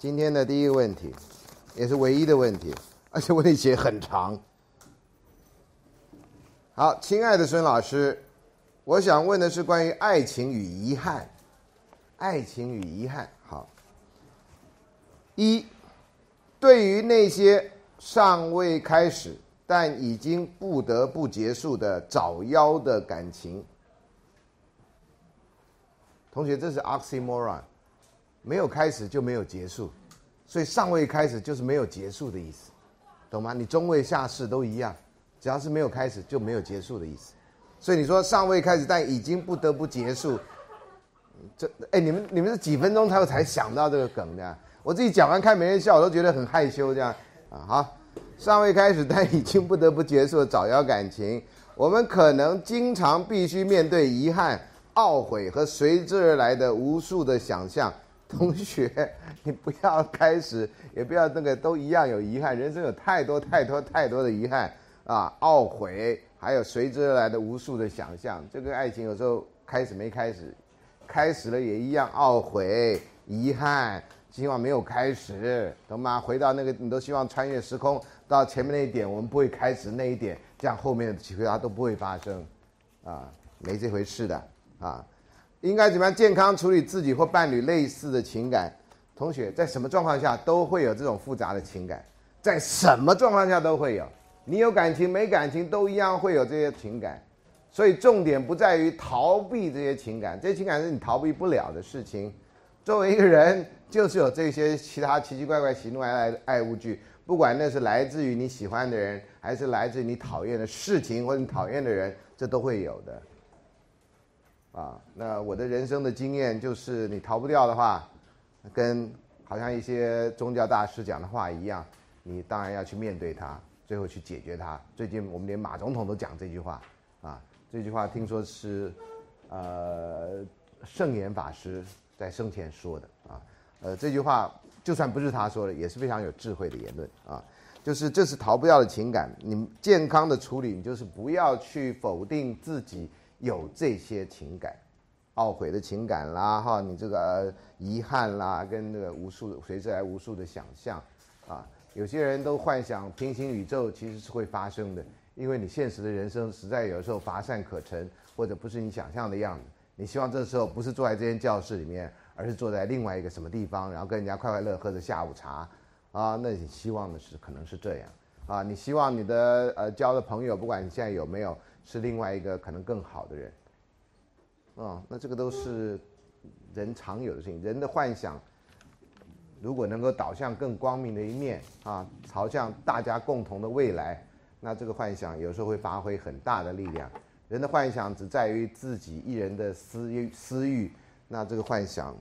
今天的第一个问题，也是唯一的问题，而且问题写很长。好，亲爱的孙老师，我想问的是关于爱情与遗憾。爱情与遗憾，好。一，对于那些尚未开始但已经不得不结束的早夭的感情，同学，这是 oxymoron，没有开始就没有结束，所以尚未开始就是没有结束的意思，懂吗？你中位下士都一样，只要是没有开始就没有结束的意思，所以你说尚未开始但已经不得不结束。这哎，你们你们是几分钟才才想到这个梗的？我自己讲完看没人笑，我都觉得很害羞。这样啊，好，尚未开始但已经不得不结束的早夭感情，我们可能经常必须面对遗憾、懊悔和随之而来的无数的想象。同学，你不要开始，也不要那个，都一样有遗憾。人生有太多太多太多的遗憾啊，懊悔，还有随之而来的无数的想象。这个爱情有时候开始没开始。开始了也一样懊悔、遗憾，希望没有开始，懂吗？回到那个，你都希望穿越时空到前面那一点，我们不会开始那一点，这样后面的其他都不会发生，啊，没这回事的啊。应该怎么样健康处理自己或伴侣类似的情感？同学在什么状况下都会有这种复杂的情感，在什么状况下都会有，你有感情没感情都一样会有这些情感。所以重点不在于逃避这些情感，这些情感是你逃避不了的事情。作为一个人，就是有这些其他奇奇怪怪喜怒哀爱爱物剧，不管那是来自于你喜欢的人，还是来自于你讨厌的事情或者你讨厌的人，这都会有的。啊，那我的人生的经验就是，你逃不掉的话，跟好像一些宗教大师讲的话一样，你当然要去面对它，最后去解决它。最近我们连马总统都讲这句话，啊。这句话听说是，呃，圣严法师在生前说的啊，呃，这句话就算不是他说的，也是非常有智慧的言论啊。就是这是逃不掉的情感，你健康的处理，你就是不要去否定自己有这些情感，懊悔的情感啦，哈，你这个遗憾啦，跟那个无数随之来无数的想象啊，有些人都幻想平行宇宙其实是会发生的。因为你现实的人生实在有时候乏善可陈，或者不是你想象的样子。你希望这时候不是坐在这间教室里面，而是坐在另外一个什么地方，然后跟人家快快乐喝着下午茶，啊，那你希望的是可能是这样，啊，你希望你的呃交的朋友，不管你现在有没有，是另外一个可能更好的人，啊，那这个都是人常有的事情。人的幻想，如果能够导向更光明的一面，啊，朝向大家共同的未来。那这个幻想有时候会发挥很大的力量。人的幻想只在于自己一人的私欲，私欲，那这个幻想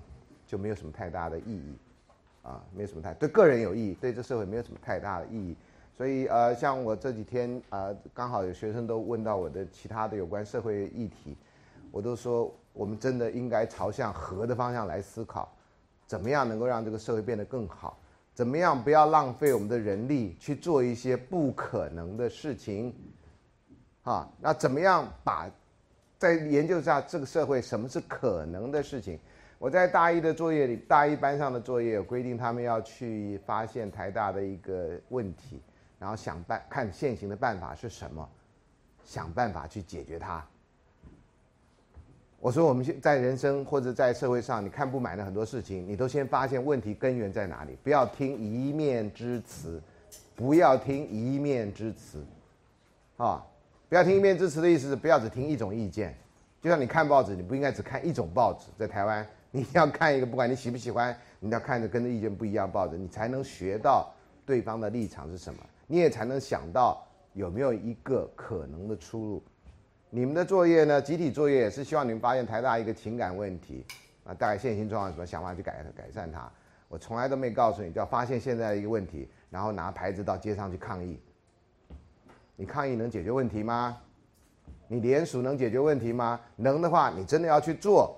就没有什么太大的意义，啊，没有什么太对个人有意义，对这社会没有什么太大的意义。所以呃，像我这几天啊，刚好有学生都问到我的其他的有关社会议题，我都说我们真的应该朝向和的方向来思考，怎么样能够让这个社会变得更好。怎么样不要浪费我们的人力去做一些不可能的事情？啊，那怎么样把在研究一下这个社会什么是可能的事情？我在大一的作业里，大一班上的作业有规定，他们要去发现台大的一个问题，然后想办看现行的办法是什么，想办法去解决它。我说，我们现在人生或者在社会上，你看不满的很多事情，你都先发现问题根源在哪里，不要听一面之词，不要听一面之词，啊，不要听一面之词的意思是不要只听一种意见，就像你看报纸，你不应该只看一种报纸，在台湾，你要看一个，不管你喜不喜欢，你要看着跟着意见不一样报纸，你才能学到对方的立场是什么，你也才能想到有没有一个可能的出路。你们的作业呢？集体作业是希望你们发现台大一个情感问题，啊，大概现行状况什么想法去改改善它。我从来都没告诉你，叫发现现在的一个问题，然后拿牌子到街上去抗议。你抗议能解决问题吗？你联署能解决问题吗？能的话，你真的要去做。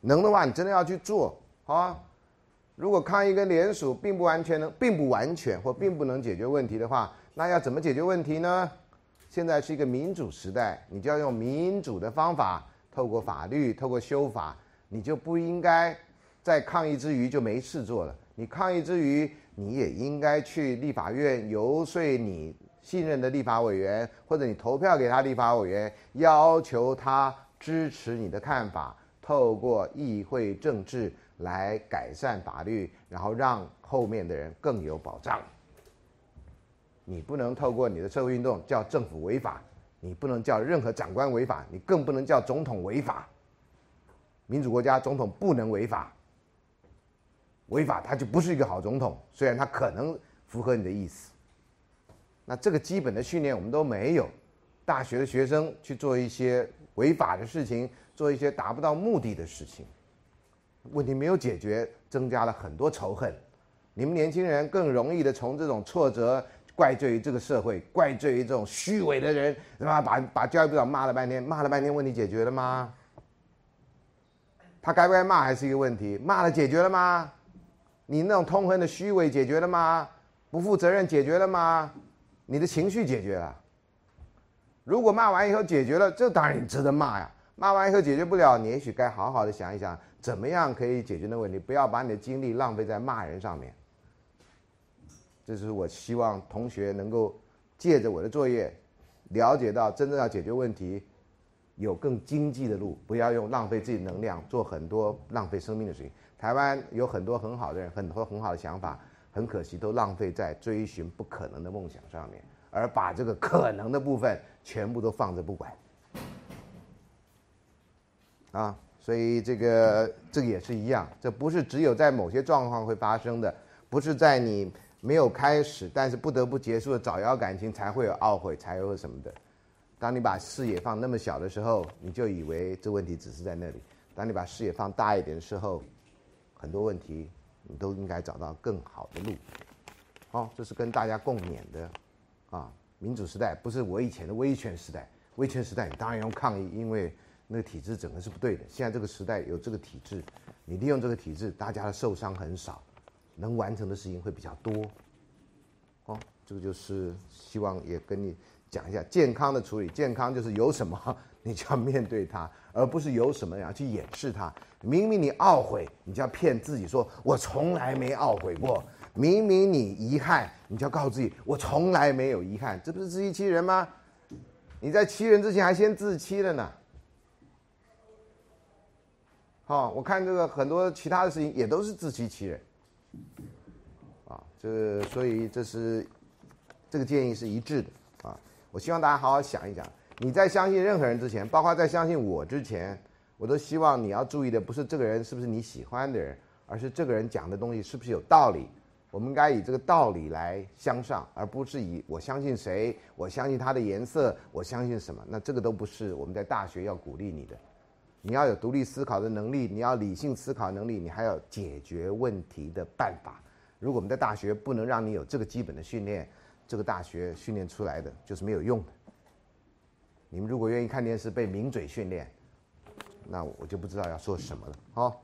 能的话，你真的要去做，好啊。如果抗议跟联署并不完全能，并不完全或并不能解决问题的话，那要怎么解决问题呢？现在是一个民主时代，你就要用民主的方法，透过法律，透过修法，你就不应该在抗议之余就没事做了。你抗议之余，你也应该去立法院游说你信任的立法委员，或者你投票给他立法委员，要求他支持你的看法，透过议会政治来改善法律，然后让后面的人更有保障。你不能透过你的社会运动叫政府违法，你不能叫任何长官违法，你更不能叫总统违法。民主国家总统不能违法，违法他就不是一个好总统。虽然他可能符合你的意思，那这个基本的训练我们都没有。大学的学生去做一些违法的事情，做一些达不到目的的事情，问题没有解决，增加了很多仇恨。你们年轻人更容易的从这种挫折。怪罪于这个社会，怪罪于这种虚伪的人，是吧？把把教育部长骂了半天，骂了半天，问题解决了吗？他该不该骂还是一个问题。骂了解决了吗？你那种痛恨的虚伪解决了吗？不负责任解决了吗？你的情绪解决了。如果骂完以后解决了，这当然值得骂呀。骂完以后解决不了，你也许该好好的想一想，怎么样可以解决那问题，不要把你的精力浪费在骂人上面。这是我希望同学能够借着我的作业，了解到真正要解决问题，有更经济的路，不要用浪费自己能量做很多浪费生命的事情。台湾有很多很好的人，很多很好的想法，很可惜都浪费在追寻不可能的梦想上面，而把这个可能的部分全部都放着不管。啊，所以这个这个也是一样，这不是只有在某些状况会发生的，不是在你。没有开始，但是不得不结束的早夭感情才会有懊悔，才有什么的。当你把视野放那么小的时候，你就以为这问题只是在那里；当你把视野放大一点的时候，很多问题你都应该找到更好的路。好，这是跟大家共勉的。啊，民主时代不是我以前的威权时代，威权时代你当然用抗议，因为那个体制整个是不对的。现在这个时代有这个体制，你利用这个体制，大家的受伤很少。能完成的事情会比较多，哦，这个就是希望也跟你讲一下健康的处理。健康就是有什么你就要面对它，而不是有什么然后去掩饰它。明明你懊悔，你就要骗自己说“我从来没懊悔过”。明明你遗憾，你就要告诉自己“我从来没有遗憾”。这不是自欺欺人吗？你在欺人之前还先自欺了呢。好，我看这个很多其他的事情也都是自欺欺人。啊，这所以这是这个建议是一致的啊。我希望大家好好想一想，你在相信任何人之前，包括在相信我之前，我都希望你要注意的不是这个人是不是你喜欢的人，而是这个人讲的东西是不是有道理。我们该以这个道理来相上，而不是以我相信谁，我相信他的颜色，我相信什么。那这个都不是我们在大学要鼓励你的。你要有独立思考的能力，你要理性思考能力，你还要解决问题的办法。如果我们在大学不能让你有这个基本的训练，这个大学训练出来的就是没有用的。你们如果愿意看电视被名嘴训练，那我就不知道要说什么了。好，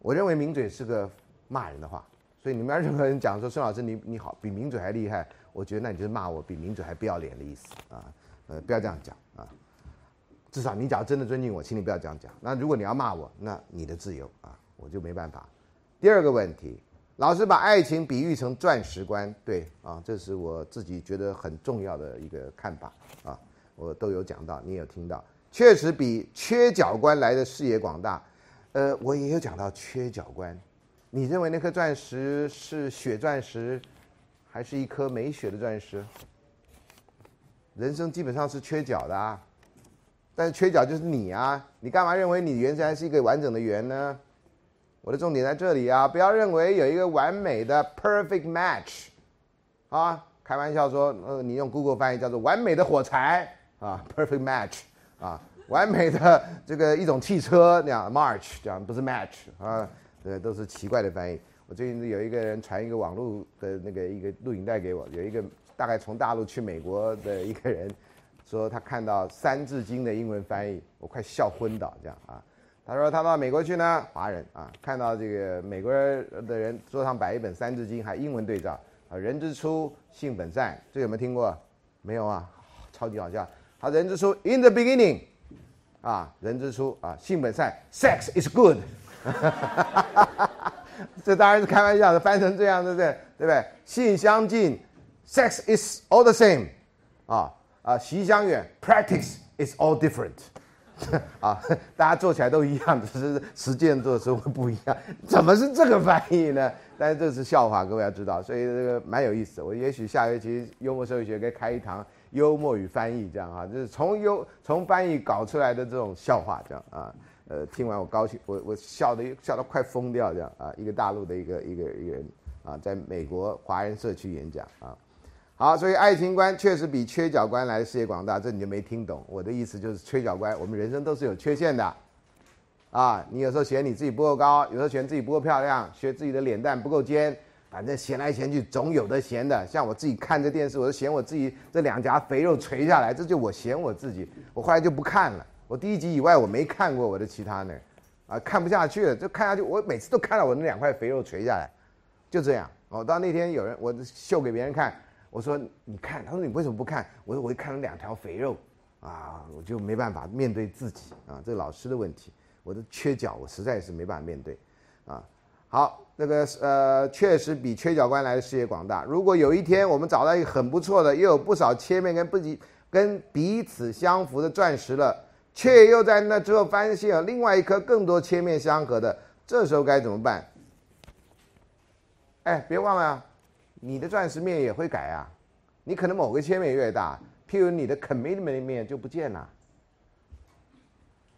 我认为名嘴是个骂人的话，所以你们要任何人讲说孙老师你你好比名嘴还厉害，我觉得那你就是骂我比名嘴还不要脸的意思啊。呃，不要这样讲。至少你只要真的尊敬我，请你不要这样讲。那如果你要骂我，那你的自由啊，我就没办法。第二个问题，老师把爱情比喻成钻石观，对啊，这是我自己觉得很重要的一个看法啊，我都有讲到，你也有听到，确实比缺角观来的视野广大。呃，我也有讲到缺角观，你认为那颗钻石是血钻石，还是一颗没血的钻石？人生基本上是缺角的啊。但是缺角就是你啊！你干嘛认为你圆才是一个完整的圆呢？我的重点在这里啊！不要认为有一个完美的 perfect match，啊，开玩笑说，呃，你用 Google 翻译叫做完美的火柴啊，perfect match，啊，完美的这个一种汽车那样 march 这样不是 match 啊，这都是奇怪的翻译。我最近有一个人传一个网络的那个一个录影带给我，有一个大概从大陆去美国的一个人。说他看到《三字经》的英文翻译，我快笑昏倒这样啊！他说他到美国去呢，华人啊，看到这个美国人的人桌上摆一本《三字经》，还英文对照啊，“人之初，性本善”，这有没有听过？没有啊，超级好笑！他“人之初 ”，in the beginning，啊，人之初啊，性本善，sex is good，这当然是开玩笑的，翻成这样，对不对？对不对？性相近，sex is all the same，啊啊，习相远，practice is all different，啊，大家做起来都一样，只是实践做的时候会不一样。怎么是这个翻译呢？但是这是笑话，各位要知道，所以这个蛮有意思。我也许下学期幽默社会学可以开一堂幽默与翻译，这样哈，就是从幽从翻译搞出来的这种笑话，这样啊。呃，听完我高兴，我我笑的笑到快疯掉，这样啊，一个大陆的一个一个一个人啊，在美国华人社区演讲啊，好，所以爱情观确实比缺角观来的视野广大，这你就没听懂。我的意思就是缺角观，我们人生都是有缺陷的，啊，你有时候嫌你自己不够高，有时候嫌自己不够漂亮，嫌自己的脸蛋不够尖，反正嫌来嫌去总有的嫌的。像我自己看这电视，我就嫌我自己这两颊肥肉垂下来，这就我嫌我自己，我后来就不看了。我第一集以外我没看过我的其他呢，啊，看不下去了，就看下去。我每次都看到我那两块肥肉垂下来，就这样。哦，到那天有人我秀给别人看，我说你看，他说你为什么不看？我说我一看了两条肥肉，啊，我就没办法面对自己啊，这老师的问题，我的缺角，我实在是没办法面对，啊，好，那个呃，确实比缺角观来的视野广大。如果有一天我们找到一个很不错的，又有不少切面跟不及跟彼此相符的钻石了。却又在那之后发现有另外一颗更多切面相合的，这时候该怎么办？哎，别忘了，你的钻石面也会改啊，你可能某个切面越大，譬如你的 commitment 面就不见了。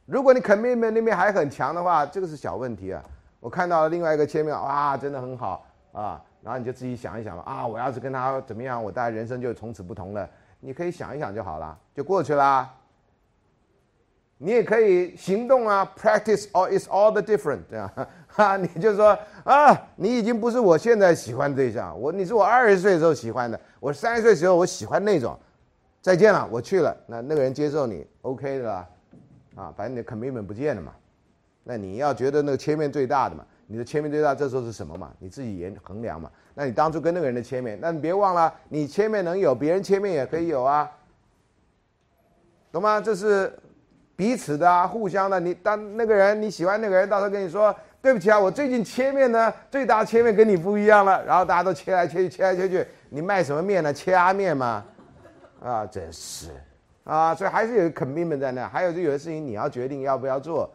如果你 commitment 那面还很强的话，这个是小问题啊。我看到了另外一个切面，哇，真的很好啊，然后你就自己想一想吧啊，我要是跟他怎么样，我大概人生就从此不同了。你可以想一想就好了，就过去啦。你也可以行动啊，practice all is all the different，这样 哈，你就说啊，你已经不是我现在喜欢的对象，我你是我二十岁的时候喜欢的，我三十岁时候我喜欢那种，再见了，我去了，那那个人接受你，OK 的啦，啊，反正你的 commitment 不见了嘛，那你要觉得那个切面最大的嘛，你的切面最大这时候是什么嘛？你自己研衡量嘛，那你当初跟那个人的切面，那你别忘了，你切面能有，别人切面也可以有啊，懂吗？这是。彼此的啊，互相的。你当那个人你喜欢那个人，到时候跟你说对不起啊，我最近切面呢，最大切面跟你不一样了。然后大家都切来切去，切来切去，你卖什么面呢？切阿面吗？啊，真是啊，所以还是有 commitment 在那。还有就有的事情你要决定要不要做。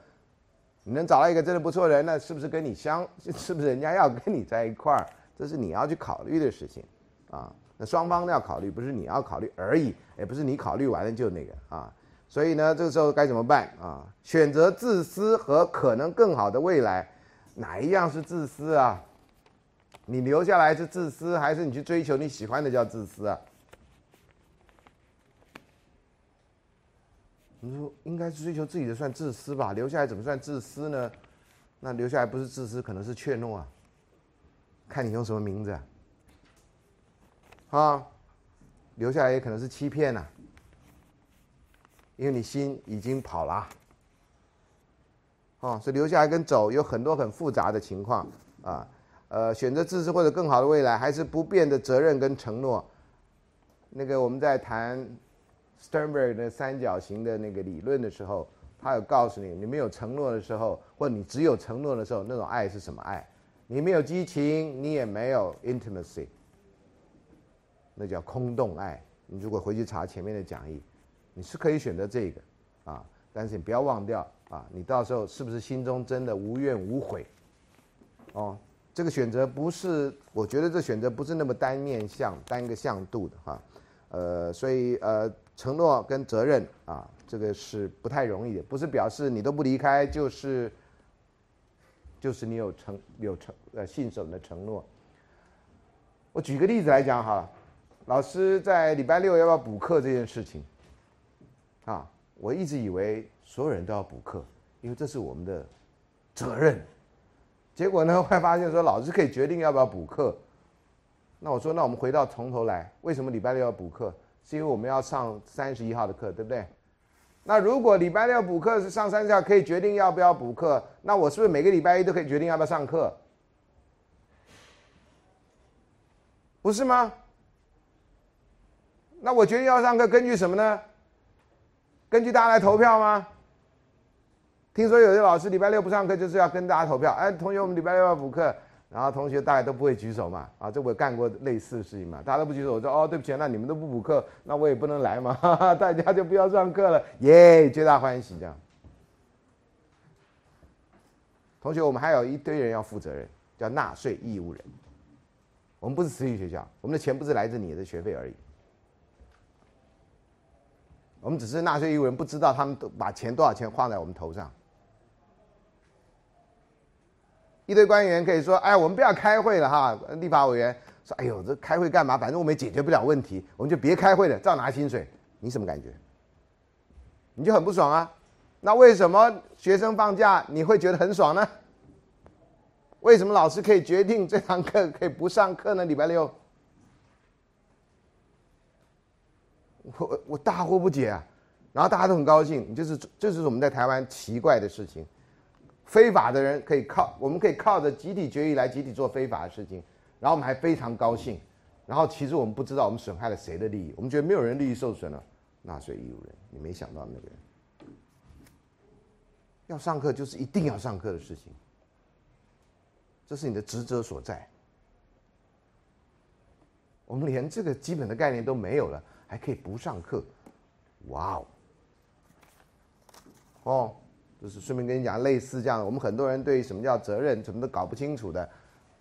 你能找到一个真的不错的人，那是不是跟你相？是不是人家要跟你在一块儿？这是你要去考虑的事情啊。那双方都要考虑，不是你要考虑而已，也不是你考虑完了就那个啊。所以呢，这个时候该怎么办啊？选择自私和可能更好的未来，哪一样是自私啊？你留下来是自私，还是你去追求你喜欢的叫自私啊？你说应该是追求自己的算自私吧？留下来怎么算自私呢？那留下来不是自私，可能是怯懦啊。看你用什么名字啊？留下来也可能是欺骗呐。因为你心已经跑了，哦，所以留下来跟走有很多很复杂的情况啊，呃，选择自私或者更好的未来，还是不变的责任跟承诺。那个我们在谈 Sternberg 的三角形的那个理论的时候，他有告诉你，你没有承诺的时候，或你只有承诺的时候，那种爱是什么爱？你没有激情，你也没有 intimacy，那叫空洞爱。你如果回去查前面的讲义。你是可以选择这个，啊，但是你不要忘掉啊，你到时候是不是心中真的无怨无悔？哦，这个选择不是，我觉得这选择不是那么单面向、单个向度的哈，呃，所以呃，承诺跟责任啊，这个是不太容易的，不是表示你都不离开，就是就是你有承有承呃信守的承诺。我举个例子来讲哈，老师在礼拜六要不要补课这件事情？啊，我一直以为所有人都要补课，因为这是我们的责任。结果呢，会发现说老师可以决定要不要补课。那我说，那我们回到从头来，为什么礼拜六要补课？是因为我们要上三十一号的课，对不对？那如果礼拜六补课是上三十号可以决定要不要补课，那我是不是每个礼拜一都可以决定要不要上课？不是吗？那我决定要上课，根据什么呢？根据大家来投票吗？听说有些老师礼拜六不上课，就是要跟大家投票。哎，同学，我们礼拜六要补课然后同学大概都不会举手嘛，啊，这我干过类似的事情嘛，大家都不举手，我说哦，对不起，那你们都不补课，那我也不能来嘛，哈哈，大家就不要上课了，耶，皆大欢喜这样。同学，我们还有一堆人要负责任，叫纳税义务人。我们不是私立学校，我们的钱不是来自你的学费而已，我们只是纳税义务人，不知道他们都把钱多少钱花在我们头上。一堆官员可以说：“哎，我们不要开会了哈。”立法委员说：“哎呦，这开会干嘛？反正我们也解决不了问题，我们就别开会了，照拿薪水。”你什么感觉？你就很不爽啊？那为什么学生放假你会觉得很爽呢？为什么老师可以决定这堂课可以不上课呢？礼拜六，我我大惑不解啊！然后大家都很高兴，就是这就是我们在台湾奇怪的事情。非法的人可以靠，我们可以靠着集体决议来集体做非法的事情，然后我们还非常高兴，然后其实我们不知道我们损害了谁的利益，我们觉得没有人利益受损了，纳税义务人，你没想到那个人要上课就是一定要上课的事情，这是你的职责所在，我们连这个基本的概念都没有了，还可以不上课，哇哦，哦。就是顺便跟你讲，类似这样，我们很多人对什么叫责任，什么都搞不清楚的，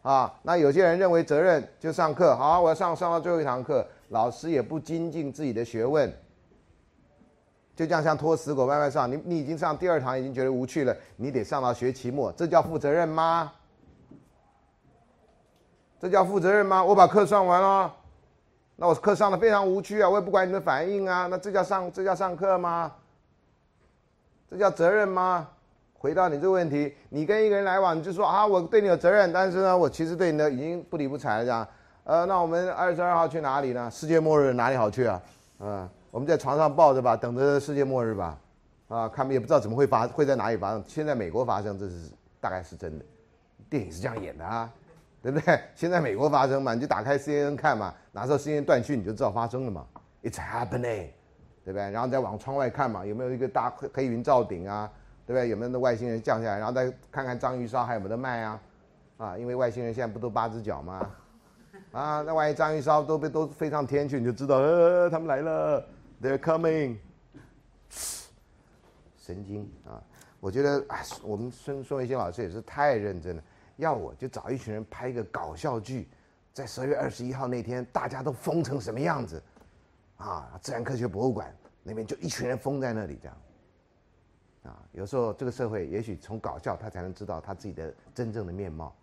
啊，那有些人认为责任就上课，好，我要上上到最后一堂课，老师也不精进自己的学问，就这样像拖死狗慢慢上，你你已经上第二堂已经觉得无趣了，你得上到学期末，这叫负责任吗？这叫负责任吗？我把课上完了，那我课上的非常无趣啊，我也不管你的反应啊，那这叫上这叫上课吗？这叫责任吗？回到你这个问题，你跟一个人来往，你就说啊，我对你有责任，但是呢，我其实对你的已经不理不睬了。这样，呃，那我们二十二号去哪里呢？世界末日哪里好去啊？嗯，我们在床上抱着吧，等着世界末日吧。啊，他们也不知道怎么会发，会在哪里发生。现在美国发生，这是大概是真的，电影是这样演的啊，对不对？现在美国发生嘛，你就打开 CNN 看嘛，哪时候 CNN 断讯，你就知道发生了嘛。It's happening。对不对？然后再往窗外看嘛，有没有一个大黑黑云罩顶啊？对不对？有没有那外星人降下来？然后再看看章鱼烧还有没有得卖啊？啊，因为外星人现在不都八只脚吗？啊，那万一章鱼烧都被都飞上天去，你就知道，呃，他们来了，They're coming。神经啊！我觉得啊，我们孙孙维新老师也是太认真了。要我就找一群人拍一个搞笑剧，在十二月二十一号那天，大家都疯成什么样子？啊，自然科学博物馆那边就一群人疯在那里，这样。啊，有时候这个社会也许从搞笑，他才能知道他自己的真正的面貌。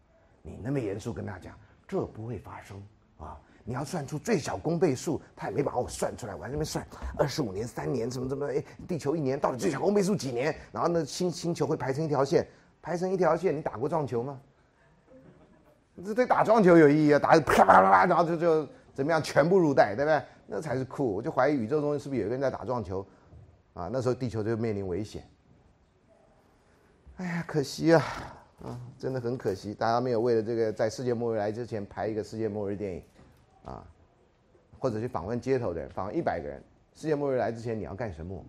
你那么严肃跟他讲，这不会发生啊！你要算出最小公倍数，他也没把我算出来，我还那边算二十五年、三年，什么什么？哎，地球一年到底最小公倍数几年？然后那星星球会排成一条线，排成一条线。你打过撞球吗？这对打撞球有意义啊！打啪啪啪啪，然后就就怎么样，全部入袋，对不对？那才是酷！我就怀疑宇宙中是不是有一个人在打撞球，啊，那时候地球就面临危险。哎呀，可惜啊，啊，真的很可惜，大家没有为了这个在世界末日来之前拍一个世界末日电影，啊，或者去访问街头的人，访问一百个人，世界末日来之前你要干什么？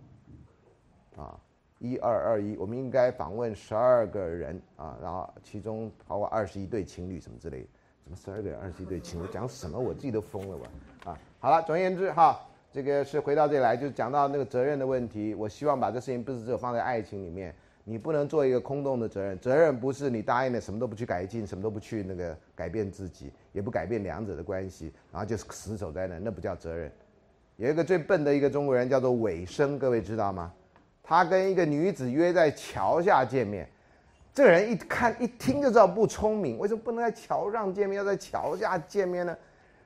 啊，一二二一，我们应该访问十二个人啊，然后其中包括二十一对情侣什么之类，的，怎么十二个人二十一对情侣，讲什么我自己都疯了我。啊，好了，总而言之哈，这个是回到这里来，就讲到那个责任的问题。我希望把这事情不是只有放在爱情里面，你不能做一个空洞的责任。责任不是你答应了什么都不去改进，什么都不去那个改变自己，也不改变两者的关系，然后就死守在那，那不叫责任。有一个最笨的一个中国人叫做尾生，各位知道吗？他跟一个女子约在桥下见面，这个人一看一听就知道不聪明。为什么不能在桥上见面，要在桥下见面呢？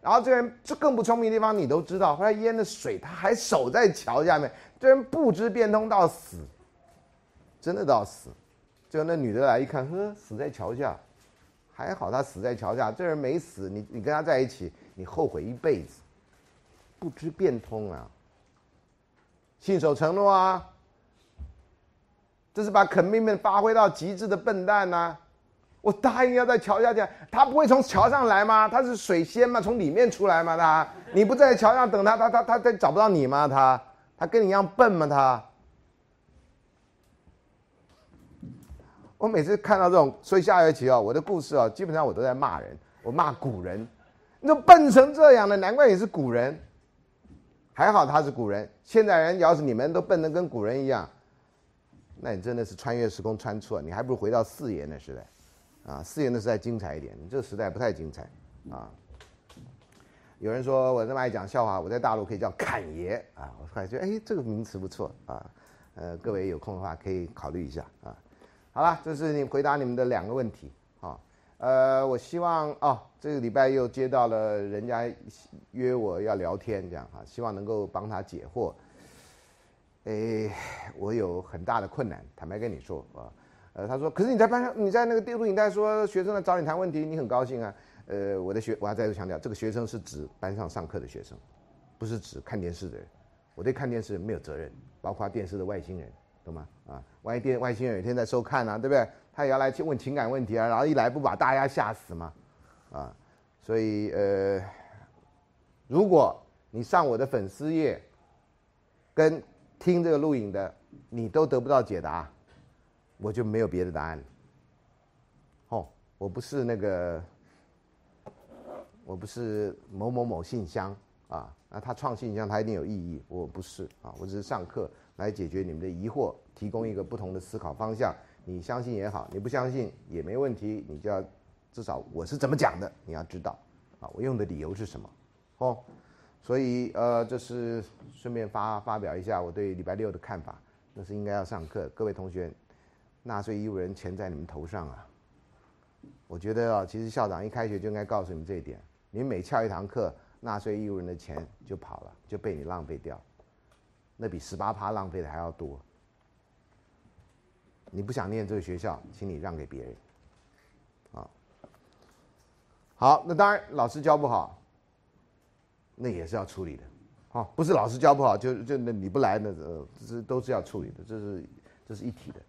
然后这人这更不聪明的地方你都知道，后来淹了水，他还守在桥下面，这人不知变通到死，真的到死。最后那女的来一看，呵，死在桥下，还好他死在桥下，这人没死，你你跟他在一起，你后悔一辈子，不知变通啊，信守承诺啊，这是把可悲面发挥到极致的笨蛋呐。我答应要在桥下见他，不会从桥上来吗？他是水仙吗？从里面出来吗？他，你不在桥上等他，他他他他找不到你吗？他，他跟你一样笨吗？他，我每次看到这种，所以下学期哦，我的故事哦，基本上我都在骂人，我骂古人，那笨成这样的，难怪你是古人。还好他是古人，现代人要是你们都笨得跟古人一样，那你真的是穿越时空穿错，你还不如回到四爷的时代，啊，四爷的时代精彩一点，你这个时代不太精彩，啊。有人说我那么爱讲笑话，我在大陆可以叫侃爷啊，我感觉哎这个名词不错啊，呃，各位有空的话可以考虑一下啊。好了，这是你回答你们的两个问题。啊呃，我希望哦，这个礼拜又接到了人家约我要聊天，这样哈，希望能够帮他解惑。哎，我有很大的困难，坦白跟你说啊，呃，他说，可是你在班上，你在那个电录影带说学生来找你谈问题，你很高兴啊。呃，我的学，我要再次强调，这个学生是指班上上课的学生，不是指看电视的人。我对看电视没有责任，包括电视的外星人，懂吗？啊，万一电外星人有一天在收看呢，对不对？他也要来问情感问题啊，然后一来不把大家吓死吗？啊，所以呃，如果你上我的粉丝页，跟听这个录影的，你都得不到解答，我就没有别的答案。哦，我不是那个，我不是某某某信箱啊，那他创信箱他一定有意义，我不是啊，我只是上课来解决你们的疑惑，提供一个不同的思考方向。你相信也好，你不相信也没问题，你就要至少我是怎么讲的，你要知道，啊，我用的理由是什么，哦，所以呃，这是顺便发发表一下我对礼拜六的看法，那是应该要上课，各位同学，纳税义务人钱在你们头上啊，我觉得啊，其实校长一开学就应该告诉你们这一点，你每翘一堂课，纳税义务人的钱就跑了，就被你浪费掉，那比十八趴浪费的还要多。你不想念这个学校，请你让给别人，啊，好，那当然老师教不好，那也是要处理的，好，不是老师教不好就就那你不来那呃，这都是要处理的，这是这是一体的。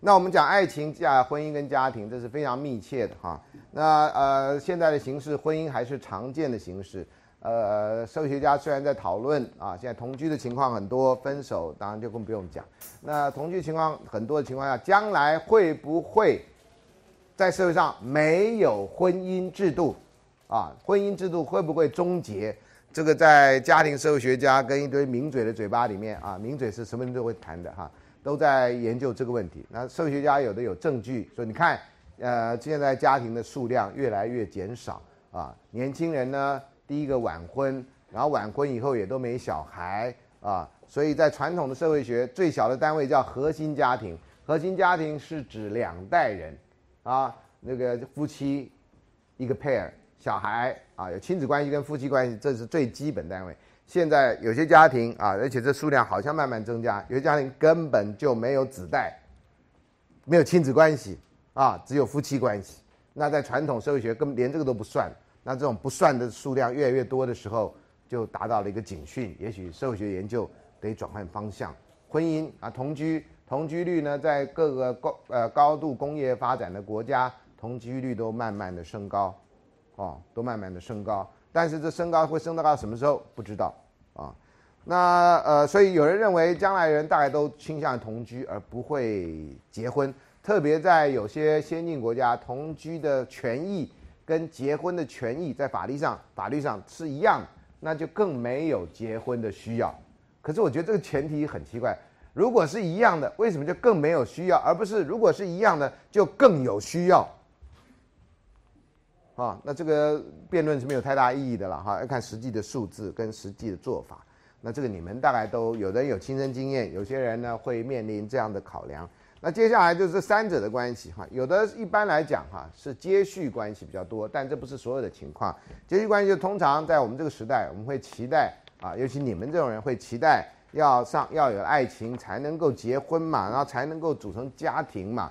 那我们讲爱情、家婚姻跟家庭，这是非常密切的哈。那呃，现在的形式，婚姻还是常见的形式。呃，社会学家虽然在讨论啊，现在同居的情况很多，分手当然就更不用讲。那同居情况很多的情况下，将来会不会在社会上没有婚姻制度？啊，婚姻制度会不会终结？这个在家庭社会学家跟一堆名嘴的嘴巴里面啊，名嘴是什么人都会谈的哈，都在研究这个问题。那社会学家有的有证据说，你看，呃，现在家庭的数量越来越减少啊，年轻人呢？第一个晚婚，然后晚婚以后也都没小孩啊，所以在传统的社会学，最小的单位叫核心家庭。核心家庭是指两代人，啊，那个夫妻一个 pair，小孩啊，有亲子关系跟夫妻关系，这是最基本单位。现在有些家庭啊，而且这数量好像慢慢增加，有些家庭根本就没有子代，没有亲子关系啊，只有夫妻关系。那在传统社会学，根本连这个都不算。那这种不算的数量越来越多的时候，就达到了一个警讯。也许社会学研究得转换方向。婚姻啊，同居，同居率呢，在各个高呃高度工业发展的国家，同居率都慢慢的升高，哦，都慢慢的升高。但是这升高会升到到什么时候？不知道啊。那呃，所以有人认为，将来人大概都倾向同居而不会结婚。特别在有些先进国家，同居的权益。跟结婚的权益在法律上，法律上是一样，那就更没有结婚的需要。可是我觉得这个前提很奇怪，如果是一样的，为什么就更没有需要，而不是如果是一样的就更有需要？啊，那这个辩论是没有太大意义的了哈，要看实际的数字跟实际的做法。那这个你们大概都有人有亲身经验，有些人呢会面临这样的考量。那接下来就是三者的关系哈，有的一般来讲哈是接续关系比较多，但这不是所有的情况。接续关系就通常在我们这个时代，我们会期待啊，尤其你们这种人会期待要上要有爱情才能够结婚嘛，然后才能够组成家庭嘛。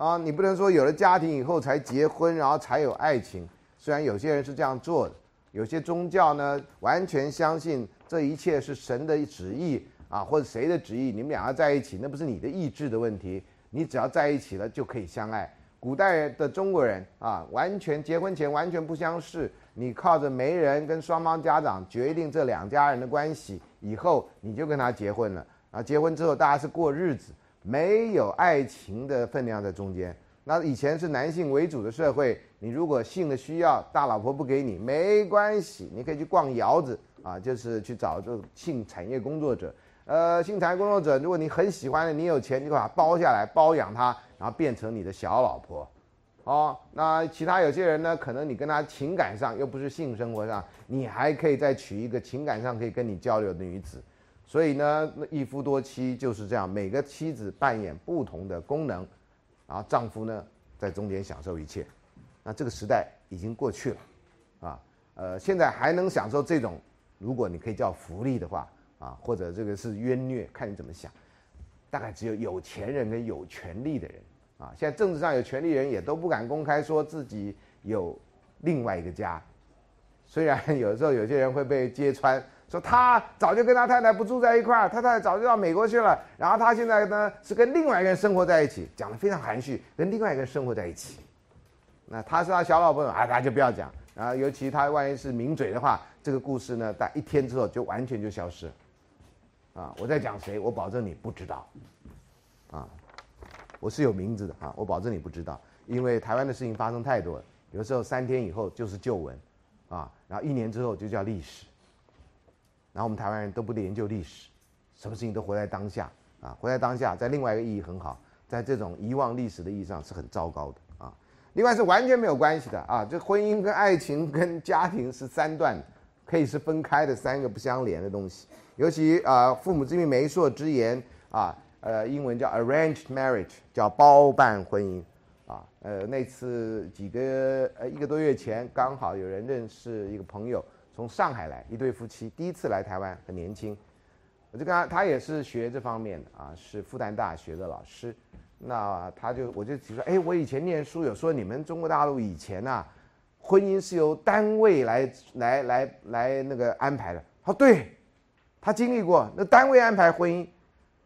啊，你不能说有了家庭以后才结婚，然后才有爱情。虽然有些人是这样做的，有些宗教呢完全相信这一切是神的旨意。啊，或者谁的旨意，你们两个在一起，那不是你的意志的问题，你只要在一起了就可以相爱。古代的中国人啊，完全结婚前完全不相识，你靠着媒人跟双方家长决定这两家人的关系，以后你就跟他结婚了。啊，结婚之后大家是过日子，没有爱情的分量在中间。那以前是男性为主的社会，你如果性的需要，大老婆不给你没关系，你可以去逛窑子啊，就是去找这种性产业工作者。呃，性产业工作者，如果你很喜欢的，你有钱，你把它包下来，包养他，然后变成你的小老婆。哦，那其他有些人呢，可能你跟他情感上又不是性生活上，你还可以再娶一个情感上可以跟你交流的女子。所以呢，一夫多妻就是这样，每个妻子扮演不同的功能，然后丈夫呢在中间享受一切。那这个时代已经过去了，啊，呃，现在还能享受这种，如果你可以叫福利的话，啊，或者这个是冤虐，看你怎么想，大概只有有钱人跟有权利的人，啊，现在政治上有权利人也都不敢公开说自己有另外一个家，虽然有时候有些人会被揭穿。说他早就跟他太太不住在一块儿，他太太早就到美国去了，然后他现在呢是跟另外一个人生活在一起，讲的非常含蓄，跟另外一个人生活在一起。那他是他小老婆啊，他就不要讲。然后尤其他万一是名嘴的话，这个故事呢，在一天之后就完全就消失。啊，我在讲谁？我保证你不知道。啊，我是有名字的啊，我保证你不知道，因为台湾的事情发生太多了，有时候三天以后就是旧闻，啊，然后一年之后就叫历史。然后我们台湾人都不研究历史，什么事情都活在当下啊！活在当下，在另外一个意义很好，在这种遗忘历史的意义上是很糟糕的啊。另外是完全没有关系的啊！这婚姻跟爱情跟家庭是三段，可以是分开的三个不相连的东西。尤其啊，父母之命媒妁之言啊，呃，英文叫 arranged marriage，叫包办婚姻啊。呃，那次几个呃一个多月前，刚好有人认识一个朋友。从上海来一对夫妻，第一次来台湾，很年轻。我就跟他，他也是学这方面的啊，是复旦大学的老师。那他就我就提出，哎，我以前念书有说你们中国大陆以前呐，婚姻是由单位来来来来那个安排的。他说对，他经历过那单位安排婚姻，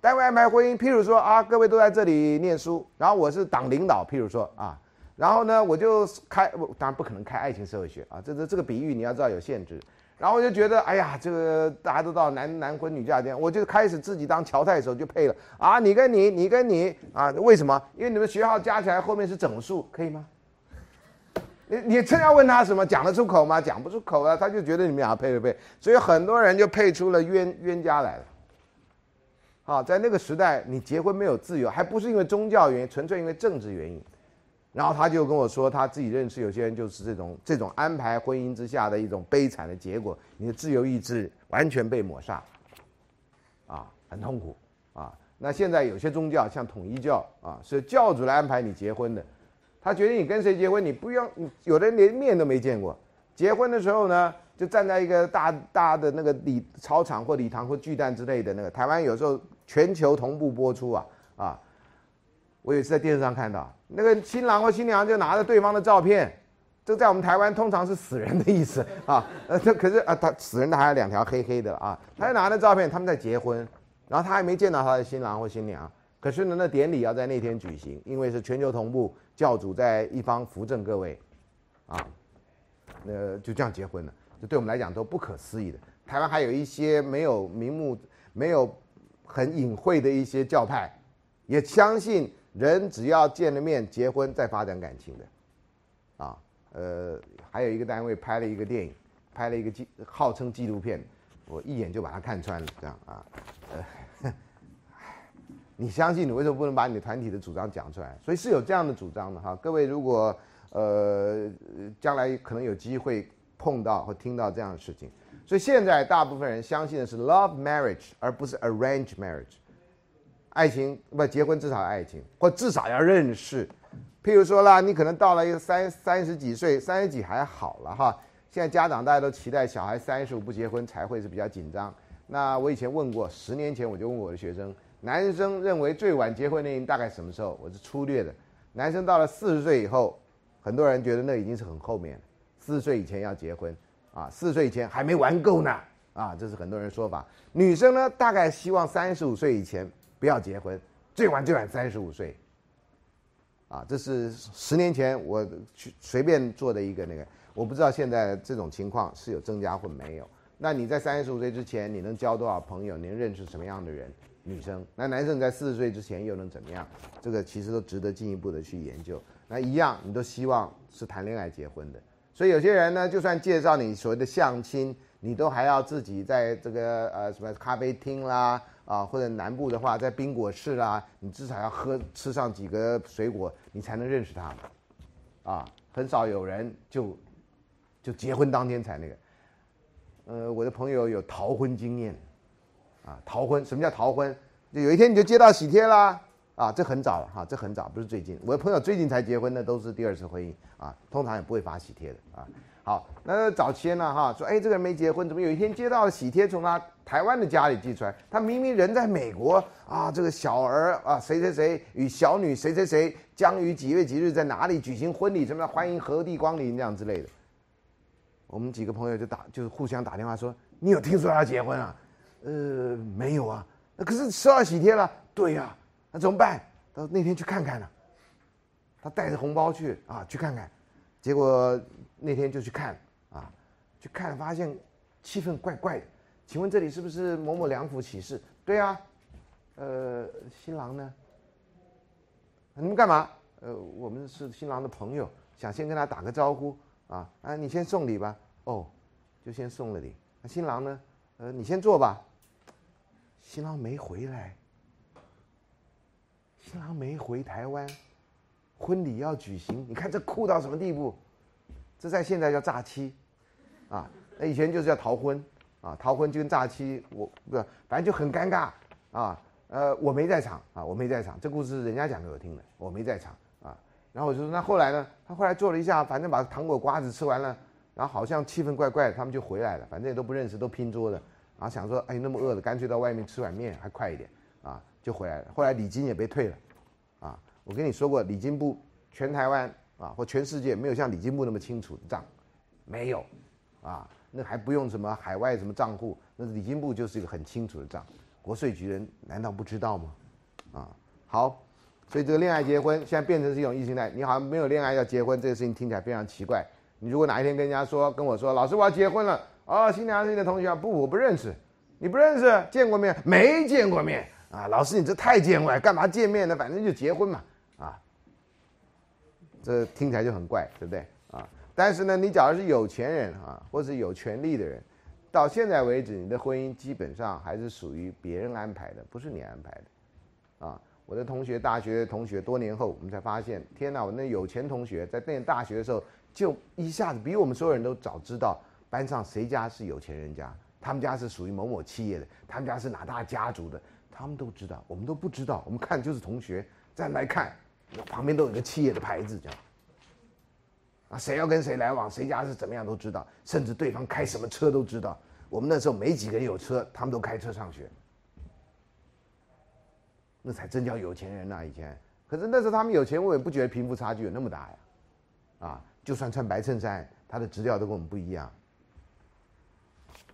单位安排婚姻。譬如说啊，各位都在这里念书，然后我是党领导，譬如说啊。然后呢，我就开，当然不可能开爱情社会学啊，这这这个比喻你要知道有限制。然后我就觉得，哎呀，这个大家都到男男婚女嫁这样，我就开始自己当乔太守就配了啊，你跟你，你跟你啊，为什么？因为你们学号加起来后面是整数，可以吗？你你真要问他什么，讲得出口吗？讲不出口啊，他就觉得你们俩配不配，所以很多人就配出了冤冤家来了。好，在那个时代，你结婚没有自由，还不是因为宗教原因，纯粹因为政治原因。然后他就跟我说，他自己认识有些人就是这种这种安排婚姻之下的一种悲惨的结果，你的自由意志完全被抹杀，啊，很痛苦啊。那现在有些宗教像统一教啊，是教主来安排你结婚的，他决定你跟谁结婚，你不用，有的人连面都没见过，结婚的时候呢，就站在一个大大的那个礼操场或礼堂或巨蛋之类的那个，台湾有时候全球同步播出啊啊。我有一次在电视上看到，那个新郎或新娘就拿着对方的照片，这在我们台湾通常是死人的意思啊，呃，这可是啊，他死人的还有两条黑黑的啊，他就拿着照片，他们在结婚，然后他还没见到他的新郎或新娘，可是呢，那典礼要在那天举行，因为是全球同步，教主在一方扶正各位，啊，那就这样结婚了，这对我们来讲都不可思议的。台湾还有一些没有名目、没有很隐晦的一些教派，也相信。人只要见了面，结婚再发展感情的，啊，呃，还有一个单位拍了一个电影，拍了一个纪号称纪录片，我一眼就把它看穿了，这样啊，呃，你相信你为什么不能把你的团体的主张讲出来？所以是有这样的主张的哈。各位如果呃将来可能有机会碰到或听到这样的事情，所以现在大部分人相信的是 love marriage 而不是 arrange marriage。爱情不结婚至少爱情，或至少要认识。譬如说啦，你可能到了一个三三十几岁，三十几还好了哈。现在家长大家都期待小孩三十五不结婚才会是比较紧张。那我以前问过，十年前我就问我的学生，男生认为最晚结婚年龄大概什么时候？我是粗略的，男生到了四十岁以后，很多人觉得那已经是很后面了，四十岁以前要结婚啊，四十岁以前还没玩够呢啊，这是很多人说法。女生呢，大概希望三十五岁以前。不要结婚，最晚最晚三十五岁。啊，这是十年前我去随便做的一个那个，我不知道现在这种情况是有增加或没有。那你在三十五岁之前，你能交多少朋友？你能认识什么样的人？女生，那男生在四十岁之前又能怎么样？这个其实都值得进一步的去研究。那一样，你都希望是谈恋爱结婚的，所以有些人呢，就算介绍你所谓的相亲，你都还要自己在这个呃什么咖啡厅啦啊，或者南部的话在冰果市啦，你至少要喝吃上几个水果，你才能认识他们，啊，很少有人就就结婚当天才那个。呃，我的朋友有逃婚经验，啊，逃婚什么叫逃婚？就有一天你就接到喜帖啦。啊，这很早了哈，这很早，不是最近。我的朋友最近才结婚的，都是第二次婚姻啊，通常也不会发喜帖的啊。好，那早期呢哈，说哎，这个人没结婚，怎么有一天接到喜帖，从他台湾的家里寄出来？他明明人在美国啊，这个小儿啊，谁谁谁与小女谁谁谁将于几月几日在哪里举行婚礼？什么欢迎何地光临这样之类的。我们几个朋友就打，就是互相打电话说，你有听说他结婚啊？呃，没有啊。那可是收到喜帖了。对呀。那怎么办？他那天去看看呢，他带着红包去啊，去看看，结果那天就去看啊，去看发现气氛怪怪的。请问这里是不是某某两府启事？对啊，呃，新郎呢？你们干嘛？呃，我们是新郎的朋友，想先跟他打个招呼啊。啊，你先送礼吧。哦，就先送了礼。那新郎呢？呃，你先坐吧。新郎没回来。新郎没回台湾，婚礼要举行，你看这酷到什么地步？这在现在叫诈欺，啊，那以前就是叫逃婚，啊，逃婚就跟诈欺，我不，反正就很尴尬，啊，呃，我没在场，啊，我没在场，这故事人家讲给我听的，我没在场，啊，然后我就说那后来呢？他后来做了一下，反正把糖果瓜子吃完了，然后好像气氛怪怪的，他们就回来了，反正也都不认识，都拼桌的，然后想说，哎，那么饿了，干脆到外面吃碗面还快一点，啊。就回来了，后来礼金也被退了，啊，我跟你说过，礼金部全台湾啊或全世界没有像礼金部那么清楚的账，没有，啊，那还不用什么海外什么账户，那礼金部就是一个很清楚的账，国税局人难道不知道吗？啊，好，所以这个恋爱结婚现在变成是一种异性态，你好像没有恋爱要结婚这个事情听起来非常奇怪，你如果哪一天跟人家说跟我说老师我要结婚了，哦，新娘是你的同学，不我不认识，你不认识？见过面没见过面？啊，老师，你这太见外，干嘛见面呢？反正就结婚嘛，啊，这听起来就很怪，对不对？啊，但是呢，你假如是有钱人啊，或是有权利的人，到现在为止，你的婚姻基本上还是属于别人安排的，不是你安排的，啊，我的同学，大学同学，多年后我们才发现，天哪，我那有钱同学在念大学的时候，就一下子比我们所有人都早知道班上谁家是有钱人家，他们家是属于某某企业的，他们家是哪大家族的。他们都知道，我们都不知道。我们看就是同学，再来看，旁边都有个企业的牌子，这样。啊，谁要跟谁来往，谁家是怎么样都知道，甚至对方开什么车都知道。我们那时候没几个人有车，他们都开车上学，那才真叫有钱人呐！以前，可是那时候他们有钱，我也不觉得贫富差距有那么大呀。啊，就算穿白衬衫，他的质调都跟我们不一样。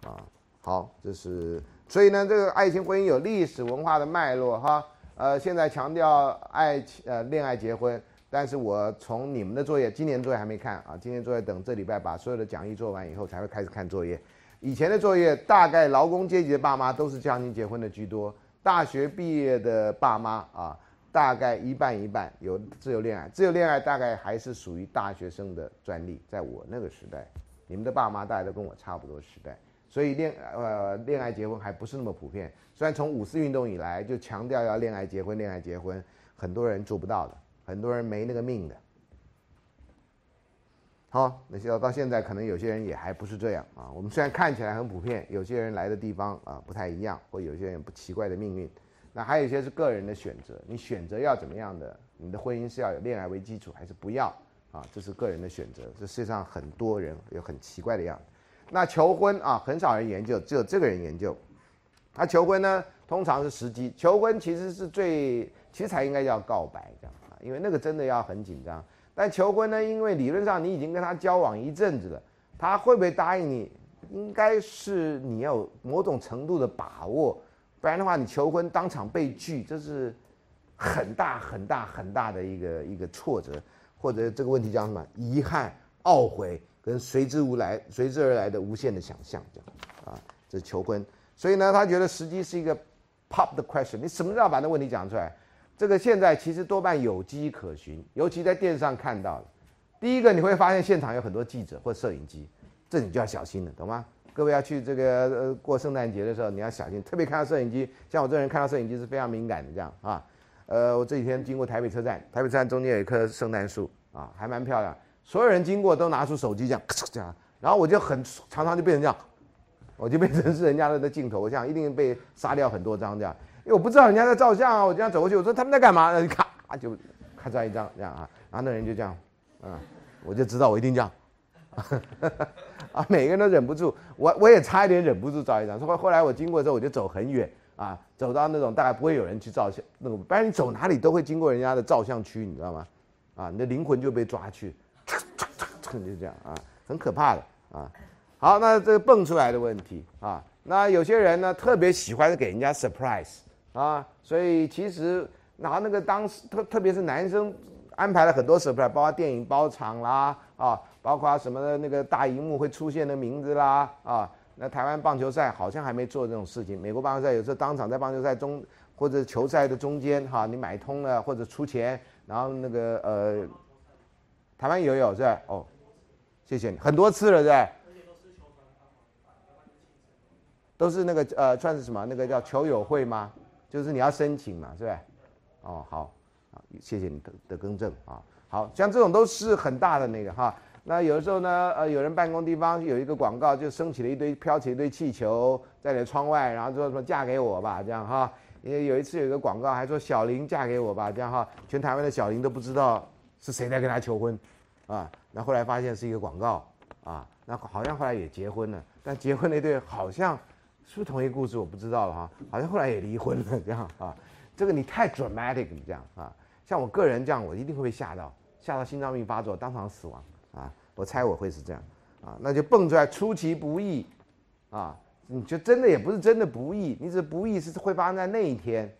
啊，好，这是。所以呢，这个爱情婚姻有历史文化的脉络哈。呃，现在强调爱情呃恋爱结婚，但是我从你们的作业，今年作业还没看啊，今年作业等这礼拜把所有的讲义做完以后才会开始看作业。以前的作业大概劳工阶级的爸妈都是家庭结婚的居多，大学毕业的爸妈啊，大概一半一半有自由恋爱，自由恋爱大概还是属于大学生的专利，在我那个时代，你们的爸妈大概都跟我差不多时代。所以恋呃恋爱结婚还不是那么普遍，虽然从五四运动以来就强调要恋爱结婚，恋爱结婚，很多人做不到的，很多人没那个命的。好，那要到现在可能有些人也还不是这样啊。我们虽然看起来很普遍，有些人来的地方啊不太一样，或有些人不奇怪的命运。那还有一些是个人的选择，你选择要怎么样的？你的婚姻是要有恋爱为基础，还是不要？啊，这是个人的选择。这世界上很多人有很奇怪的样子。那求婚啊，很少人研究，只有这个人研究。他求婚呢，通常是时机。求婚其实是最，其实才应该叫告白这样啊，因为那个真的要很紧张。但求婚呢，因为理论上你已经跟他交往一阵子了，他会不会答应你，应该是你要某种程度的把握，不然的话，你求婚当场被拒，这是很大很大很大的一个一个挫折，或者这个问题叫什么？遗憾、懊悔。跟随之无来、随之而来的无限的想象，这样啊，这是求婚。所以呢，他觉得时机是一个 pop the question，你什么时候把那问题讲出来？这个现在其实多半有迹可循，尤其在电视上看到了。第一个你会发现现场有很多记者或摄影机，这你就要小心了，懂吗？各位要去这个呃过圣诞节的时候，你要小心，特别看到摄影机，像我这人看到摄影机是非常敏感的这样啊。呃，我这几天经过台北车站，台北车站中间有一棵圣诞树啊，还蛮漂亮。所有人经过都拿出手机这样，这样，然后我就很常常就变成这样，我就变成是人家的镜头，我想一定被杀掉很多张这样，因为我不知道人家在照相啊，我这样走过去，我说他们在干嘛？那咔就咔嚓一张这样啊，然后那人就这样，啊，我就知道我一定这样，啊，每个人都忍不住，我我也差一点忍不住照一张，后后来我经过之后我就走很远。啊，走到那种大概不会有人去照相，那个不然你走哪里都会经过人家的照相区，你知道吗？啊，你的灵魂就被抓去，就这样啊，很可怕的啊。好，那这个蹦出来的问题啊，那有些人呢特别喜欢给人家 surprise 啊，所以其实拿那个当时特特别是男生安排了很多 surprise，包括电影包场啦啊，包括什么的那个大荧幕会出现的名字啦啊。那台湾棒球赛好像还没做这种事情。美国棒球赛有时候当场在棒球赛中或者球赛的中间，哈，你买通了或者出钱，然后那个呃，台湾也有是吧？哦，谢谢你，很多次了是吧？都是那个呃，算是什么？那个叫球友会吗？就是你要申请嘛，是吧？哦，好，谢谢你的的更正啊。好像这种都是很大的那个哈。那有的时候呢，呃，有人办公地方有一个广告，就升起了一堆飘起一堆气球在你的窗外，然后说什么嫁给我吧，这样哈。因为有一次有一个广告还说小林嫁给我吧，这样哈，全台湾的小林都不知道是谁在跟他求婚，啊，那后来发现是一个广告，啊，那好像后来也结婚了，但结婚那对好像是不是同一个故事我不知道了哈，好像后来也离婚了这样啊，这个你太 dramatic 这样啊，像我个人这样我一定会被吓到，吓到心脏病发作，当场死亡。啊，我猜我会是这样，啊，那就蹦出来出其不意，啊，你就真的也不是真的不意，你只不意是会发生在那一天，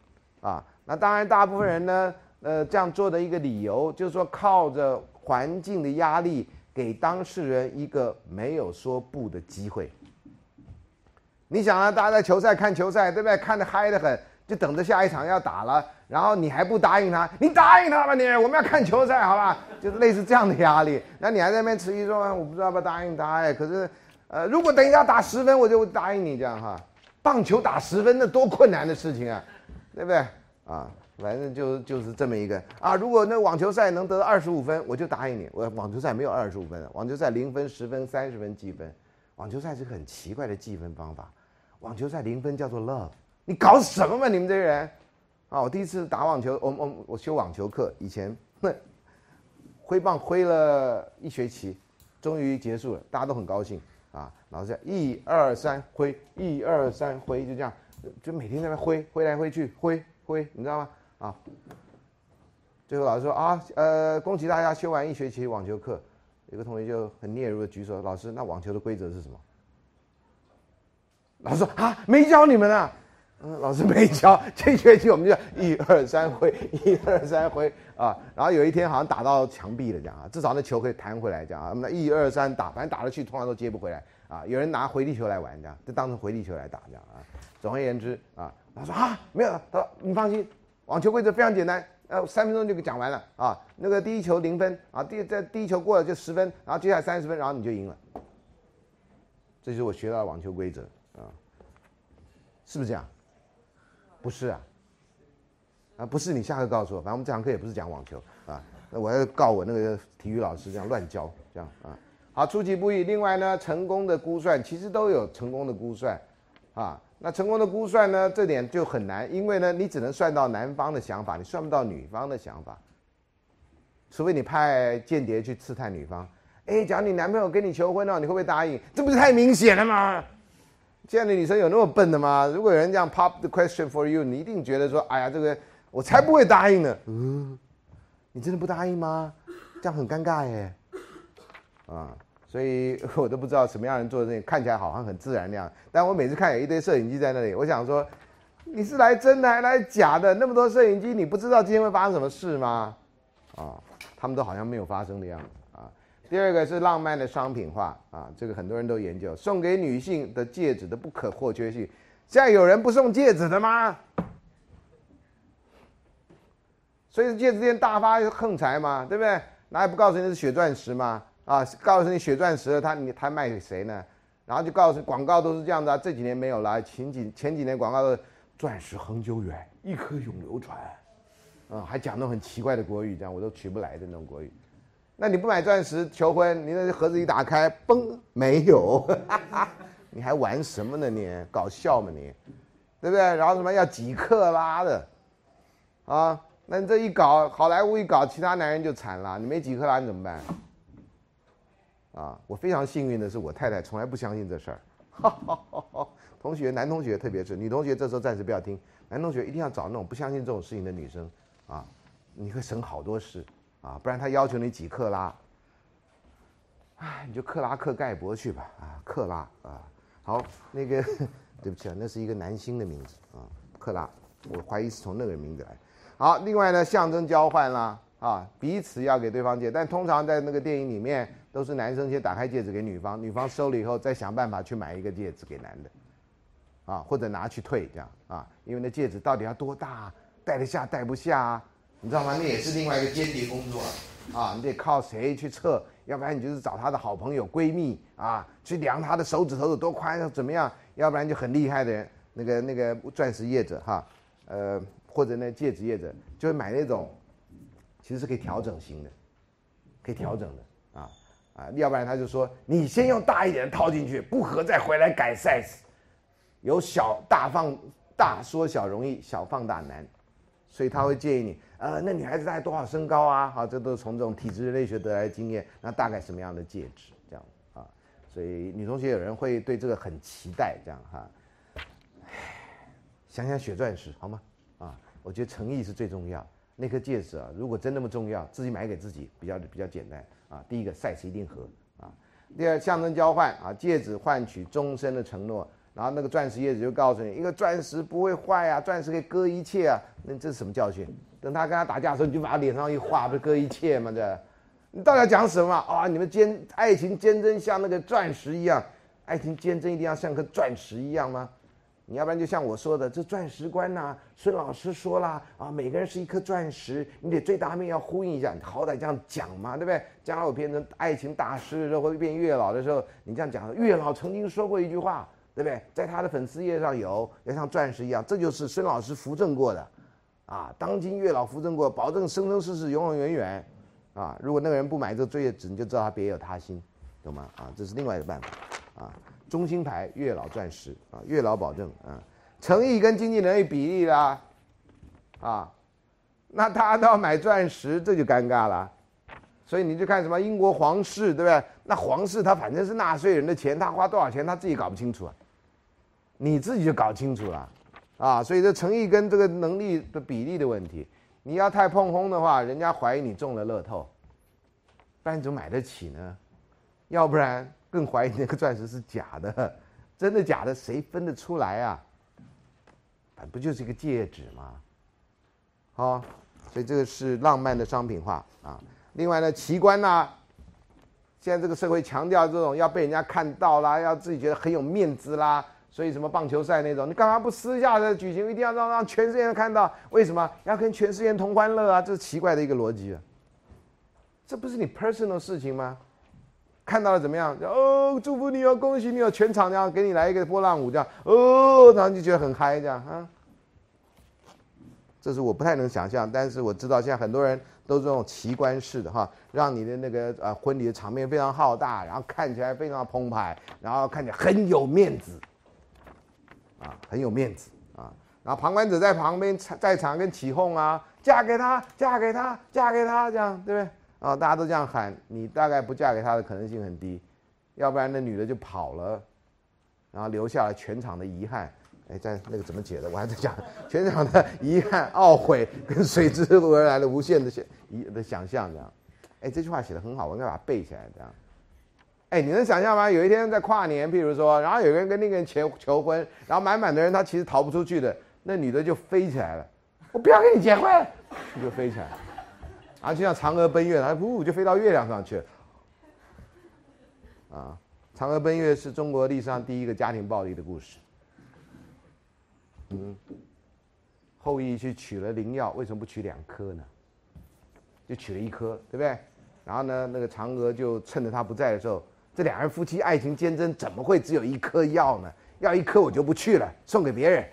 啊，那当然大部分人呢，呃，这样做的一个理由就是说靠着环境的压力，给当事人一个没有说不的机会。你想啊，大家在球赛看球赛，对不对？看得嗨得很。就等着下一场要打了，然后你还不答应他？你答应他吧，你我们要看球赛，好吧？就是类似这样的压力。那你还在那边迟疑说，我不知道要不答应他？哎，可是，呃，如果等一下打十分，我就答应你这样哈。棒球打十分那多困难的事情啊，对不对？啊，反正就就是这么一个啊。如果那网球赛能得二十五分，我就答应你。我网球赛没有二十五分，网球赛零分、十分、三十分计分。网球赛是个很奇怪的计分方法。网球赛零分叫做 love。你搞什么嘛？你们这些人，啊！我第一次打网球，我我我修网球课，以前挥棒挥了一学期，终于结束了，大家都很高兴啊！老师讲一二三挥，一二三挥，就这样，就每天在那挥，挥来挥去，挥挥，你知道吗？啊！最后老师说啊，呃，恭喜大家修完一学期网球课。有个同学就很嗫嚅的举手，老师，那网球的规则是什么？老师说啊，没教你们啊。嗯，老师没教，这学期我们就一二三挥，一二三挥啊。然后有一天好像打到墙壁了，这样啊，至少那球可以弹回来，这样啊。那一二三打，反正打了去，通常都接不回来啊。有人拿回力球来玩，这样就当成回力球来打，这样啊。总而言之啊，他说啊，没有，他说你放心，网球规则非常简单，呃，三分钟就给讲完了啊。那个第一球零分啊，第在第一球过了就十分，然后接下来三十分，然后你就赢了。这就是我学到的网球规则啊，是不是这样？不是啊，啊不是你下课告诉我，反正我们这堂课也不是讲网球啊，那我要告我那个体育老师这样乱教这样啊。好，出其不意。另外呢，成功的估算其实都有成功的估算，啊，那成功的估算呢，这点就很难，因为呢，你只能算到男方的想法，你算不到女方的想法，除非你派间谍去刺探女方。哎，假如你男朋友跟你求婚了，你会不会答应？这不是太明显了吗？这样的女生有那么笨的吗？如果有人这样 pop the question for you，你一定觉得说，哎呀，这个我才不会答应呢。嗯，你真的不答应吗？这样很尴尬耶。啊，所以 我都不知道什么样人做的事情，看起来好像很自然那样。但我每次看有一堆摄影机在那里，我想说，你是来真的还来假的？那么多摄影机，你不知道今天会发生什么事吗？啊，他们都好像没有发生的样子啊。第二个是浪漫的商品化啊，这个很多人都研究，送给女性的戒指的不可或缺性，现在有人不送戒指的吗？所以戒指店大发横财嘛，对不对？哪也不告诉你是血钻石嘛？啊，告诉你血钻石了，他你他卖给谁呢？然后就告诉广告都是这样的，这几年没有了，前几前几年广告的钻石恒久远，一颗永流传，啊，还讲那种很奇怪的国语，这样我都取不来的那种国语。那你不买钻石求婚，你那盒子一打开，嘣，没有，你还玩什么呢？你搞笑吗你？对不对？然后什么要几克拉的，啊？那你这一搞，好莱坞一搞，其他男人就惨了。你没几克拉，你怎么办？啊，我非常幸运的是，我太太从来不相信这事儿。同学，男同学特别是，女同学这时候暂时不要听。男同学一定要找那种不相信这种事情的女生啊，你会省好多事啊。不然他要求你几克拉，哎，你就克拉克盖博去吧啊，克拉啊。好，那个对不起啊，那是一个男星的名字啊，克拉，我怀疑是从那个名字来。好，另外呢，象征交换啦，啊，彼此要给对方借，但通常在那个电影里面，都是男生先打开戒指给女方，女方收了以后，再想办法去买一个戒指给男的，啊，或者拿去退这样啊，因为那戒指到底要多大，戴得下戴不下啊，你知道吗？那也是另外一个间谍工作，啊，啊你得靠谁去测？要不然你就是找他的好朋友闺蜜啊，去量他的手指头有多宽要，怎么样？要不然就很厉害的人，那个那个钻石业者哈，呃。或者那，戒指业者就会买那种，其实是可以调整型的，可以调整的啊，要不然他就说你先用大一点的套进去，不合再回来改 size，有小大放大缩小容易，小放大难，所以他会建议你，呃，那女孩子大概多少身高啊？好，这都是从这种体质人类学得来的经验，那大概什么样的戒指这样啊？所以女同学有人会对这个很期待，这样哈，想想血钻石好吗？啊我觉得诚意是最重要。那颗戒指啊，如果真那么重要，自己买给自己比较比较简单啊。第一个赛斯一定和啊。第二，象征交换啊，戒指换取终身的承诺。然后那个钻石叶子就告诉你，一个钻石不会坏啊，钻石可以割一切啊。那这是什么教训？等他跟他打架的时候，你就把他脸上一画，不是割一切吗？这，你到底要讲什么啊？你们坚爱情坚贞像那个钻石一样，爱情坚贞一定要像颗钻石一样吗？你要不然就像我说的，这钻石观呐，孙老师说了啊，每个人是一颗钻石，你得最大面要呼应一下，你好歹这样讲嘛，对不对？将来我变成爱情大师的时候，或者变月老的时候，你这样讲，月老曾经说过一句话，对不对？在他的粉丝页上有，要像钻石一样，这就是孙老师扶正过的，啊，当今月老扶正过，保证生生世世永永远远，啊，如果那个人不买这个戒纸，你就知道他别有他心，懂吗？啊，这是另外一个办法，啊。中心牌月老钻石啊，月老保证啊，诚意跟经济能力比例啦，啊，那他都要买钻石，这就尴尬了。所以你就看什么英国皇室，对不对？那皇室他反正是纳税人的钱，他花多少钱他自己搞不清楚啊，你自己就搞清楚了啊。所以这诚意跟这个能力的比例的问题，你要太碰轰的话，人家怀疑你中了乐透，不然你怎么买得起呢？要不然。更怀疑那个钻石是假的，真的假的谁分得出来啊？不就是一个戒指吗？好，所以这个是浪漫的商品化啊。另外呢，奇观呢，现在这个社会强调这种要被人家看到啦，要自己觉得很有面子啦，所以什么棒球赛那种，你干嘛不私下的举行？一定要让让全世界人看到？为什么要跟全世界同欢乐啊？这是奇怪的一个逻辑啊！这不是你 personal 事情吗？看到了怎么样？哦，祝福你哦，恭喜你哦！全场这样给你来一个波浪舞，这样哦，然后就觉得很嗨，这样啊。这是我不太能想象，但是我知道现在很多人都这种奇观式的哈，让你的那个呃婚礼的场面非常浩大，然后看起来非常澎湃，然后看起来很有面子，啊，很有面子啊。然后旁观者在旁边在场跟起哄啊，嫁给他，嫁给他，嫁给他，这样对不对？啊，大家都这样喊，你大概不嫁给他的可能性很低，要不然那女的就跑了，然后留下了全场的遗憾。哎，在那个怎么解的？我还在讲全场的遗憾、懊悔跟随之而来的无限的想一的想象这样。哎，这句话写的很好，我应该把它背起来这样。哎，你能想象吗？有一天在跨年，譬如说，然后有个人跟那个人求求婚，然后满满的人，他其实逃不出去的，那女的就飞起来了，我不要跟你结婚，就飞起来。啊，就像嫦娥奔月，它噗就飞到月亮上去了。啊，嫦娥奔月是中国历史上第一个家庭暴力的故事。嗯，后羿去取了灵药，为什么不取两颗呢？就取了一颗，对不对？然后呢，那个嫦娥就趁着他不在的时候，这两人夫妻爱情坚贞，怎么会只有一颗药呢？要一颗我就不去了，送给别人，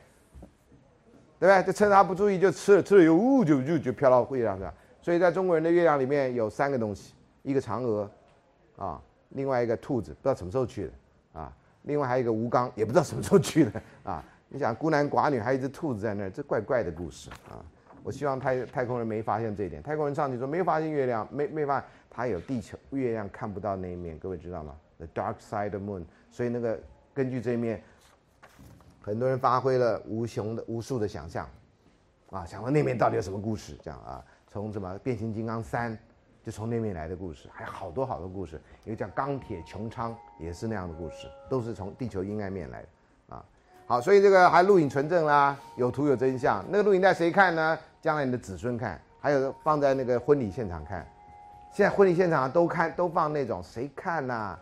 对不对？就趁他不注意就吃了，吃了又呜就就就飘到月亮上。所以在中国人的月亮里面有三个东西：一个嫦娥，啊，另外一个兔子，不知道什么时候去的，啊，另外还有一个吴刚，也不知道什么时候去的，啊。你想孤男寡女还有一只兔子在那儿，这怪怪的故事啊！我希望太太空人没发现这一点。太空人上去说没有发现月亮，没没发现他有地球月亮看不到那一面，各位知道吗？The dark side of moon。所以那个根据这一面，很多人发挥了无穷的无数的想象，啊，想到那面到底有什么故事？这样啊，从什么变形金刚三就从那面来的故事，还有好多好多故事。一个叫钢铁穹苍也是那样的故事，都是从地球阴暗面来的啊。好，所以这个还录影存证啦，有图有真相。那个录影带谁看呢？将来你的子孙看，还有放在那个婚礼现场看。现在婚礼现场都看，都放那种，谁看呐？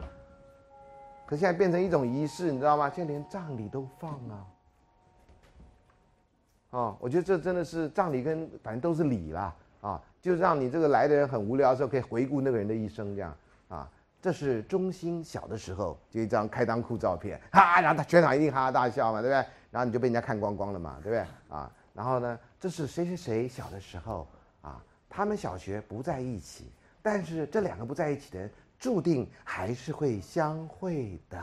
可现在变成一种仪式，你知道吗？现在连葬礼都放啊。哦，我觉得这真的是葬礼跟反正都是礼啦，啊，就让你这个来的人很无聊的时候，可以回顾那个人的一生，这样啊。这是中心小的时候就一张开裆裤照片，哈，然后他全场一定哈哈大笑嘛，对不对？然后你就被人家看光光了嘛，对不对？啊，然后呢，这是谁谁谁小的时候啊，他们小学不在一起，但是这两个不在一起的人注定还是会相会的。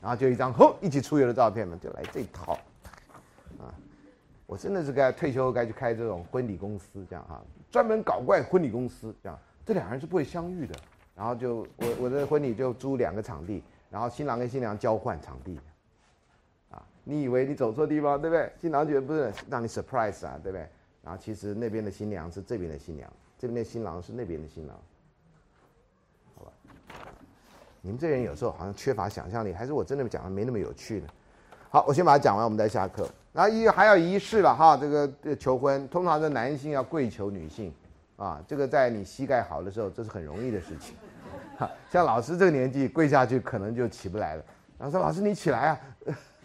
然后就一张吼一起出游的照片嘛，就来这套，啊，我真的是该退休该去开这种婚礼公司这样啊，专门搞怪婚礼公司这样，这两个人是不会相遇的。然后就我我的婚礼就租两个场地，然后新郎跟新娘交换场地，啊，你以为你走错地方对不对？新郎觉得不是让你 surprise 啊，对不对？然后其实那边的新娘是这边的新娘，这边的新郎是那边的新郎，好吧？你们这人有时候好像缺乏想象力，还是我真的讲的没那么有趣呢？好，我先把它讲完，我们再下课。然后一还要仪式了哈，这个求婚通常是男性要跪求女性，啊，这个在你膝盖好的时候，这是很容易的事情。哈像老师这个年纪跪下去可能就起不来了。然后说：“老师你起来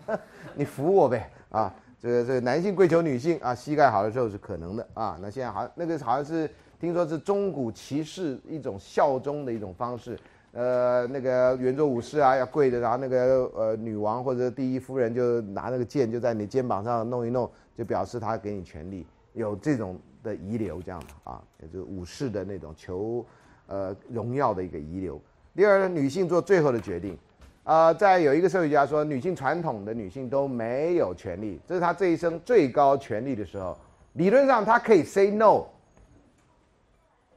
啊，你扶我呗啊！”这个这个男性跪求女性啊，膝盖好的时候是可能的啊。那现在好那个好像是听说是中古骑士一种效忠的一种方式。呃，那个圆桌武士啊要跪着，然后那个呃女王或者第一夫人就拿那个剑就在你肩膀上弄一弄，就表示他给你权力，有这种的遗留这样的啊，也就是武士的那种求。呃，荣耀的一个遗留。第二，女性做最后的决定。啊，在有一个社会学家说，女性传统的女性都没有权利，这是她这一生最高权力的时候。理论上她可以 say no，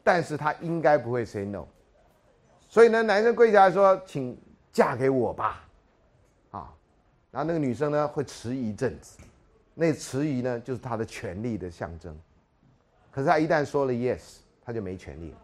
但是她应该不会 say no。所以呢，男生跪下来说：“请嫁给我吧。”啊，然后那个女生呢会迟疑一阵子，那迟疑呢就是她的权力的象征。可是她一旦说了 yes，她就没权利了。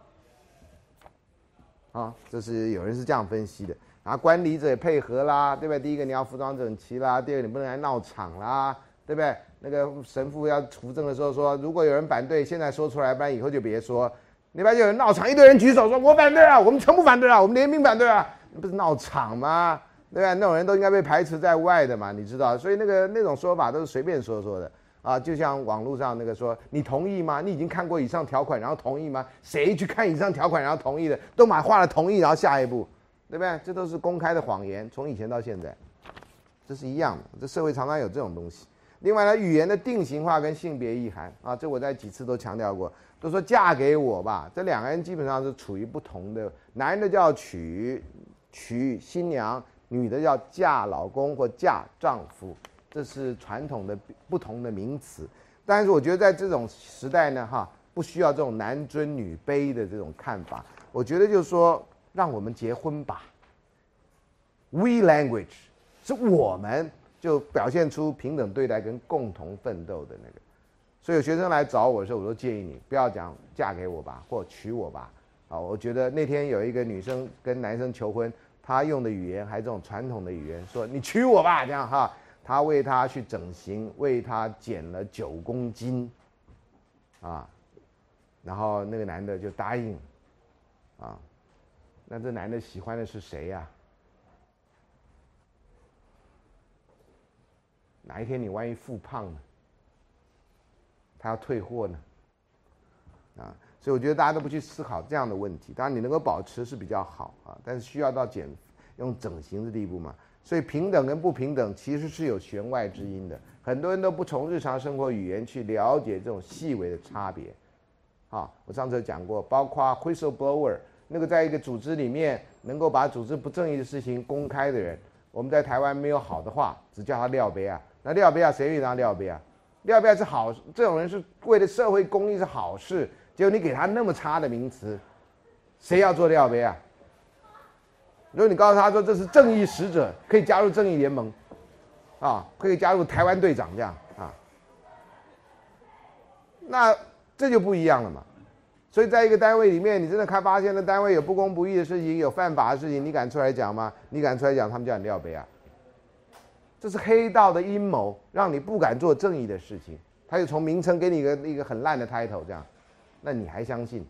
啊，这是有人是这样分析的。然后观礼者也配合啦，对不对？第一个你要服装整齐啦，第二个你不能来闹场啦，对不对？那个神父要扶正的时候说，如果有人反对，现在说出来，不然以后就别说。那边就有人闹场，一堆人举手说：“我反对啊，我们全部反对啊，我们联名反对啊。”不是闹场吗？对吧？那种人都应该被排斥在外的嘛，你知道？所以那个那种说法都是随便说说的。啊，就像网络上那个说，你同意吗？你已经看过以上条款，然后同意吗？谁去看以上条款然后同意的？都马画了同意，然后下一步，对不对？这都是公开的谎言，从以前到现在，这是一样的。这社会常常有这种东西。另外呢，语言的定型化跟性别意涵啊，这我在几次都强调过，都说嫁给我吧。这两个人基本上是处于不同的，男的叫娶娶新娘，女的叫嫁老公或嫁丈夫。这是传统的不同的名词，但是我觉得在这种时代呢，哈，不需要这种男尊女卑的这种看法。我觉得就是说，让我们结婚吧。We language 是我们就表现出平等对待跟共同奋斗的那个。所以有学生来找我的时候，我都建议你不要讲嫁给我吧，或娶我吧。啊，我觉得那天有一个女生跟男生求婚，她用的语言还这种传统的语言，说你娶我吧，这样哈。他为他去整形，为他减了九公斤，啊，然后那个男的就答应，啊，那这男的喜欢的是谁呀？哪一天你万一复胖了，他要退货呢？啊，所以我觉得大家都不去思考这样的问题。当然你能够保持是比较好啊，但是需要到减用整形的地步嘛。所以平等跟不平等其实是有弦外之音的。很多人都不从日常生活语言去了解这种细微的差别。啊，我上次讲过，包括 whistleblower 那个在一个组织里面能够把组织不正义的事情公开的人，我们在台湾没有好的话，只叫他廖杯啊。那廖杯啊，谁愿意当廖杯啊？廖杯是好，这种人是为了社会公益是好事，结果你给他那么差的名词，谁要做廖杯啊？如果你告诉他说这是正义使者，可以加入正义联盟，啊，可以加入台湾队长这样啊，那这就不一样了嘛。所以在一个单位里面，你真的看发现了单位有不公不义的事情，有犯法的事情，你敢出来讲吗？你敢出来讲，他们叫你廖杯啊？这是黑道的阴谋，让你不敢做正义的事情。他就从名称给你一个一个很烂的 title 这样，那你还相信？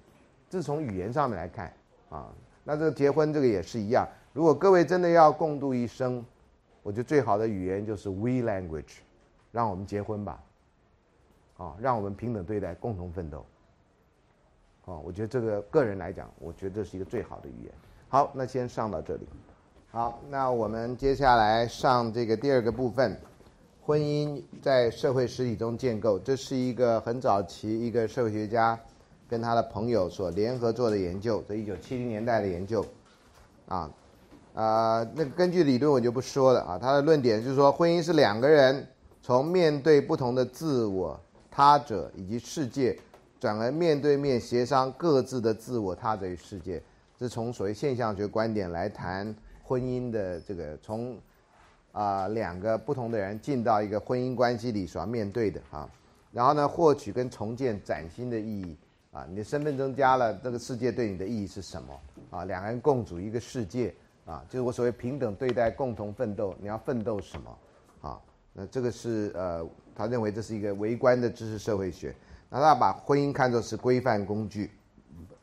这是从语言上面来看啊。那这个结婚这个也是一样，如果各位真的要共度一生，我觉得最好的语言就是 we language，让我们结婚吧，啊，让我们平等对待，共同奋斗，啊，我觉得这个个人来讲，我觉得这是一个最好的语言。好，那先上到这里。好，那我们接下来上这个第二个部分，婚姻在社会实体中建构，这是一个很早期一个社会学家。跟他的朋友所联合做的研究，这一九七零年代的研究，啊，啊，那根据理论我就不说了啊。他的论点就是说，婚姻是两个人从面对不同的自我、他者以及世界，转而面对面协商各自的自我、他者与世界。这从所谓现象学观点来谈婚姻的这个，从啊两个不同的人进到一个婚姻关系里所要面对的啊，然后呢，获取跟重建崭新的意义。啊，你的身份增加了，这个世界对你的意义是什么？啊，两个人共组一个世界，啊，就是我所谓平等对待、共同奋斗。你要奋斗什么？啊，那这个是呃，他认为这是一个微观的知识社会学。那他把婚姻看作是规范工具，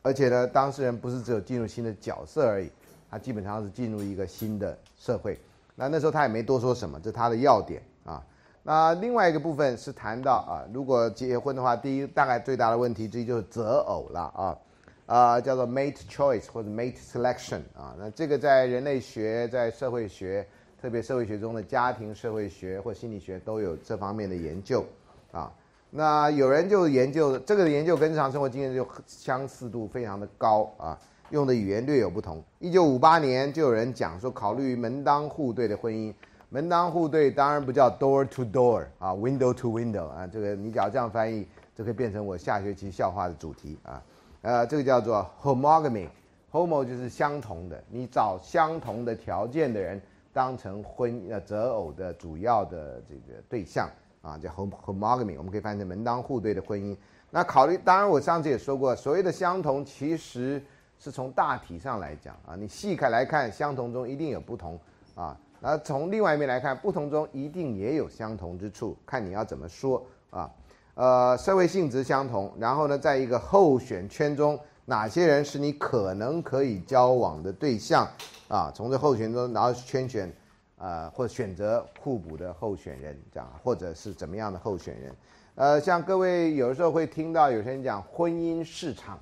而且呢，当事人不是只有进入新的角色而已，他基本上是进入一个新的社会。那那时候他也没多说什么，这是他的要点啊。那另外一个部分是谈到啊，如果结婚的话，第一大概最大的问题之一就是择偶了啊，啊叫做 mate choice 或者 mate selection 啊，那这个在人类学、在社会学，特别社会学中的家庭社会学或心理学都有这方面的研究啊。那有人就研究这个研究跟日常生活经验就相似度非常的高啊，用的语言略有不同。一九五八年就有人讲说，考虑门当户对的婚姻。门当户对当然不叫 door to door 啊，window to window 啊，这个你只要这样翻译，就可以变成我下学期笑话的主题啊。呃，这个叫做 homogamy，homo 就是相同的，你找相同的条件的人当成婚呃择偶的主要的这个对象啊，叫 hom homogamy，我们可以翻译成门当户对的婚姻。那考虑，当然我上次也说过，所谓的相同其实是从大体上来讲啊，你细看来看，相同中一定有不同啊。那从另外一面来看，不同中一定也有相同之处，看你要怎么说啊。呃，社会性质相同，然后呢，在一个候选圈中，哪些人是你可能可以交往的对象啊？从这候选中，然后圈选，呃，或选择互补的候选人，这样，或者是怎么样的候选人？呃，像各位有时候会听到有些人讲婚姻市场，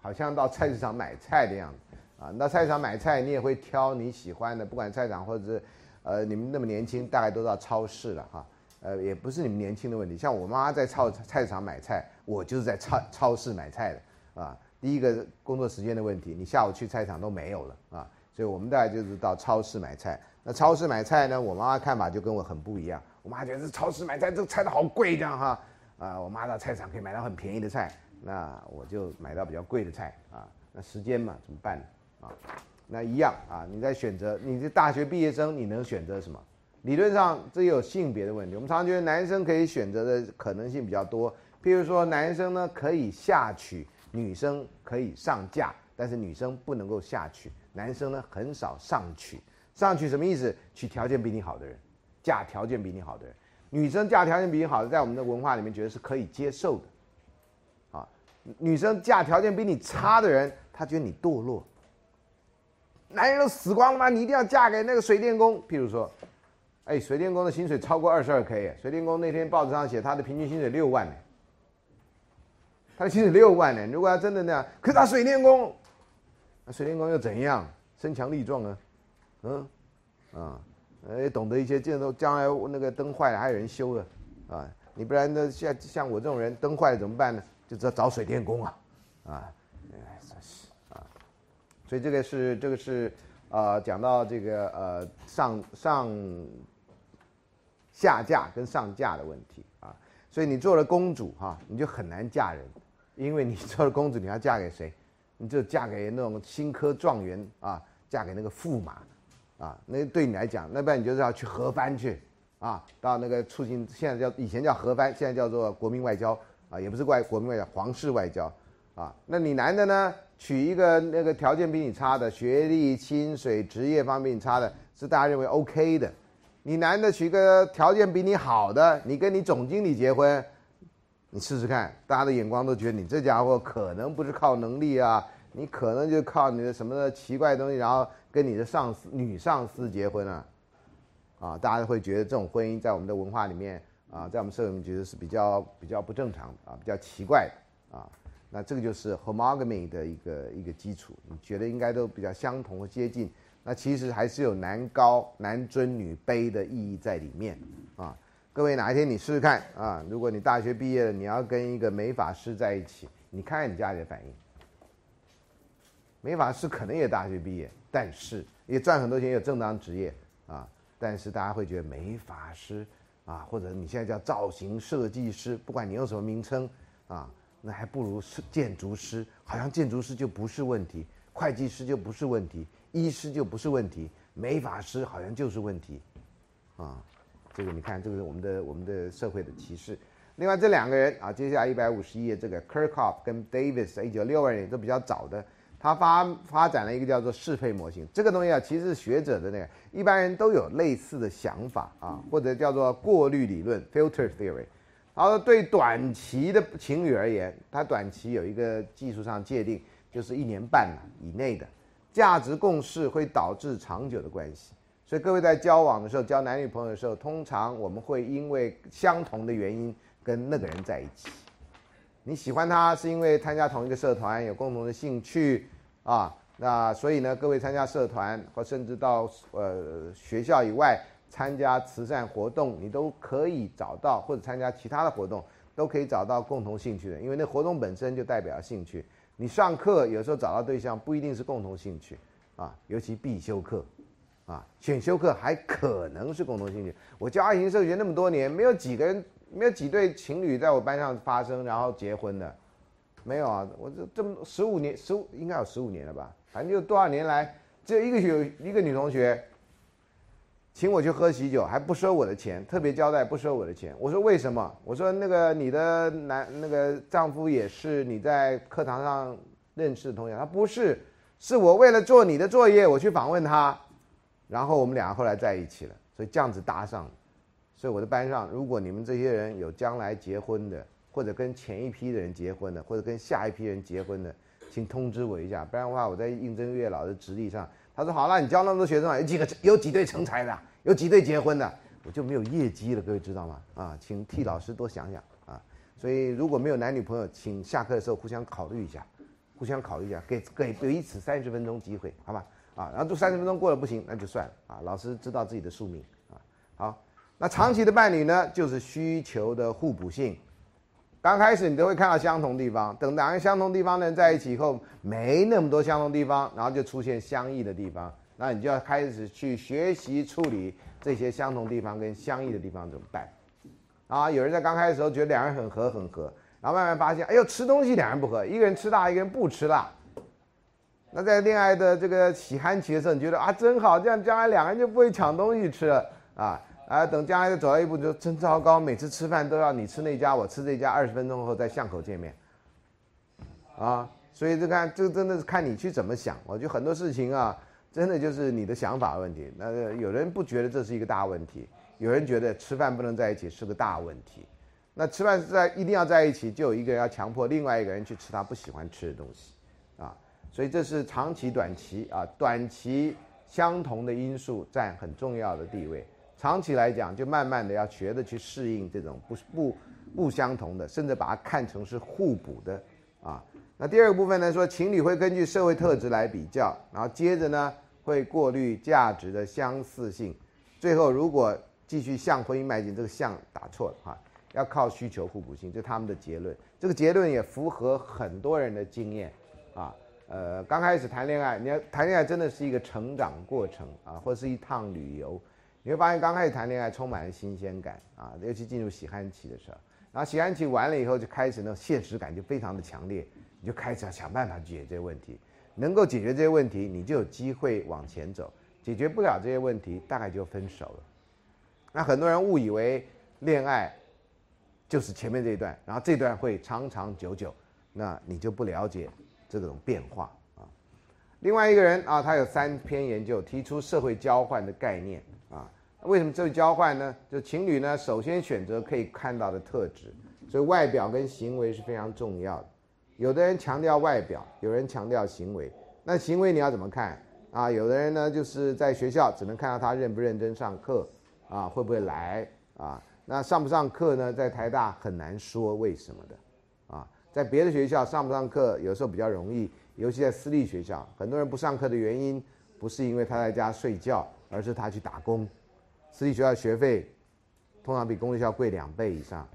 好像到菜市场买菜的样子啊。到菜市场买菜，你也会挑你喜欢的，不管菜场或者是。呃，你们那么年轻，大概都到超市了哈。呃，也不是你们年轻的问题，像我妈在超菜市场买菜，我就是在超超市买菜的啊。第一个工作时间的问题，你下午去菜场都没有了啊，所以我们大概就是到超市买菜。那超市买菜呢，我妈妈看法就跟我很不一样。我妈觉得超市买菜这个菜都好贵这样哈。啊，我妈到菜场可以买到很便宜的菜，那我就买到比较贵的菜啊。那时间嘛，怎么办啊？那一样啊，你在选择，你是大学毕业生，你能选择什么？理论上这有性别的问题。我们常常觉得男生可以选择的可能性比较多，譬如说男生呢可以下娶，女生可以上嫁，但是女生不能够下娶，男生呢很少上娶。上娶什么意思？娶条件比你好的人，嫁条件比你好的人。女生嫁条件比你好的，在我们的文化里面觉得是可以接受的。女生嫁条件比你差的人，她觉得你堕落。男人都死光了吗？你一定要嫁给那个水电工？譬如说，哎，水电工的薪水超过二十二 k，水电工那天报纸上写他的平均薪水六万呢，他的薪水六万呢。如果他真的那样，可是他水电工，那水电工又怎样？身强力壮啊，嗯，啊，呃，懂得一些，这都将来那个灯坏了还有人修的，啊，你不然呢，像像我这种人，灯坏了怎么办呢？就知道找水电工啊，啊，真是啊，所以这个是这个是啊，讲到这个呃上上下嫁跟上嫁的问题啊，所以你做了公主哈，你就很难嫁人，因为你做了公主，你要嫁给谁？你就嫁给那种新科状元啊。嫁给那个驸马，啊，那对你来讲，那不然你就是要去和番去，啊，到那个促进现在叫以前叫和番，现在叫做国民外交，啊，也不是外国民外交，皇室外交，啊，那你男的呢，娶一个那个条件比你差的，学历、薪水、职业方面比你差的，是大家认为 OK 的，你男的娶个条件比你好的，你跟你总经理结婚，你试试看，大家的眼光都觉得你这家伙可能不是靠能力啊。你可能就靠你的什么的奇怪的东西，然后跟你的上司、女上司结婚了，啊，大家会觉得这种婚姻在我们的文化里面啊，在我们社会里面觉得是比较比较不正常啊，比较奇怪的啊。那这个就是 homogamy 的一个一个基础，你觉得应该都比较相同和接近，那其实还是有男高男尊女卑的意义在里面啊。各位哪一天你试试看啊？如果你大学毕业了，你要跟一个美发师在一起，你看看你家里的反应。美法师可能也大学毕业，但是也赚很多钱，有正当职业啊。但是大家会觉得美法师啊，或者你现在叫造型设计师，不管你用什么名称啊，那还不如是建筑师。好像建筑师就不是问题，会计师就不是问题，医师就不是问题，美法师好像就是问题啊。这个你看，这个是我们的我们的社会的歧视。另外这两个人啊，接下来一百五十页，这个 Kirkhoff 跟 Davis，一九六二年都比较早的。他发发展了一个叫做适配模型，这个东西啊，其实是学者的那个，一般人都有类似的想法啊，或者叫做过滤理论 （filter theory）。然后对短期的情侣而言，它短期有一个技术上界定，就是一年半以内的价值共识会导致长久的关系。所以各位在交往的时候，交男女朋友的时候，通常我们会因为相同的原因跟那个人在一起。你喜欢他是因为参加同一个社团，有共同的兴趣啊，那所以呢，各位参加社团或甚至到呃学校以外参加慈善活动，你都可以找到或者参加其他的活动，都可以找到共同兴趣的，因为那活动本身就代表兴趣。你上课有时候找到对象不一定是共同兴趣啊，尤其必修课啊，选修课还可能是共同兴趣。我教爱情社学那么多年，没有几个人。没有几对情侣在我班上发生，然后结婚的，没有啊！我这这么十五年，十五应该有十五年了吧？反正就多少年来，只有一个有一个女同学，请我去喝喜酒，还不收我的钱，特别交代不收我的钱。我说为什么？我说那个你的男那个丈夫也是你在课堂上认识的同学，他不是，是我为了做你的作业，我去访问他，然后我们俩后来在一起了，所以这样子搭上了。所以我的班上，如果你们这些人有将来结婚的，或者跟前一批的人结婚的，或者跟下一批人结婚的，请通知我一下，不然的话我在应征月老的职历上，他说好了，你教那么多学生啊，有几个有几对成才的，有几对结婚的，我就没有业绩了，各位知道吗？啊，请替老师多想想啊。所以如果没有男女朋友，请下课的时候互相考虑一下，互相考虑一下，给给彼此三十分钟机会，好吧？啊，然后这三十分钟过了不行，那就算了啊。老师知道自己的宿命啊，好。那长期的伴侣呢，就是需求的互补性。刚开始你都会看到相同地方，等两个相同地方的人在一起以后，没那么多相同地方，然后就出现相异的地方。那你就要开始去学习处理这些相同地方跟相异的地方怎么办？啊，有人在刚开始时候觉得两人很合很合，然后慢慢发现，哎呦，吃东西两人不合，一个人吃辣，一个人不吃辣。那在恋爱的这个喜憨期的时候，你觉得啊真好，这样将来两个人就不会抢东西吃了啊。啊，等将来再走到一步，就真糟糕。每次吃饭都要你吃那家，我吃这家，二十分钟后在巷口见面。啊，所以这看，这真的是看你去怎么想。我觉得很多事情啊，真的就是你的想法问题。那有人不觉得这是一个大问题，有人觉得吃饭不能在一起是个大问题。那吃饭在一定要在一起，就有一个人要强迫另外一个人去吃他不喜欢吃的东西。啊，所以这是长期、短期啊，短期相同的因素占很重要的地位。长期来讲，就慢慢的要学着去适应这种不不不相同的，甚至把它看成是互补的啊。那第二个部分呢，说情侣会根据社会特质来比较，然后接着呢会过滤价值的相似性，最后如果继续向婚姻迈进，这个向打错了哈，要靠需求互补性，这是他们的结论。这个结论也符合很多人的经验啊。呃，刚开始谈恋爱，你要谈恋爱真的是一个成长过程啊，或是一趟旅游，你会发现刚开始谈恋爱充满了新鲜感啊，尤其进入喜欢期的时候，然后喜欢期完了以后就开始那种现实感就非常的强烈。你就开始要想办法解决这些问题，能够解决这些问题，你就有机会往前走；解决不了这些问题，大概就分手了。那很多人误以为恋爱就是前面这一段，然后这段会长长久久，那你就不了解这种变化啊。另外一个人啊，他有三篇研究提出社会交换的概念。为什么社会交换呢？就情侣呢，首先选择可以看到的特质，所以外表跟行为是非常重要的。有的人强调外表，有人强调行为。那行为你要怎么看啊？有的人呢，就是在学校只能看到他认不认真上课，啊，会不会来啊？那上不上课呢？在台大很难说为什么的，啊，在别的学校上不上课有时候比较容易，尤其在私立学校，很多人不上课的原因不是因为他在家睡觉，而是他去打工。私立学校学费通常比公立学校贵两倍以上。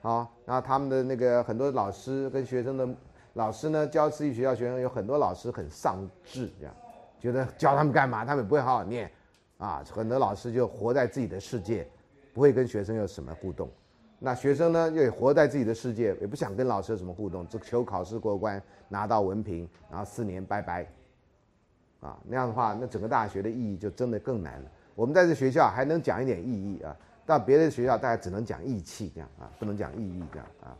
好，然后他们的那个很多老师跟学生的老师呢，教私立学校学生有很多老师很丧志，这样觉得教他们干嘛？他们不会好好念，啊，很多老师就活在自己的世界，不会跟学生有什么互动。那学生呢，也活在自己的世界，也不想跟老师有什么互动，只求考试过关，拿到文凭，然后四年拜拜。啊，那样的话，那整个大学的意义就真的更难了。我们在这学校还能讲一点意义啊。到别的学校，大家只能讲义气这样啊，不能讲意义这样啊，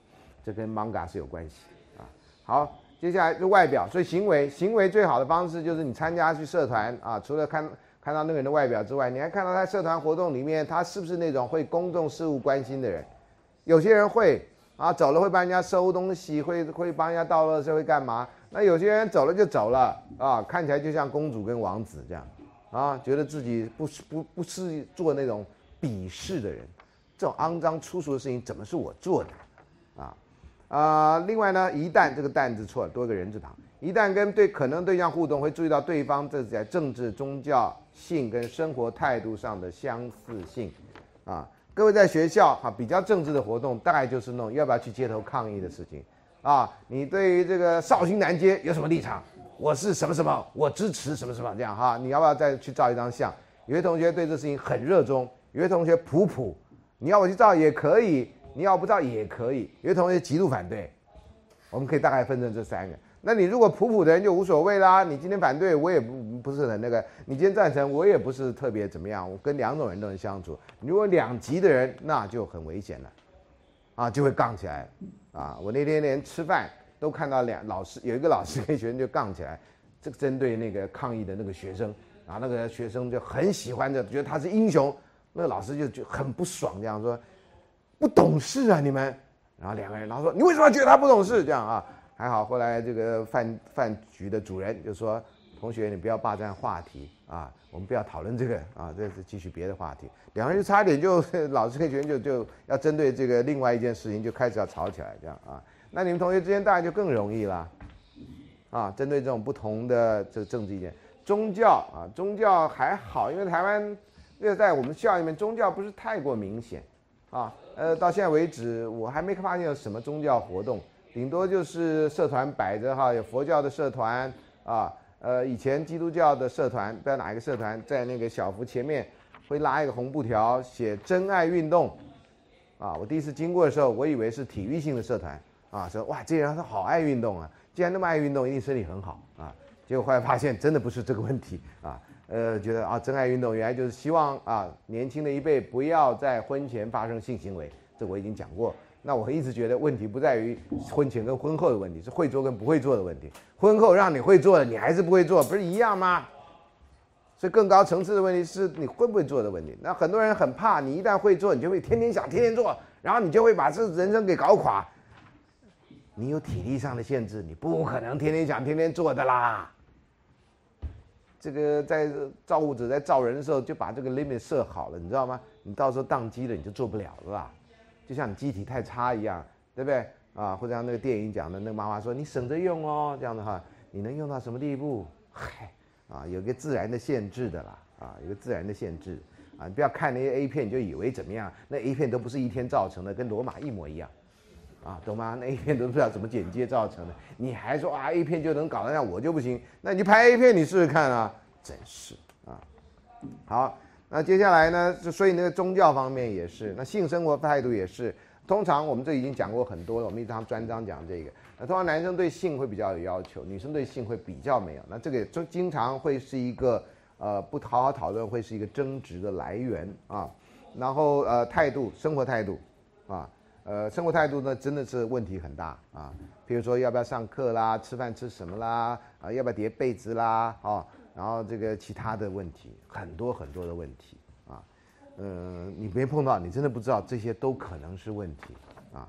这跟 manga 是有关系啊。好，接下来是外表，所以行为，行为最好的方式就是你参加去社团啊，除了看看到那个人的外表之外，你还看到他社团活动里面他是不是那种会公众事务关心的人。有些人会啊，走了会帮人家收东西，会会帮人家倒垃圾，会干嘛？那有些人走了就走了啊，看起来就像公主跟王子这样啊，觉得自己不是不不是做那种。鄙视的人，这种肮脏粗俗的事情怎么是我做的？啊啊！另外呢，一旦这个“旦”字错了，多个人字旁，一旦跟对可能对象互动，会注意到对方这是在政治、宗教、性跟生活态度上的相似性。啊，各位在学校哈比较政治的活动，大概就是那种要不要去街头抗议的事情。啊，你对于这个绍兴南街有什么立场？我是什么什么，我支持什么什么这样哈？你要不要再去照一张相？有些同学对这事情很热衷。有些同学普普，你要我去照也可以，你要不照也可以。有些同学极度反对，我们可以大概分成这三个。那你如果普普的人就无所谓啦，你今天反对我也不不是很那个，你今天赞成我也不是特别怎么样。我跟两种人都能相处。如果两极的人那就很危险了，啊，就会杠起来，啊，我那天连吃饭都看到两老师有一个老师跟学生就杠起来，这个针对那个抗议的那个学生，然后那个学生就很喜欢的，觉得他是英雄。那个老师就就很不爽，这样说，不懂事啊你们。然后两个人，然后说你为什么觉得他不懂事？这样啊，还好后来这个饭饭局的主人就说，同学你不要霸占话题啊，我们不要讨论这个啊，这是继续别的话题。两个人就差点就老师跟学生就就要针对这个另外一件事情就开始要吵起来这样啊。那你们同学之间当然就更容易了，啊，针对这种不同的这个政治意见，宗教啊，宗教还好，因为台湾。这个在我们校里面，宗教不是太过明显，啊，呃，到现在为止，我还没发现有什么宗教活动，顶多就是社团摆着哈，有佛教的社团啊，呃，以前基督教的社团，不知道哪一个社团，在那个小福前面会拉一个红布条，写“真爱运动”，啊，我第一次经过的时候，我以为是体育性的社团，啊，说哇，这人他好爱运动啊，既然那么爱运动，一定身体很好啊，结果后来发现真的不是这个问题啊。呃，觉得啊，真爱运动原来就是希望啊，年轻的一辈不要在婚前发生性行为，这我已经讲过。那我一直觉得问题不在于婚前跟婚后的问题，是会做跟不会做的问题。婚后让你会做的，你还是不会做，不是一样吗？所以更高层次的问题是你会不会做的问题。那很多人很怕，你一旦会做，你就会天天想，天天做，然后你就会把这人生给搞垮。你有体力上的限制，你不可能天天想，天天做的啦。这个在造物者在造人的时候就把这个 limit 设好了，你知道吗？你到时候宕机了，你就做不了了啦，就像你机体太差一样，对不对？啊，或者像那个电影讲的，那个妈妈说你省着用哦，这样的话，你能用到什么地步？嗨，啊，有个自然的限制的啦，啊，有个自然的限制啊，你不要看那些 A 片就以为怎么样，那 A 片都不是一天造成的，跟罗马一模一样，啊，懂吗？那 A 片都不知道怎么剪接造成的，你还说啊 A 片就能搞得样我就不行？那你就拍 A 片你试试看啊，真是啊，好。那接下来呢？所以那个宗教方面也是，那性生活态度也是。通常我们这已经讲过很多了，我们一堂专章讲这个。那通常男生对性会比较有要求，女生对性会比较没有。那这个就经常会是一个呃不好好讨论，会是一个争执的来源啊。然后呃态度，生活态度啊，呃生活态度呢真的是问题很大啊。比如说要不要上课啦，吃饭吃什么啦，啊要不要叠被子啦，啊。然后这个其他的问题很多很多的问题啊，嗯，你没碰到，你真的不知道这些都可能是问题啊。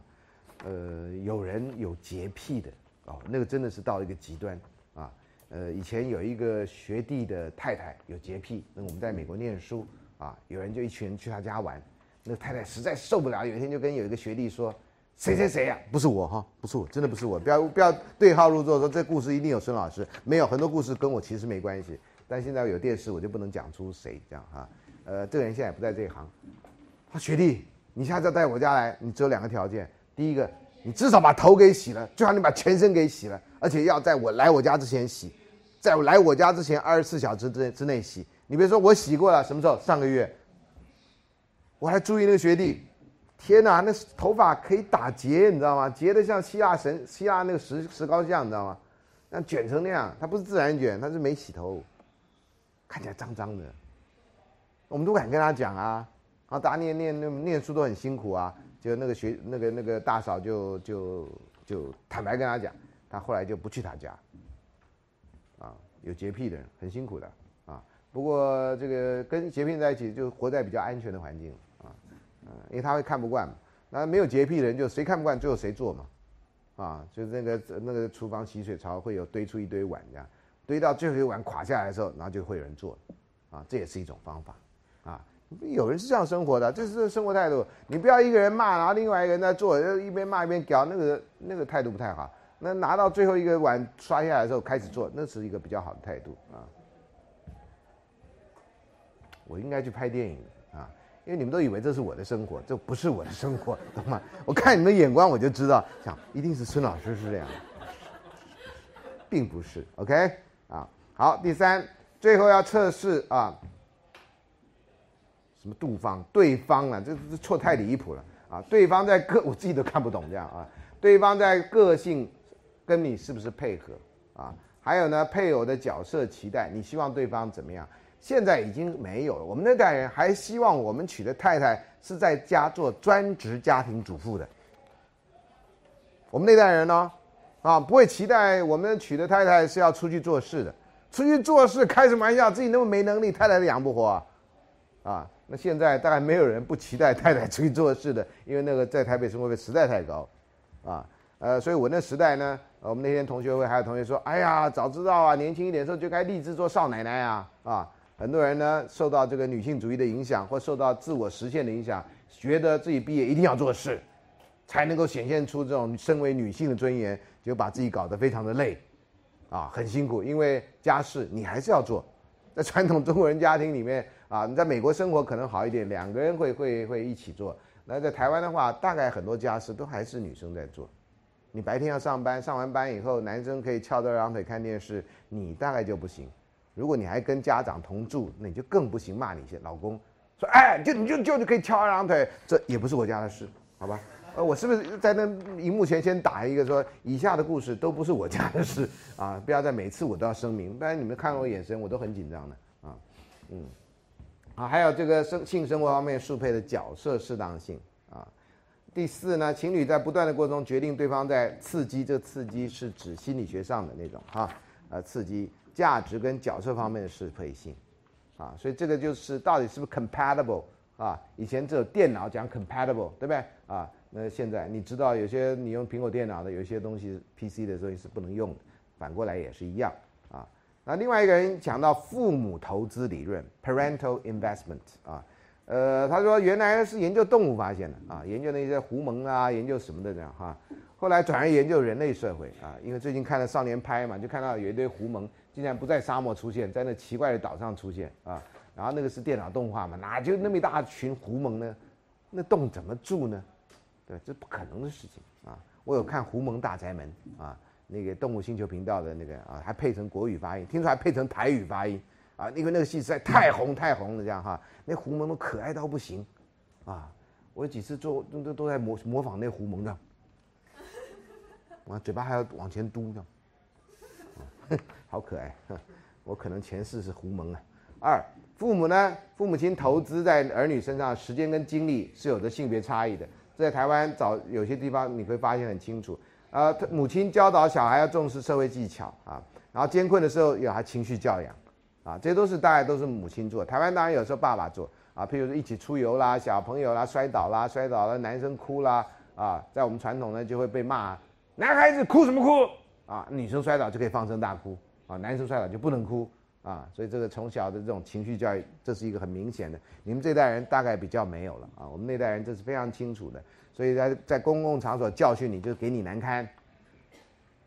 呃，有人有洁癖的哦，那个真的是到一个极端啊。呃，以前有一个学弟的太太有洁癖，那我们在美国念书啊，有人就一群人去他家玩，那太太实在受不了，有一天就跟有一个学弟说。谁谁谁呀？不是我哈，不是我，真的不是我。不要不要对号入座，说这故事一定有孙老师。没有很多故事跟我其实没关系，但现在有电视，我就不能讲出谁这样哈。呃，这个人现在也不在这一行。他学弟，你下次要带我家来，你只有两个条件：第一个，你至少把头给洗了，最好你把全身给洗了，而且要在我来我家之前洗，在我来我家之前二十四小时之之内洗。你别说我洗过了，什么时候？上个月。我还注意那个学弟。天哪，那头发可以打结，你知道吗？结的像希腊神、希腊那个石石膏像，你知道吗？那卷成那样，他不是自然卷，他是没洗头，看起来脏脏的。我们都敢跟他讲啊，啊，大家念念那念书都很辛苦啊。就那个学那个那个大嫂就就就坦白跟他讲，他后来就不去他家。啊，有洁癖的人很辛苦的啊。不过这个跟洁癖在一起，就活在比较安全的环境。嗯，因为他会看不惯嘛，那没有洁癖的人就谁看不惯，最后谁做嘛，啊，就是那个那个厨房洗水槽会有堆出一堆碗这样，堆到最后一碗垮下来的时候，然后就会有人做，啊，这也是一种方法，啊，有人是这样生活的，这是生活态度，你不要一个人骂，然后另外一个人在做，一边骂一边屌，那个那个态度不太好。那拿到最后一个碗刷下来的时候开始做，那是一个比较好的态度啊。我应该去拍电影。因为你们都以为这是我的生活，这不是我的生活，懂吗？我看你们的眼光，我就知道，想一定是孙老师是这样，并不是。OK，啊，好，第三，最后要测试啊，什么杜方？对方啊，这这错太离谱了啊！对方在个，我自己都看不懂这样啊。对方在个性跟你是不是配合啊？还有呢，配偶的角色期待，你希望对方怎么样？现在已经没有了。我们那代人还希望我们娶的太太是在家做专职家庭主妇的。我们那代人呢，啊，不会期待我们娶的太太是要出去做事的。出去做事开什么玩笑？自己那么没能力，太太都养不活啊！那现在大概没有人不期待太太出去做事的，因为那个在台北生活费实在太高，啊，呃，所以我那时代呢，我们那天同学会还有同学说：“哎呀，早知道啊，年轻一点的时候就该立志做少奶奶啊！”啊。很多人呢受到这个女性主义的影响，或受到自我实现的影响，觉得自己毕业一定要做事，才能够显现出这种身为女性的尊严，就把自己搞得非常的累，啊，很辛苦。因为家事你还是要做，在传统中国人家庭里面啊，你在美国生活可能好一点，两个人会会会一起做。那在台湾的话，大概很多家事都还是女生在做。你白天要上班，上完班以后，男生可以翘着二郎腿看电视，你大概就不行。如果你还跟家长同住，那你就更不行。骂你些老公，说哎，就你就就就可以翘二郎腿，这也不是我家的事，好吧？呃，我是不是在那荧幕前先打一个说，以下的故事都不是我家的事啊？不要在每次我都要声明，不然你们看我眼神，我都很紧张的啊。嗯，啊，还有这个生性生活方面适配的角色适当性啊。第四呢，情侣在不断的过程中决定对方在刺激，这刺激是指心理学上的那种哈，呃，刺激。价值跟角色方面的适配性，啊，所以这个就是到底是不是 compatible 啊？以前只有电脑讲 compatible，对不对？啊，那现在你知道有些你用苹果电脑的，有些东西 PC 的东西是不能用的，反过来也是一样啊。那另外一个人讲到父母投资理论 （parental investment） 啊，呃，他说原来是研究动物发现的啊，研究那些狐獴啊，研究什么的这样哈。后来转而研究人类社会啊，因为最近看了少年拍嘛，就看到有一堆狐獴竟然不在沙漠出现，在那奇怪的岛上出现啊。然后那个是电脑动画嘛，哪就那么一大群狐獴呢？那洞怎么住呢？对，这不可能的事情啊！我有看《狐獴大宅门》啊，那个动物星球频道的那个啊，还配成国语发音，听说还配成台语发音啊，因为那个戏实在太红太红了，这样哈，那狐獴都可爱到不行啊！我有几次做都都都在模模仿那狐獴的，啊，嘴巴还要往前嘟呢，好可爱！我可能前世是狐獴啊。二父母呢？父母亲投资在儿女身上时间跟精力是有着性别差异的。在台湾早有些地方你会发现很清楚。呃，母亲教导小孩要重视社会技巧啊，然后艰困的时候有还情绪教养啊，这些都是大概都是母亲做。台湾当然有时候爸爸做啊，譬如说一起出游啦，小朋友啦摔倒啦，摔倒了男生哭啦啊，在我们传统呢就会被骂，男孩子哭什么哭啊？女生摔倒就可以放声大哭啊，男生摔倒就不能哭。啊，所以这个从小的这种情绪教育，这是一个很明显的。你们这代人大概比较没有了啊，我们那代人这是非常清楚的。所以在在公共场所教训你，就给你难堪，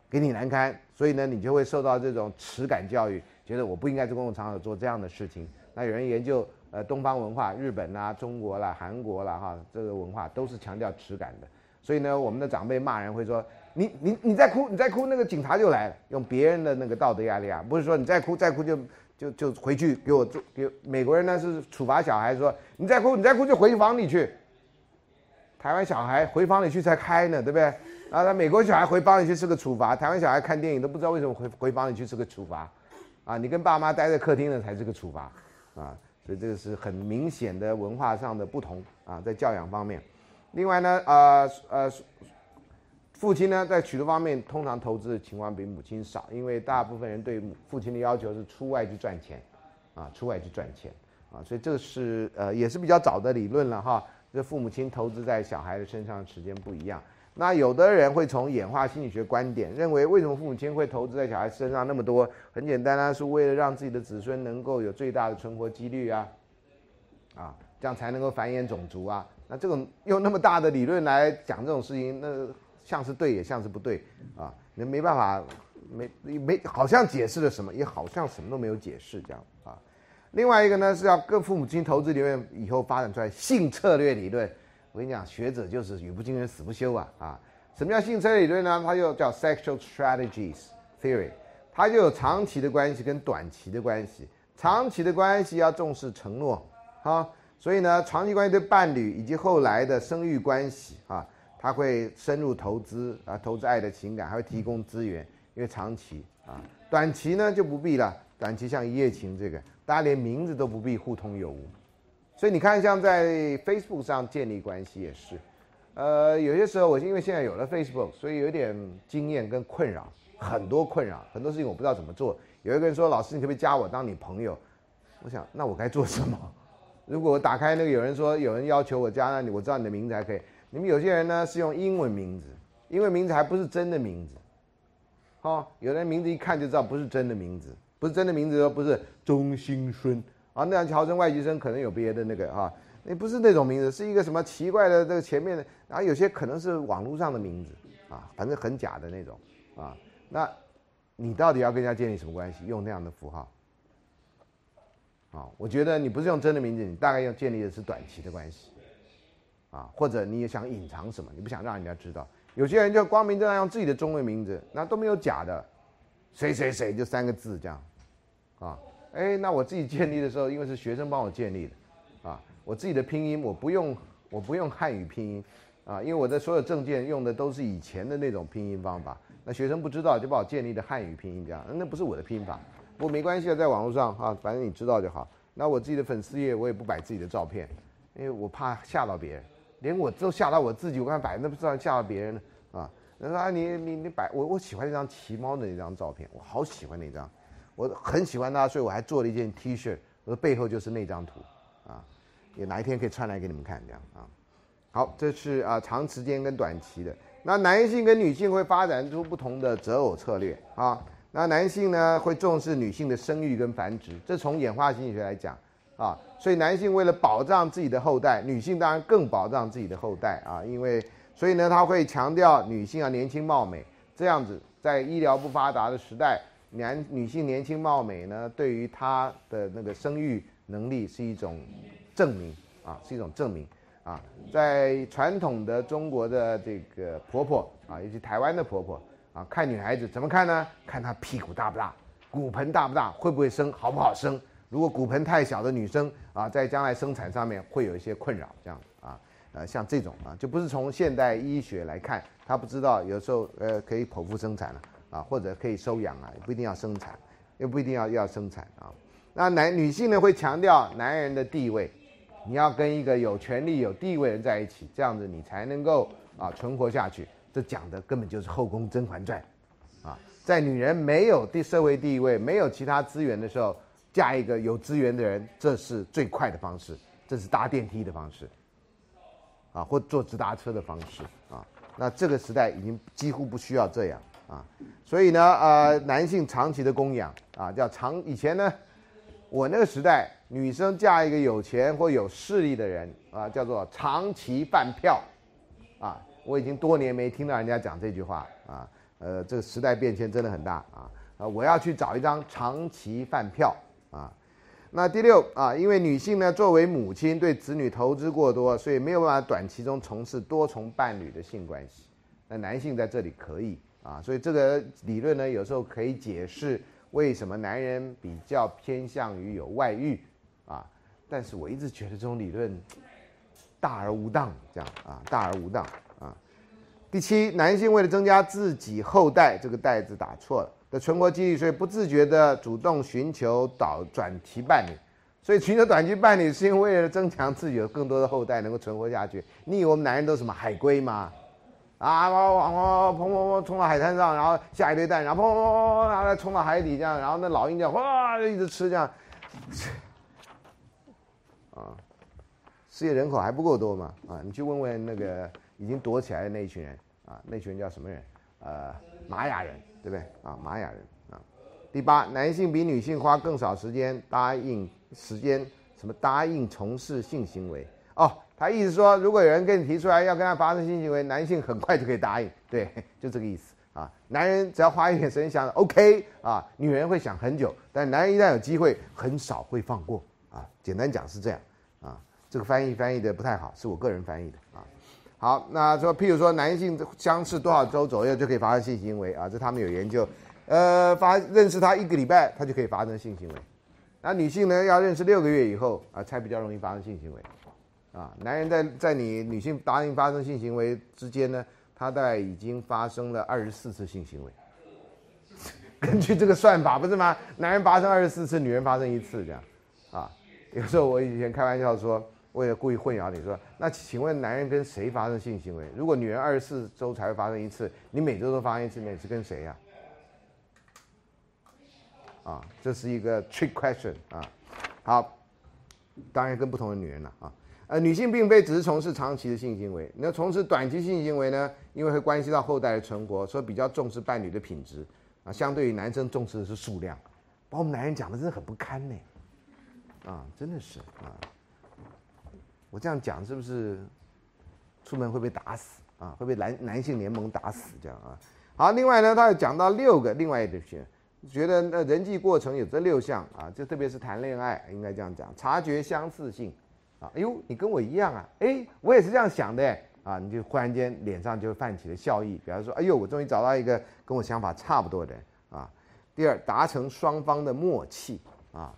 给你难堪。所以呢，你就会受到这种耻感教育，觉得我不应该在公共场所做这样的事情。那有人研究呃东方文化，日本啦、中国啦、韩国啦哈，这个文化都是强调耻感的。所以呢，我们的长辈骂人会说。你你你再哭，你再哭，那个警察就来了，用别人的那个道德压力啊，不是说你再哭再哭就就就回去给我做给美国人呢是处罚小孩，说你再哭你再哭就回房里去。台湾小孩回房里去才开呢，对不对？然后美国小孩回房里去是个处罚，台湾小孩看电影都不知道为什么回回房里去是个处罚，啊，你跟爸妈待在客厅呢才是个处罚，啊，所以这个是很明显的文化上的不同啊，在教养方面。另外呢，呃呃。父亲呢，在许多方面通常投资的情况比母亲少，因为大部分人对父亲的要求是出外去赚钱，啊，出外去赚钱，啊，所以这是呃也是比较早的理论了哈。这父母亲投资在小孩的身上的时间不一样。那有的人会从演化心理学观点认为，为什么父母亲会投资在小孩身上那么多？很简单啊，是为了让自己的子孙能够有最大的存活几率啊，啊，这样才能够繁衍种族啊。那这种用那么大的理论来讲这种事情，那。像是对，也像是不对，啊，你没办法，没没，好像解释了什么，也好像什么都没有解释这样啊。另外一个呢，是要各父母亲投资里面以后发展出来性策略理论。我跟你讲，学者就是语不惊人死不休啊啊！什么叫性策略理论呢？它又叫 sexual strategies theory，它就有长期的关系跟短期的关系。长期的关系要重视承诺，啊，所以呢，长期关系对伴侣以及后来的生育关系啊。他会深入投资啊，投资爱的情感，还会提供资源，因为长期啊，短期呢就不必了。短期像一夜情这个，大家连名字都不必互通有无。所以你看，像在 Facebook 上建立关系也是，呃，有些时候我因为现在有了 Facebook，所以有点经验跟困扰，很多困扰，很多事情我不知道怎么做。有一个人说：“老师，你可不可以加我当你朋友？”我想，那我该做什么？如果我打开那个，有人说有人要求我加那你，我知道你的名字还可以。你们有些人呢是用英文名字，英文名字还不是真的名字，哦，有的人名字一看就知道不是真的名字，不是真的名字，不是钟兴顺啊，那样乔生外籍生可能有别的那个啊，那不是那种名字，是一个什么奇怪的这个前面的，然后有些可能是网络上的名字啊，反正很假的那种啊，那你到底要跟人家建立什么关系？用那样的符号啊？我觉得你不是用真的名字，你大概要建立的是短期的关系。啊，或者你也想隐藏什么，你不想让人家知道。有些人就光明正大用自己的中文名字，那都没有假的，谁谁谁就三个字这样，啊，哎，那我自己建立的时候，因为是学生帮我建立的，啊，我自己的拼音我不用，我不用汉语拼音，啊，因为我的所有证件用的都是以前的那种拼音方法，那学生不知道就帮我建立的汉语拼音这样，那不是我的拼法，不过没关系啊，在网络上啊，反正你知道就好。那我自己的粉丝页我也不摆自己的照片，因为我怕吓到别人。连我都吓到我自己，我看摆那不知道吓到别人了啊！人说啊，你你你摆我我喜欢那张骑猫的那张照片，我好喜欢那张，我很喜欢它，所以我还做了一件 T 恤，我的背后就是那张图啊，也哪一天可以穿来给你们看这样啊。好，这是啊长时间跟短期的。那男性跟女性会发展出不同的择偶策略啊。那男性呢会重视女性的生育跟繁殖，这从演化心理学来讲。啊，所以男性为了保障自己的后代，女性当然更保障自己的后代啊，因为所以呢，他会强调女性要年轻貌美，这样子在医疗不发达的时代，男女性年轻貌美呢，对于她的那个生育能力是一种证明啊，是一种证明啊。在传统的中国的这个婆婆啊，以及台湾的婆婆啊，看女孩子怎么看呢？看她屁股大不大，骨盆大不大，会不会生，好不好生。如果骨盆太小的女生啊，在将来生产上面会有一些困扰，这样啊。呃，像这种啊，就不是从现代医学来看，他不知道有时候呃可以剖腹生产了啊，或者可以收养啊，不一定要生产，又不一定要要生产啊。那男女性呢会强调男人的地位，你要跟一个有权利有地位的人在一起，这样子你才能够啊存活下去。这讲的根本就是《后宫甄嬛传》啊，在女人没有地社会地位、没有其他资源的时候，嫁一个有资源的人，这是最快的方式，这是搭电梯的方式。啊，或坐直达车的方式啊，那这个时代已经几乎不需要这样啊，所以呢，呃，男性长期的供养啊，叫长。以前呢，我那个时代，女生嫁一个有钱或有势力的人啊，叫做长期饭票啊。我已经多年没听到人家讲这句话啊，呃，这个时代变迁真的很大啊啊，我要去找一张长期饭票啊。那第六啊，因为女性呢作为母亲对子女投资过多，所以没有办法短期中从事多重伴侣的性关系。那男性在这里可以啊，所以这个理论呢有时候可以解释为什么男人比较偏向于有外遇啊。但是我一直觉得这种理论大而无当，这样啊大而无当啊。第七，男性为了增加自己后代，这个“代”字打错了。的存活几率，所以不自觉的主动寻求导转期伴侣，所以寻求短期伴侣是因为了增强自己有更多的后代能够存活下去。你以为我们男人都什么海龟吗？啊，往往砰砰砰冲到海滩上，然后下一堆蛋，然后砰砰砰砰，然后冲到海底这样，然后那老鹰这样哗就一直吃这样，啊，世界人口还不够多嘛？啊，你去问问那个已经躲起来的那一群人啊，那群人叫什么人？呃，玛雅人。对不对啊？玛雅人啊。第八，男性比女性花更少时间答应时间什么答应从事性行为哦。他意思说，如果有人跟你提出来要跟他发生性行为，男性很快就可以答应。对，就这个意思啊。男人只要花一点时间想，OK 啊。女人会想很久，但男人一旦有机会，很少会放过啊。简单讲是这样啊。这个翻译翻译的不太好，是我个人翻译的啊。好，那说，譬如说，男性相识多少周左右就可以发生性行为啊？这他们有研究，呃，发认识他一个礼拜，他就可以发生性行为。那女性呢，要认识六个月以后啊，才比较容易发生性行为。啊，男人在在你女性答应发生性行为之间呢，他大概已经发生了二十四次性行为。根据这个算法，不是吗？男人发生二十四次，女人发生一次，这样。啊，有时候我以前开玩笑说。为了故意混淆你说，那请问男人跟谁发生性行为？如果女人二十四周才会发生一次，你每周都发生一次，你是跟谁呀？啊，这是一个 trick question 啊。好，当然跟不同的女人了啊。呃，女性并非只是从事长期的性行为，那从事短期性行为呢？因为会关系到后代的存活，所以比较重视伴侣的品质啊。相对于男生重视的是数量，把我们男人讲的真的很不堪呢。啊，真的是啊。我这样讲是不是出门会被打死啊？会被男男性联盟打死这样啊？好，另外呢，他又讲到六个另外一些，觉得那人际过程有这六项啊，就特别是谈恋爱应该这样讲，察觉相似性啊，哎呦，你跟我一样啊，哎，我也是这样想的啊，你就忽然间脸上就泛起了笑意，比方说，哎呦，我终于找到一个跟我想法差不多的人啊。第二，达成双方的默契啊。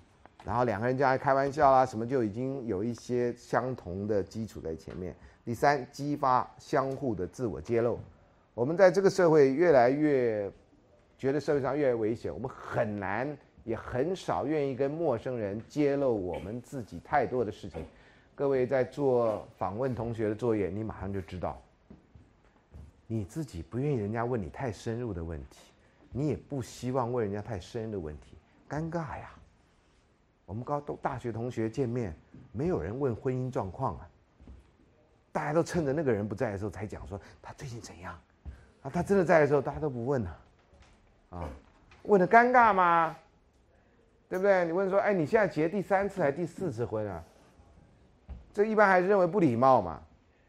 然后两个人就爱开玩笑啊，什么就已经有一些相同的基础在前面。第三，激发相互的自我揭露。我们在这个社会越来越觉得社会上越来越危险，我们很难也很少愿意跟陌生人揭露我们自己太多的事情。各位在做访问同学的作业，你马上就知道，你自己不愿意人家问你太深入的问题，你也不希望问人家太深的问题，尴尬呀。我们高都大学同学见面，没有人问婚姻状况啊，大家都趁着那个人不在的时候才讲说他最近怎样，啊，他真的在的时候大家都不问了，啊，问的尴尬吗？对不对？你问说，哎，你现在结第三次还是第四次婚啊？这一般还是认为不礼貌嘛，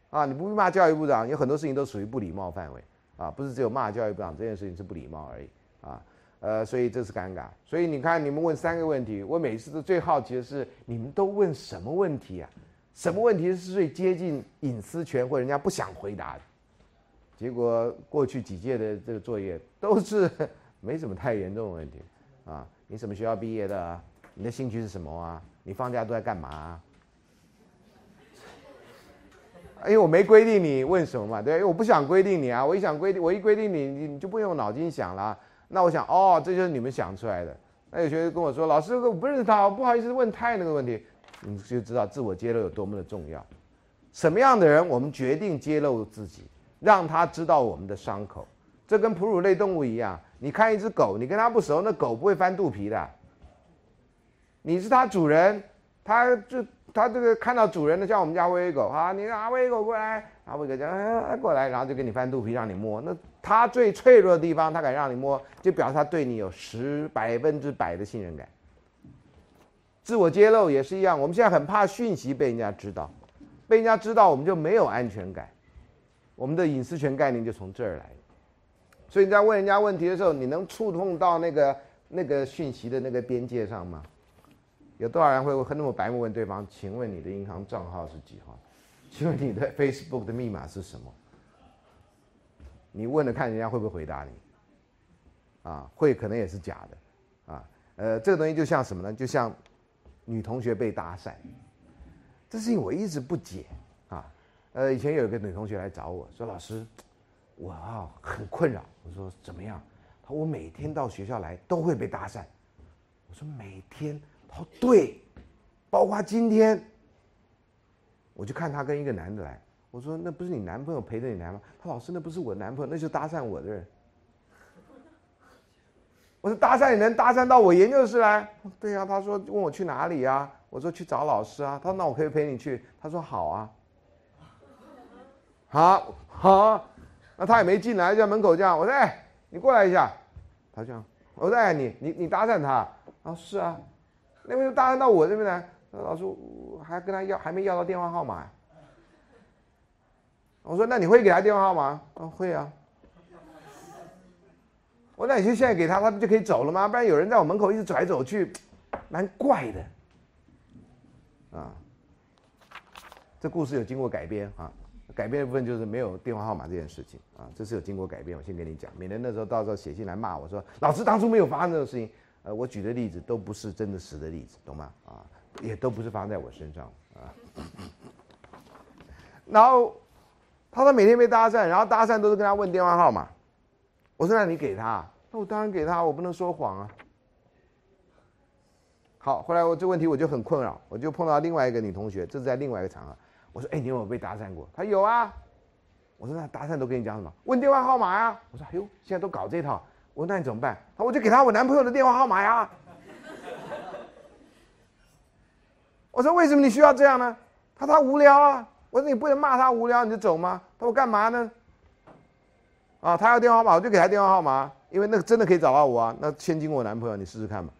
啊，你不骂教育部长，有很多事情都属于不礼貌范围啊，不是只有骂教育部长这件事情是不礼貌而已啊，呃，所以这是尴尬。所以你看，你们问三个问题，我每次都最好奇的是，你们都问什么问题啊？什么问题是最接近隐私权或人家不想回答的？结果过去几届的这个作业都是没什么太严重的问题啊。你什么学校毕业的？你的兴趣是什么啊？你放假都在干嘛？因为我没规定你问什么嘛，对，因为我不想规定你啊。我一想规定，我一规定你，你你就不用脑筋想了。那我想，哦，这就是你们想出来的。那有学生跟我说，老师，我不认识他，不好意思问太那个问题。你就知道自我揭露有多么的重要。什么样的人，我们决定揭露自己，让他知道我们的伤口。这跟哺乳类动物一样，你看一只狗，你跟它不熟，那狗不会翻肚皮的。你是它主人，它就。它这个看到主人的，像我们家威威狗啊，你啊威威狗过来，然后威狗讲啊过来，然后就给你翻肚皮让你摸。那他最脆弱的地方，他敢让你摸，就表示他对你有十百分之百的信任感。自我揭露也是一样，我们现在很怕讯息被人家知道，被人家知道我们就没有安全感，我们的隐私权概念就从这儿来。所以你在问人家问题的时候，你能触碰到那个那个讯息的那个边界上吗？有多少人会很那么白目问对方？请问你的银行账号是几号？请问你的 Facebook 的密码是什么？你问了看人家会不会回答你？啊，会可能也是假的，啊，呃，这个东西就像什么呢？就像女同学被搭讪，这事情我一直不解啊。呃，以前有一个女同学来找我说：“老师，我啊很困扰。”我说：“怎么样？”她说：“我每天到学校来都会被搭讪。”我说：“每天。”哦，对，包括今天，我就看他跟一个男的来，我说那不是你男朋友陪着你来吗？他老师那不是我男朋友，那就搭讪我的人。我说搭讪你能搭讪到我研究室来？对呀，他说问我去哪里啊？我说去找老师啊。他说那我可以陪你去。他说好啊，好，好，那他也没进来，就在门口这样。我说哎，你过来一下。他这样，我说哎，你你你搭讪他啊？是啊。那为什么搭讪到我这边来？老师还跟他要，还没要到电话号码。我说：“那你会给他电话号码？”啊，会啊。我那你就现在给他，他不就可以走了吗？不然有人在我门口一直走来走去，蛮怪的。啊，这故事有经过改编啊，改编的部分就是没有电话号码这件事情啊，这是有经过改编。我先跟你讲，免得那时候到时候写信来骂我说：“老师当初没有发生这种事情。”呃，我举的例子都不是真的实的例子，懂吗？啊，也都不是发生在我身上啊。然后，他说每天被搭讪，然后搭讪都是跟他问电话号码。我说那你给他，那我当然给他，我不能说谎啊。好，后来我这问题我就很困扰，我就碰到另外一个女同学，这是在另外一个场合。我说，哎，你有没有被搭讪过？他有啊。我说那搭讪都跟你讲什么？问电话号码呀。我说，哎呦，现在都搞这套。我说那你怎么办？他我就给他我男朋友的电话号码呀。我说为什么你需要这样呢？他他无聊啊。我说你不能骂他无聊你就走吗？他说干嘛呢？啊，他要电话号码我就给他电话号码，因为那个真的可以找到我啊。那千金我男朋友，你试试看吧。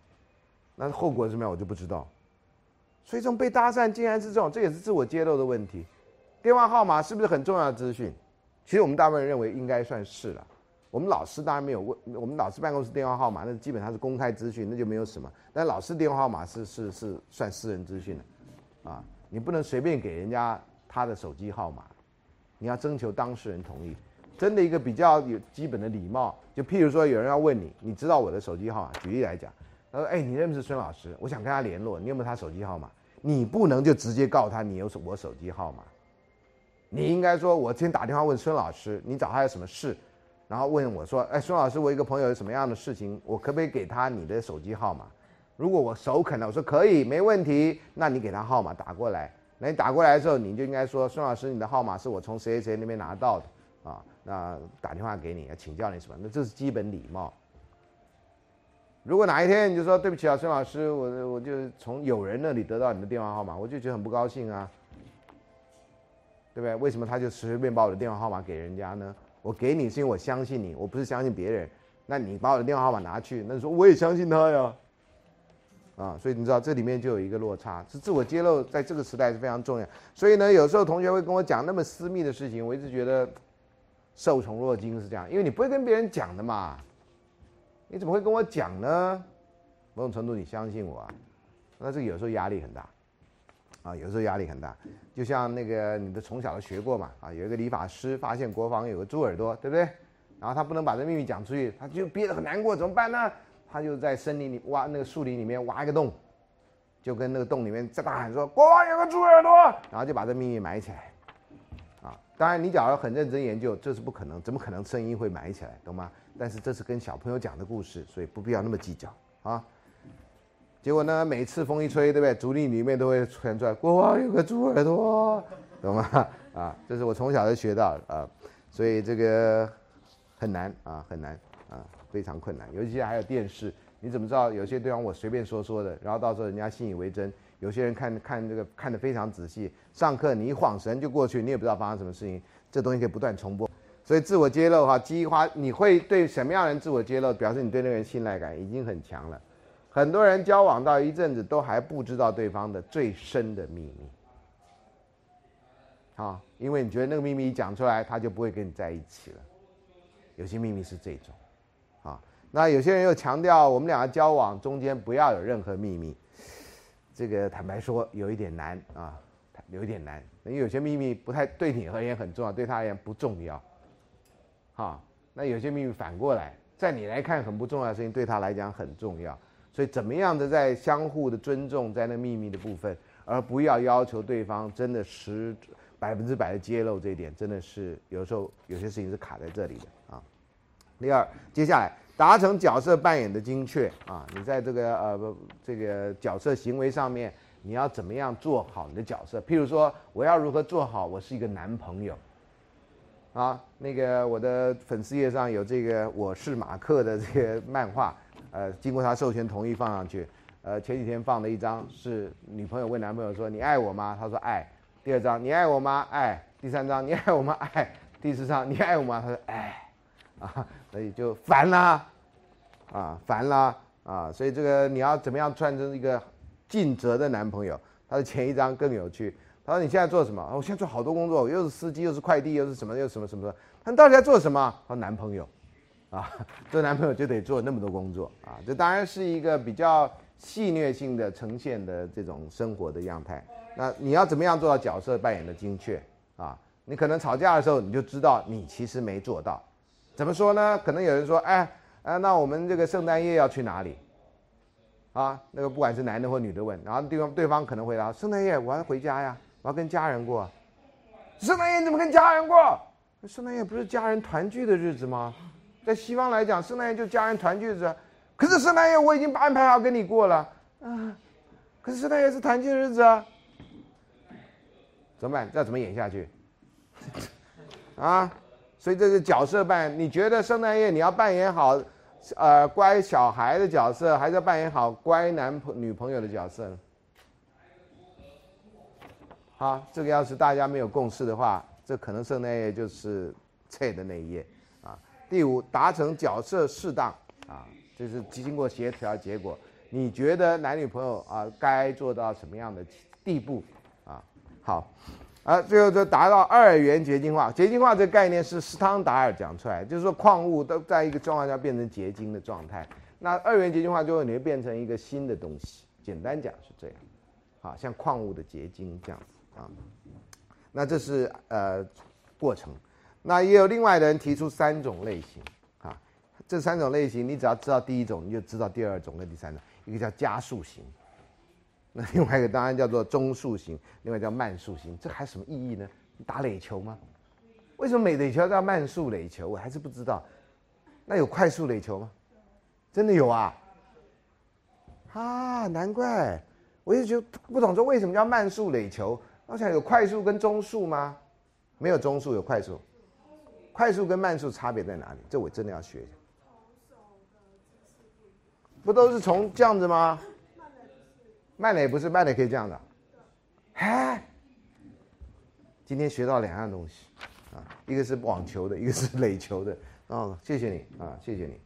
那后果是什么样我就不知道。所以这种被搭讪竟然是这种，这也是自我揭露的问题。电话号码是不是很重要的资讯？其实我们大部分人认为应该算是了。我们老师当然没有问，我们老师办公室电话号码那基本上是公开资讯，那就没有什么。但老师电话号码是是是算私人资讯的，啊，你不能随便给人家他的手机号码，你要征求当事人同意。真的一个比较有基本的礼貌，就譬如说有人要问你，你知道我的手机号码？举例来讲，他说：“哎，你认识孙老师？我想跟他联络，你有没有他手机号码？”你不能就直接告诉他你有我手机号码，你应该说：“我今天打电话问孙老师，你找他有什么事？”然后问我说：“哎，孙老师，我一个朋友有什么样的事情，我可不可以给他你的手机号码？如果我首肯了，我说可以，没问题。那你给他号码打过来。那你打过来的时候，你就应该说，孙老师，你的号码是我从谁谁谁那边拿到的啊？那打电话给你，要请教你什么？那这是基本礼貌。如果哪一天你就说对不起啊，孙老师，我我就从有人那里得到你的电话号码，我就觉得很不高兴啊，对不对？为什么他就随随便把我的电话号码给人家呢？”我给你是因为我相信你，我不是相信别人。那你把我的电话号码拿去，那你说我也相信他呀？啊，所以你知道这里面就有一个落差，是自我揭露在这个时代是非常重要。所以呢，有时候同学会跟我讲那么私密的事情，我一直觉得受宠若惊是这样，因为你不会跟别人讲的嘛，你怎么会跟我讲呢？某种程度你相信我，那这个有时候压力很大，啊，有时候压力很大。就像那个你的从小都学过嘛，啊，有一个理发师发现国防有个猪耳朵，对不对？然后他不能把这秘密讲出去，他就憋得很难过，怎么办呢？他就在森林里挖那个树林里面挖一个洞，就跟那个洞里面在大喊说：“国王有个猪耳朵。”然后就把这秘密埋起来。啊，当然你假如很认真研究，这是不可能，怎么可能声音会埋起来，懂吗？但是这是跟小朋友讲的故事，所以不必要那么计较啊。结果呢，每次风一吹，对不对？竹林里面都会传出来：“国王有个猪耳朵。”懂吗？啊，这是我从小就学到的啊，所以这个很难啊，很难。非常困难，尤其还有电视，你怎么知道有些地方我随便说说的，然后到时候人家信以为真？有些人看看这个看得非常仔细，上课你一晃神就过去，你也不知道发生什么事情。这东西可以不断重播，所以自我揭露哈，激发你会对什么样的人自我揭露，表示你对那个人信赖感已经很强了。很多人交往到一阵子都还不知道对方的最深的秘密，啊，因为你觉得那个秘密一讲出来，他就不会跟你在一起了。有些秘密是这种。那有些人又强调，我们两个交往中间不要有任何秘密。这个坦白说有一点难啊，有一点难，因为有些秘密不太对你而言很重要，对他而言不重要。哈，那有些秘密反过来，在你来看很不重要的事情，对他来讲很重要。所以怎么样的在相互的尊重，在那秘密的部分，而不要要求对方真的十百分之百的揭露，这一点真的是有时候有些事情是卡在这里的啊。第二，接下来。达成角色扮演的精确啊！你在这个呃不这个角色行为上面，你要怎么样做好你的角色？譬如说，我要如何做好我是一个男朋友？啊，那个我的粉丝页上有这个我是马克的这个漫画，呃，经过他授权同意放上去。呃，前几天放的一张是女朋友问男朋友说：“你爱我吗？”他说：“爱。”第二张：“你爱我吗？”爱。第三张：“你爱我吗？”爱。第四张：“你爱我吗？”他说：“爱。”啊，所以就烦啦。啊烦啦啊！所以这个你要怎么样穿成一个尽责的男朋友？他的前一张更有趣。他说：“你现在做什么？”我现在做好多工作，又是司机，又是快递，又是什么，又什么什么。他到底在做什么？他说：“男朋友。”啊，做男朋友就得做那么多工作啊！这当然是一个比较戏谑性的呈现的这种生活的样态。那你要怎么样做到角色扮演的精确啊？你可能吵架的时候你就知道你其实没做到。怎么说呢？可能有人说：“哎。”啊，那我们这个圣诞夜要去哪里？啊，那个不管是男的或女的问，然后对方对方可能回答：圣诞夜我要回家呀，我要跟家人过。圣诞夜怎么跟家人过？圣诞夜不是家人团聚的日子吗？在西方来讲，圣诞夜就家人团聚日子。可是圣诞夜我已经安排好跟你过了，啊，可是圣诞夜是团聚的日子啊，怎么办？要怎么演下去？啊？所以这是角色扮，你觉得圣诞夜你要扮演好，呃，乖小孩的角色，还是要扮演好乖男朋女朋友的角色呢？好，这个要是大家没有共识的话，这可能圣诞夜就是脆的那一页啊。第五，达成角色适当啊，就是经过协调结果，你觉得男女朋友啊该做到什么样的地步啊？好。啊，最后就达到二元结晶化。结晶化这个概念是斯汤达尔讲出来，就是说矿物都在一个状况下变成结晶的状态。那二元结晶化就会你会变成一个新的东西。简单讲是这样，好像矿物的结晶这样子啊。那这是呃过程。那也有另外的人提出三种类型啊，这三种类型你只要知道第一种，你就知道第二种跟第三种。一个叫加速型。那另外一个当然叫做中速型，另外叫慢速型，这还什么意义呢？打垒球吗？为什么美垒球叫慢速垒球？我还是不知道。那有快速垒球吗？真的有啊！啊，难怪，我就觉得不懂说为什么叫慢速垒球？我想有快速跟中速吗？没有中速，有快速。快速跟慢速差别在哪里？这我真的要学一下。不都是从这样子吗？慢垒不是慢垒可以这样的，嗨，今天学到两样东西，啊，一个是网球的，一个是垒球的，哦，谢谢你啊，谢谢你。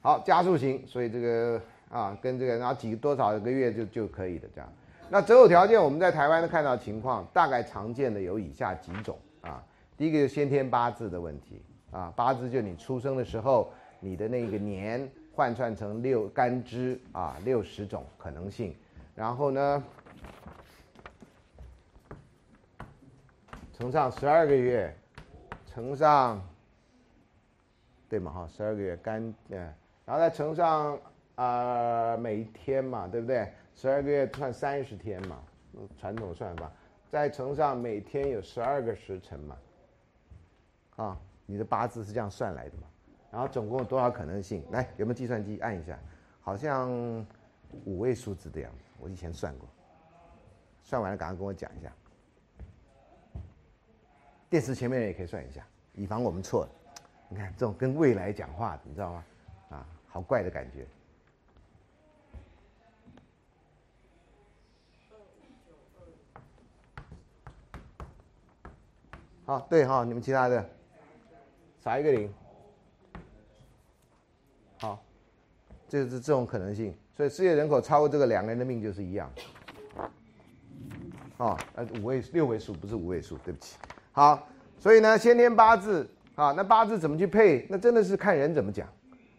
好，加速型，所以这个啊，跟这个然后几多少个月就就可以的这样。那择偶条件我们在台湾看到情况，大概常见的有以下几种啊。第一个是先天八字的问题啊，八字就你出生的时候，你的那个年换算成六干支啊，六十种可能性。然后呢，乘上十二个月，乘上，对嘛哈，十二个月干嗯，然后再乘上啊每一天嘛，对不对？十二个月算三十天嘛，传统算法，再乘上每天有十二个时辰嘛，啊，你的八字是这样算来的嘛？然后总共有多少可能性？来，有没有计算机按一下？好像五位数字的样子。我以前算过，算完了赶快跟我讲一下。电视前面也可以算一下，以防我们错了。你看这种跟未来讲话，你知道吗？啊，好怪的感觉。好，对哈，你们其他的少一个零。好，这是这种可能性。所以世界人口超过这个两个人的命就是一样，哦，呃五位六位数不是五位数，对不起。好，所以呢先天八字啊，那八字怎么去配？那真的是看人怎么讲。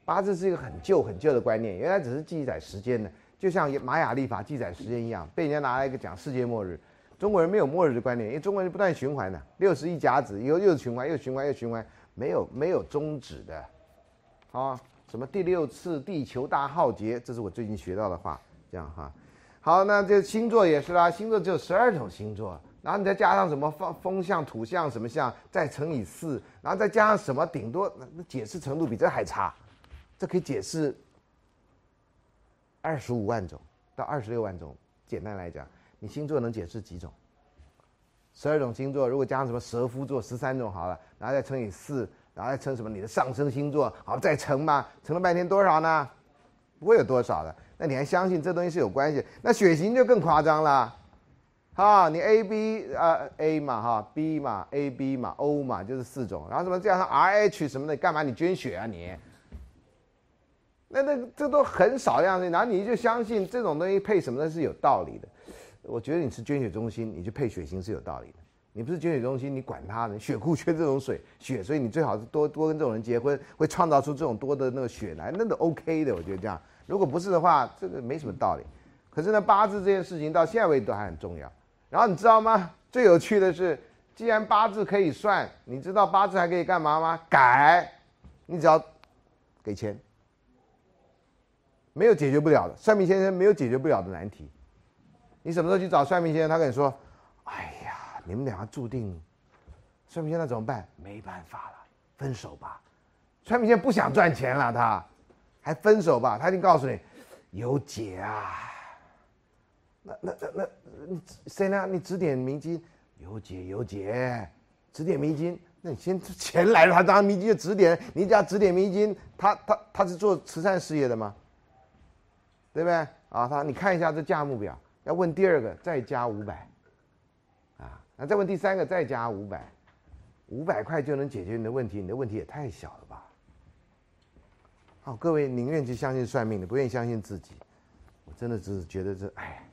八字是一个很旧很旧的观念，原来只是记载时间的，就像玛雅历法记载时间一样，被人家拿来一个讲世界末日。中国人没有末日的观念，因为中国人不断循环的，六十一甲子以后又循环又循环又循环，没有没有终止的，啊。什么第六次地球大浩劫？这是我最近学到的话，这样哈。好，那这星座也是啦，星座只有十二种星座，然后你再加上什么风风象、土象什么象，再乘以四，然后再加上什么，顶多那那解释程度比这还差。这可以解释二十五万种到二十六万种。简单来讲，你星座能解释几种？十二种星座，如果加上什么蛇夫座十三种好了，然后再乘以四。然后再乘什么？你的上升星座，好再乘嘛？乘了半天多少呢？不会有多少的。那你还相信这东西是有关系？那血型就更夸张了，哈，你 A B 呃 A 嘛哈，B 嘛 A B 嘛 O 嘛就是四种，然后什么加上 R H 什么的，干嘛你捐血啊你？那那这都很少样的，然后你就相信这种东西配什么的是有道理的？我觉得你是捐血中心，你去配血型是有道理的。你不是捐血中心，你管他呢？血库缺这种水血，所以你最好是多多跟这种人结婚，会创造出这种多的那个血来，那都 OK 的。我觉得这样，如果不是的话，这个没什么道理。可是呢，八字这件事情到现在为止都还很重要。然后你知道吗？最有趣的是，既然八字可以算，你知道八字还可以干嘛吗？改，你只要给钱，没有解决不了的。算命先生没有解决不了的难题。你什么时候去找算命先生？他跟你说：“哎。”你们两个注定，算命先生怎么办？没办法了，分手吧。算命先生不想赚钱了，他还分手吧？他已经告诉你有解啊。那那那那，你谁呢？你指点迷津，有解有解，指点迷津。那你先钱来了，他当然迷津就指点。你只要指点迷津，他他他是做慈善事业的吗？对不对？啊，他你看一下这价目表，要问第二个再加五百。那再问第三个，再加五百，五百块就能解决你的问题？你的问题也太小了吧？好，各位宁愿去相信算命的，不愿意相信自己。我真的只是觉得这，哎，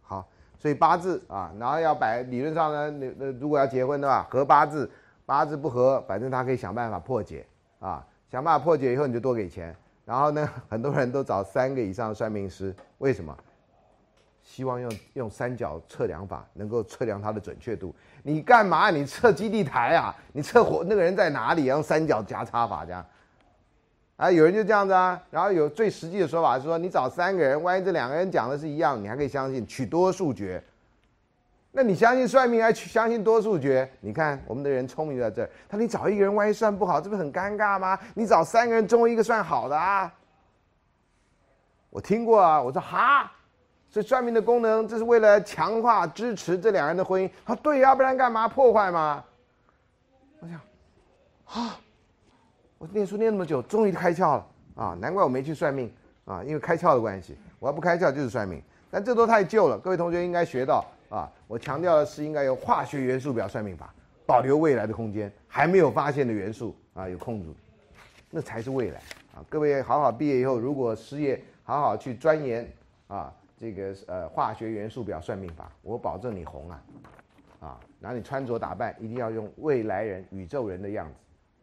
好，所以八字啊，然后要摆，理论上呢，那那如果要结婚的话，合八字，八字不合，反正他可以想办法破解啊，想办法破解以后你就多给钱。然后呢，很多人都找三个以上的算命师，为什么？希望用用三角测量法能够测量它的准确度。你干嘛？你测基地台啊？你测火那个人在哪里？用三角夹叉法这样。啊，有人就这样子啊。然后有最实际的说法是说，你找三个人，万一这两个人讲的是一样，你还可以相信取多数决。那你相信算命还取相信多数决？你看我们的人聪明在这儿。他说你找一个人，万一算不好，这不很尴尬吗？你找三个人，中一个算好的啊。我听过啊，我说哈。所以算命的功能，这是为了强化支持这两人的婚姻。他对呀，不然干嘛破坏嘛？我想，啊，我念书念那么久，终于开窍了啊！难怪我没去算命啊，因为开窍的关系。我要不开窍就是算命，但这都太旧了。各位同学应该学到啊！我强调的是应该有化学元素表算命法，保留未来的空间，还没有发现的元素啊有空子，那才是未来啊！各位好好毕业以后，如果失业。好好去钻研啊这个呃化学元素表算命法，我保证你红啊，啊，然后你穿着打扮一定要用未来人、宇宙人的样子，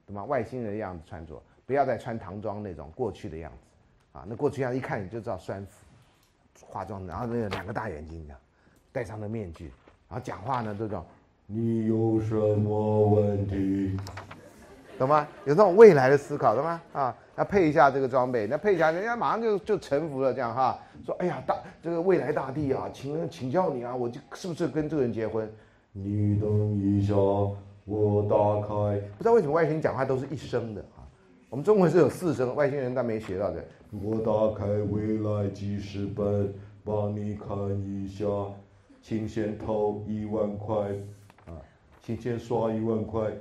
对吗？外星人的样子穿着，不要再穿唐装那种过去的样子，啊，那过去样一看你就知道酸腐，化妆然后那个两个大眼睛这样，戴上了面具，然后讲话呢这种，你有什么问题？懂吗？有那种未来的思考，懂吗？啊，那配一下这个装备，那配一下，人家马上就就臣服了，这样哈。说，哎呀，大这个未来大帝啊，请请教你啊，我就是不是跟这个人结婚？你等一下，我打开。不知道为什么外星人讲话都是一声的啊？我们中文是有四声，外星人但没学到的。我打开未来记事本，帮你看一下，请先投一万块啊，请先刷一万块。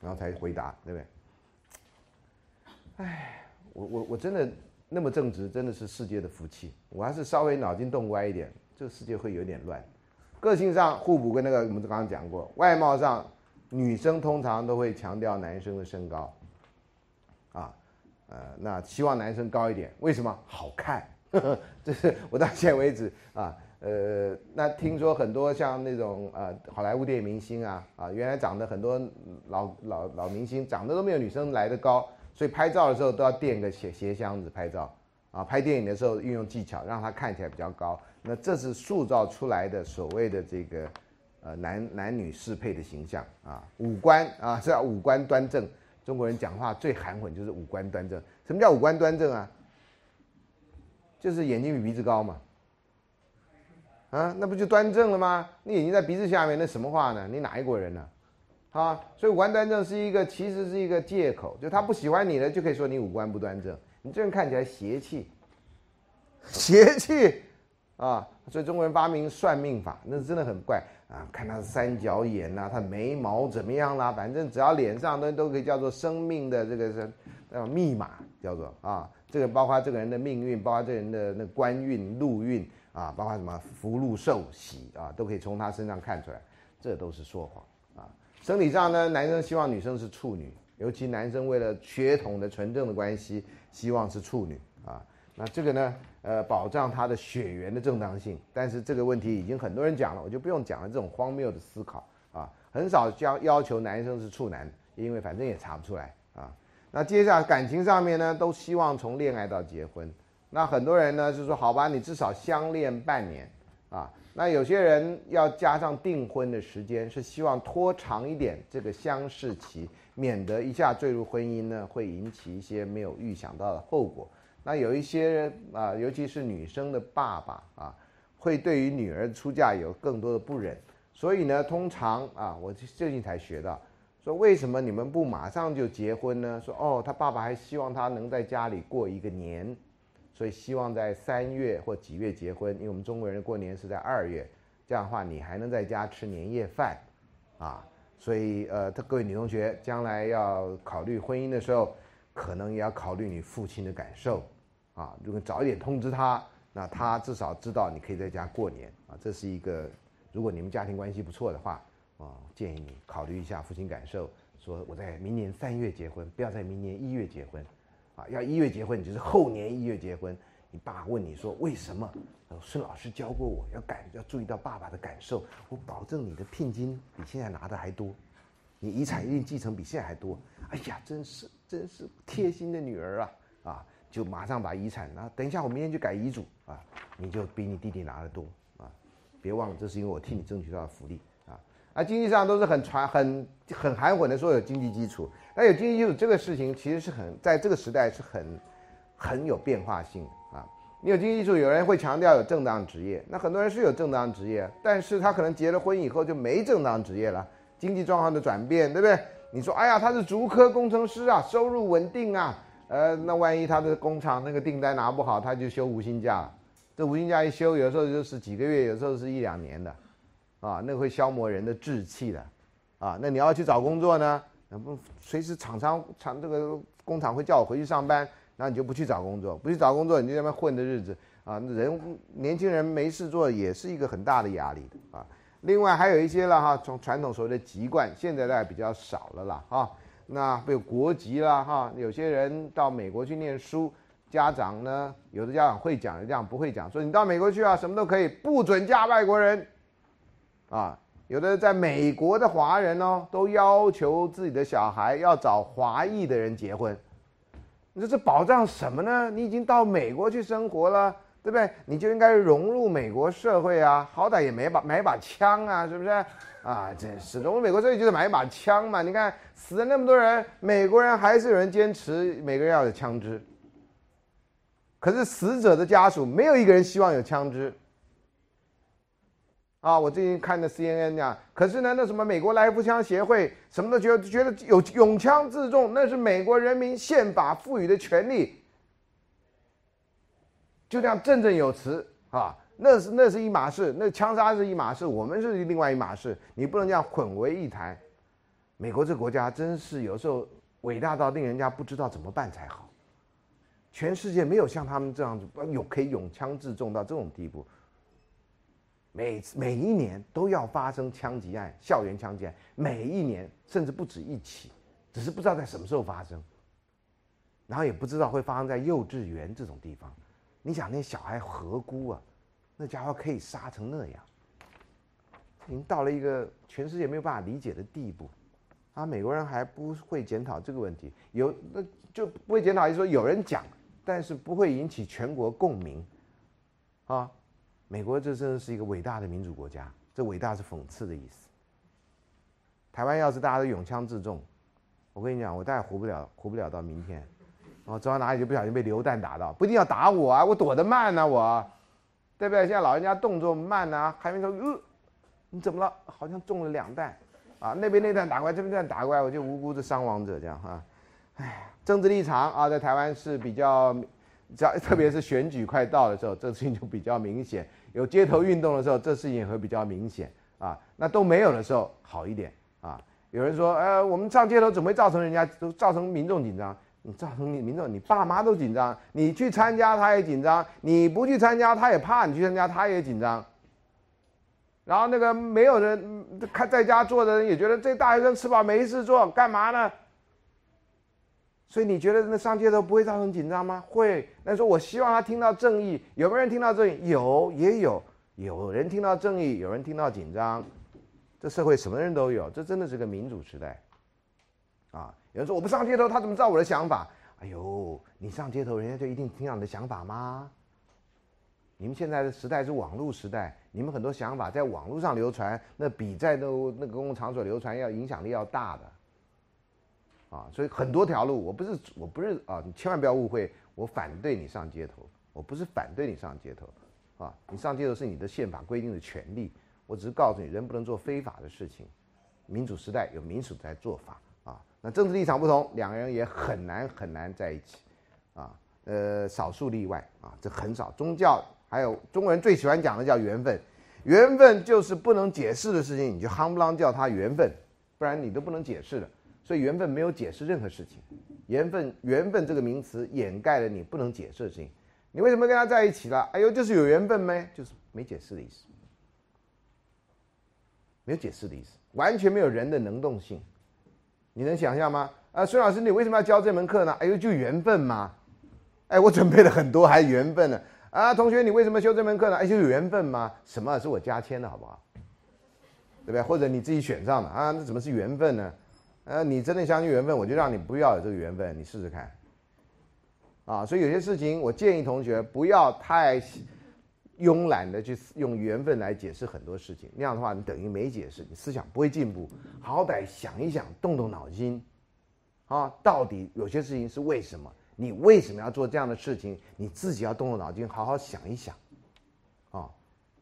然后才回答，对不对？哎，我我我真的那么正直，真的是世界的福气。我还是稍微脑筋动歪一点，这个世界会有点乱。个性上互补，跟那个我们刚刚讲过。外貌上，女生通常都会强调男生的身高，啊，呃，那希望男生高一点，为什么？好看。这是我到现在为止啊。呃，那听说很多像那种呃好莱坞电影明星啊啊，原来长得很多老老老明星长得都没有女生来的高，所以拍照的时候都要垫个鞋鞋箱子拍照啊。拍电影的时候运用技巧让它看起来比较高，那这是塑造出来的所谓的这个呃男男女适配的形象啊。五官啊，是要五官端正。中国人讲话最含混就是五官端正。什么叫五官端正啊？就是眼睛比鼻子高嘛。啊，那不就端正了吗？你眼睛在鼻子下面，那什么话呢？你哪一国人呢？所以五官端正是一个，其实是一个借口，就他不喜欢你了，就可以说你五官不端正，你这人看起来邪气，邪气啊！所以中国人发明算命法，那真的很怪啊！看他的三角眼呐，他眉毛怎么样啦？反正只要脸上都都可以叫做生命的这个是呃密码，叫做啊，这个包括这个人的命运，包括这个人的那官运、禄运。啊，包括什么福禄寿喜啊，都可以从他身上看出来，这都是说谎啊。生理上呢，男生希望女生是处女，尤其男生为了血统的纯正的关系，希望是处女啊。那这个呢，呃，保障他的血缘的正当性。但是这个问题已经很多人讲了，我就不用讲了。这种荒谬的思考啊，很少将要求男生是处男，因为反正也查不出来啊。那接下来感情上面呢，都希望从恋爱到结婚。那很多人呢，就说好吧，你至少相恋半年，啊，那有些人要加上订婚的时间，是希望拖长一点这个相视期，免得一下坠入婚姻呢，会引起一些没有预想到的后果。那有一些人啊，尤其是女生的爸爸啊，会对于女儿出嫁有更多的不忍，所以呢，通常啊，我最近才学到，说为什么你们不马上就结婚呢？说哦，他爸爸还希望他能在家里过一个年。所以希望在三月或几月结婚，因为我们中国人过年是在二月，这样的话你还能在家吃年夜饭，啊，所以呃，各位女同学将来要考虑婚姻的时候，可能也要考虑你父亲的感受，啊，如果早一点通知他，那他至少知道你可以在家过年，啊，这是一个，如果你们家庭关系不错的话，啊，建议你考虑一下父亲感受，说我在明年三月结婚，不要在明年一月结婚。要一月结婚，你就是后年一月结婚。你爸问你说为什么？孙老师教过我要感要注意到爸爸的感受。我保证你的聘金比现在拿的还多，你遗产一定继承比现在还多。哎呀，真是真是贴心的女儿啊！啊，就马上把遗产啊，等一下我明天就改遗嘱啊，你就比你弟弟拿的多啊。别忘了，这是因为我替你争取到的福利。啊，经济上都是很传、很很含混的说有经济基础，那有经济基础这个事情其实是很在这个时代是很很有变化性啊。你有经济基础，有人会强调有正当职业，那很多人是有正当职业，但是他可能结了婚以后就没正当职业了，经济状况的转变，对不对？你说，哎呀，他是竹科工程师啊，收入稳定啊，呃，那万一他的工厂那个订单拿不好，他就休无薪假，这无薪假一休，有时候就是几个月，有时候是一两年的。啊，那会消磨人的志气的，啊，那你要去找工作呢？那不随时厂商厂这个工厂会叫我回去上班，那你就不去找工作，不去找工作，你就在那混的日子啊。人年轻人没事做也是一个很大的压力的啊。另外还有一些了哈，从传统所谓的籍贯，现在大概比较少了啦哈。那比如国籍啦哈，有些人到美国去念书，家长呢，有的家长会讲，有的家长不会讲，说你到美国去啊，什么都可以，不准嫁外国人，啊，有的在美国的华人哦，都要求自己的小孩要找华裔的人结婚，你说这保障什么呢？你已经到美国去生活了，对不对？你就应该融入美国社会啊，好歹也买把买把枪啊，是不是？啊，真是融入美国社会就是买一把枪嘛。你看死了那么多人，美国人还是有人坚持每个人要有枪支。可是死者的家属没有一个人希望有枪支。啊，我最近看的 CNN 讲，可是呢，那什么美国来福枪协会什么都觉得觉得有拥枪自重，那是美国人民宪法赋予的权利，就这样振振有词啊，那是那是一码事，那枪杀是一码事，我们是另外一码事，你不能这样混为一谈。美国这国家真是有时候伟大到令人家不知道怎么办才好。全世界没有像他们这样子有可以拥枪自重到这种地步。每每一年都要发生枪击案，校园枪击案，每一年甚至不止一起，只是不知道在什么时候发生。然后也不知道会发生在幼稚园这种地方。你想那小孩何辜啊？那家伙可以杀成那样，已经到了一个全世界没有办法理解的地步。啊，美国人还不会检讨这个问题，有那就不会检讨，就说有人讲。但是不会引起全国共鸣，啊，美国这真的是一个伟大的民主国家，这伟大是讽刺的意思。台湾要是大家都勇枪自重，我跟你讲，我大概活不了，活不了到明天，我走到哪里就不小心被流弹打到，不一定要打我啊，我躲得慢呢，我，对不对？现在老人家动作慢呢，还没说，呃，你怎么了？好像中了两弹，啊，那边那弹打过来，这边这弹打过来，我就无辜的伤亡者这样哈，哎。政治立场啊，在台湾是比较，只要特别是选举快到的时候，这事情就比较明显；有街头运动的时候，这事情也会比较明显啊。那都没有的时候，好一点啊。有人说，呃，我们上街头怎么会造成人家都造成民众紧张？你造成你民众，你爸妈都紧张，你去参加他也紧张，你不去参加他也怕你去参加他也紧张。然后那个没有人看在家坐的人也觉得这大学生吃饱没事做，干嘛呢？所以你觉得那上街头不会造成紧张吗？会。那说我希望他听到正义，有没有人听到正义？有，也有。有人听到正义，有人听到紧张。这社会什么人都有，这真的是个民主时代。啊，有人说我不上街头，他怎么知道我的想法？哎呦，你上街头，人家就一定听到你的想法吗？你们现在的时代是网络时代，你们很多想法在网络上流传，那比在那那个公共场所流传要影响力要大的。啊，所以很多条路，我不是我不是啊，你千万不要误会，我反对你上街头，我不是反对你上街头，啊，你上街头是你的宪法规定的权利，我只是告诉你，人不能做非法的事情，民主时代有民主在做法啊，那政治立场不同，两个人也很难很难在一起，啊，呃，少数例外啊，这很少，宗教还有中国人最喜欢讲的叫缘分，缘分就是不能解释的事情，你就夯不啷叫它缘分，不然你都不能解释的。所以缘分没有解释任何事情，缘分缘分这个名词掩盖了你不能解释的事情。你为什么跟他在一起了？哎呦，就是有缘分没？就是没解释的意思，没有解释的意思，完全没有人的能动性。你能想象吗？啊，孙老师，你为什么要教这门课呢？哎呦，就缘分嘛。哎，我准备了很多，还缘分呢。啊，同学，你为什么修这门课呢？哎，就有缘分吗？什么是我加签的好不好？对不对？或者你自己选上的啊？那怎么是缘分呢？呃，你真的相信缘分，我就让你不要有这个缘分，你试试看。啊，所以有些事情，我建议同学不要太慵懒的去用缘分来解释很多事情，那样的话，你等于没解释，你思想不会进步。好歹想一想，动动脑筋，啊，到底有些事情是为什么？你为什么要做这样的事情？你自己要动动脑筋，好好想一想。啊，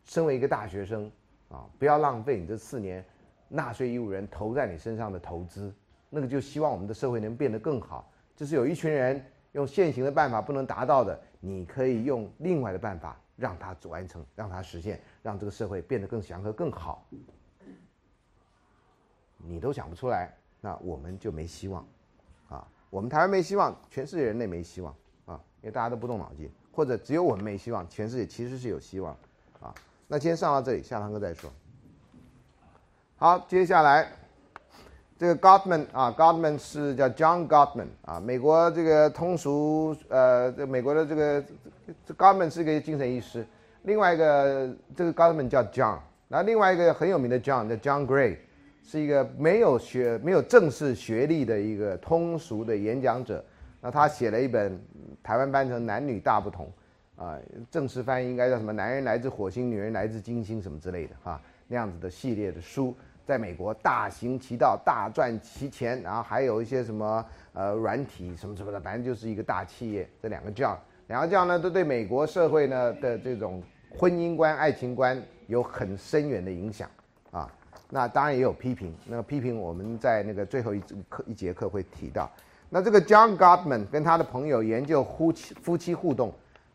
身为一个大学生，啊，不要浪费你这四年。纳税义务人投在你身上的投资，那个就希望我们的社会能变得更好。就是有一群人用现行的办法不能达到的，你可以用另外的办法让他完成，让他实现，让这个社会变得更祥和、更好。你都想不出来，那我们就没希望，啊，我们台湾没希望，全世界人类没希望啊，因为大家都不动脑筋，或者只有我们没希望，全世界其实是有希望，啊。那今天上到这里，下堂课再说。好，接下来这个 Gottman 啊，Gottman 是叫 John Gottman 啊，美国这个通俗呃，这美国的这个这 Gottman 是个精神医师。另外一个这个 Gottman 叫 John，那另外一个很有名的 John 叫 John Gray，是一个没有学没有正式学历的一个通俗的演讲者。那他写了一本台湾翻成男女大不同啊，正式翻译应该叫什么？男人来自火星，女人来自金星什么之类的哈，那样子的系列的书。在美国大行其道，大赚其钱，然后还有一些什么呃软体什么什么的，反正就是一个大企业。这两个教，两个教呢都对美国社会呢的这种婚姻观、爱情观有很深远的影响啊。那当然也有批评，那个批评我们在那个最后一课一节课会提到。那这个 John Gottman 跟他的朋友研究夫妻夫妻互动，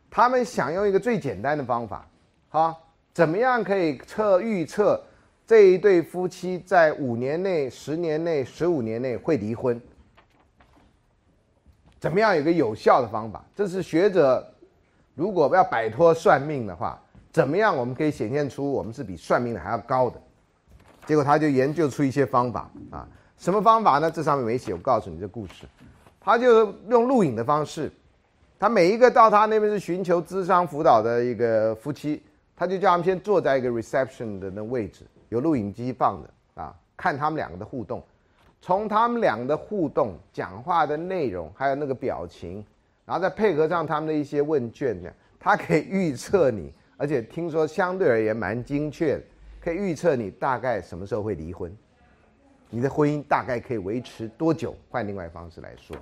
他们想用一个最简单的方法，哈，怎么样可以测预测？这一对夫妻在五年内、十年内、十五年内会离婚，怎么样有个有效的方法？这是学者如果要摆脱算命的话，怎么样我们可以显现出我们是比算命的还要高的？结果他就研究出一些方法啊，什么方法呢？这上面没写，我告诉你这故事。他就用录影的方式，他每一个到他那边是寻求智商辅导的一个夫妻，他就叫他们先坐在一个 reception 的那位置。有录影机放的啊，看他们两个的互动，从他们两个的互动、讲话的内容，还有那个表情，然后再配合上他们的一些问卷，这样他可以预测你，而且听说相对而言蛮精确，可以预测你大概什么时候会离婚，你的婚姻大概可以维持多久？换另外方式来说，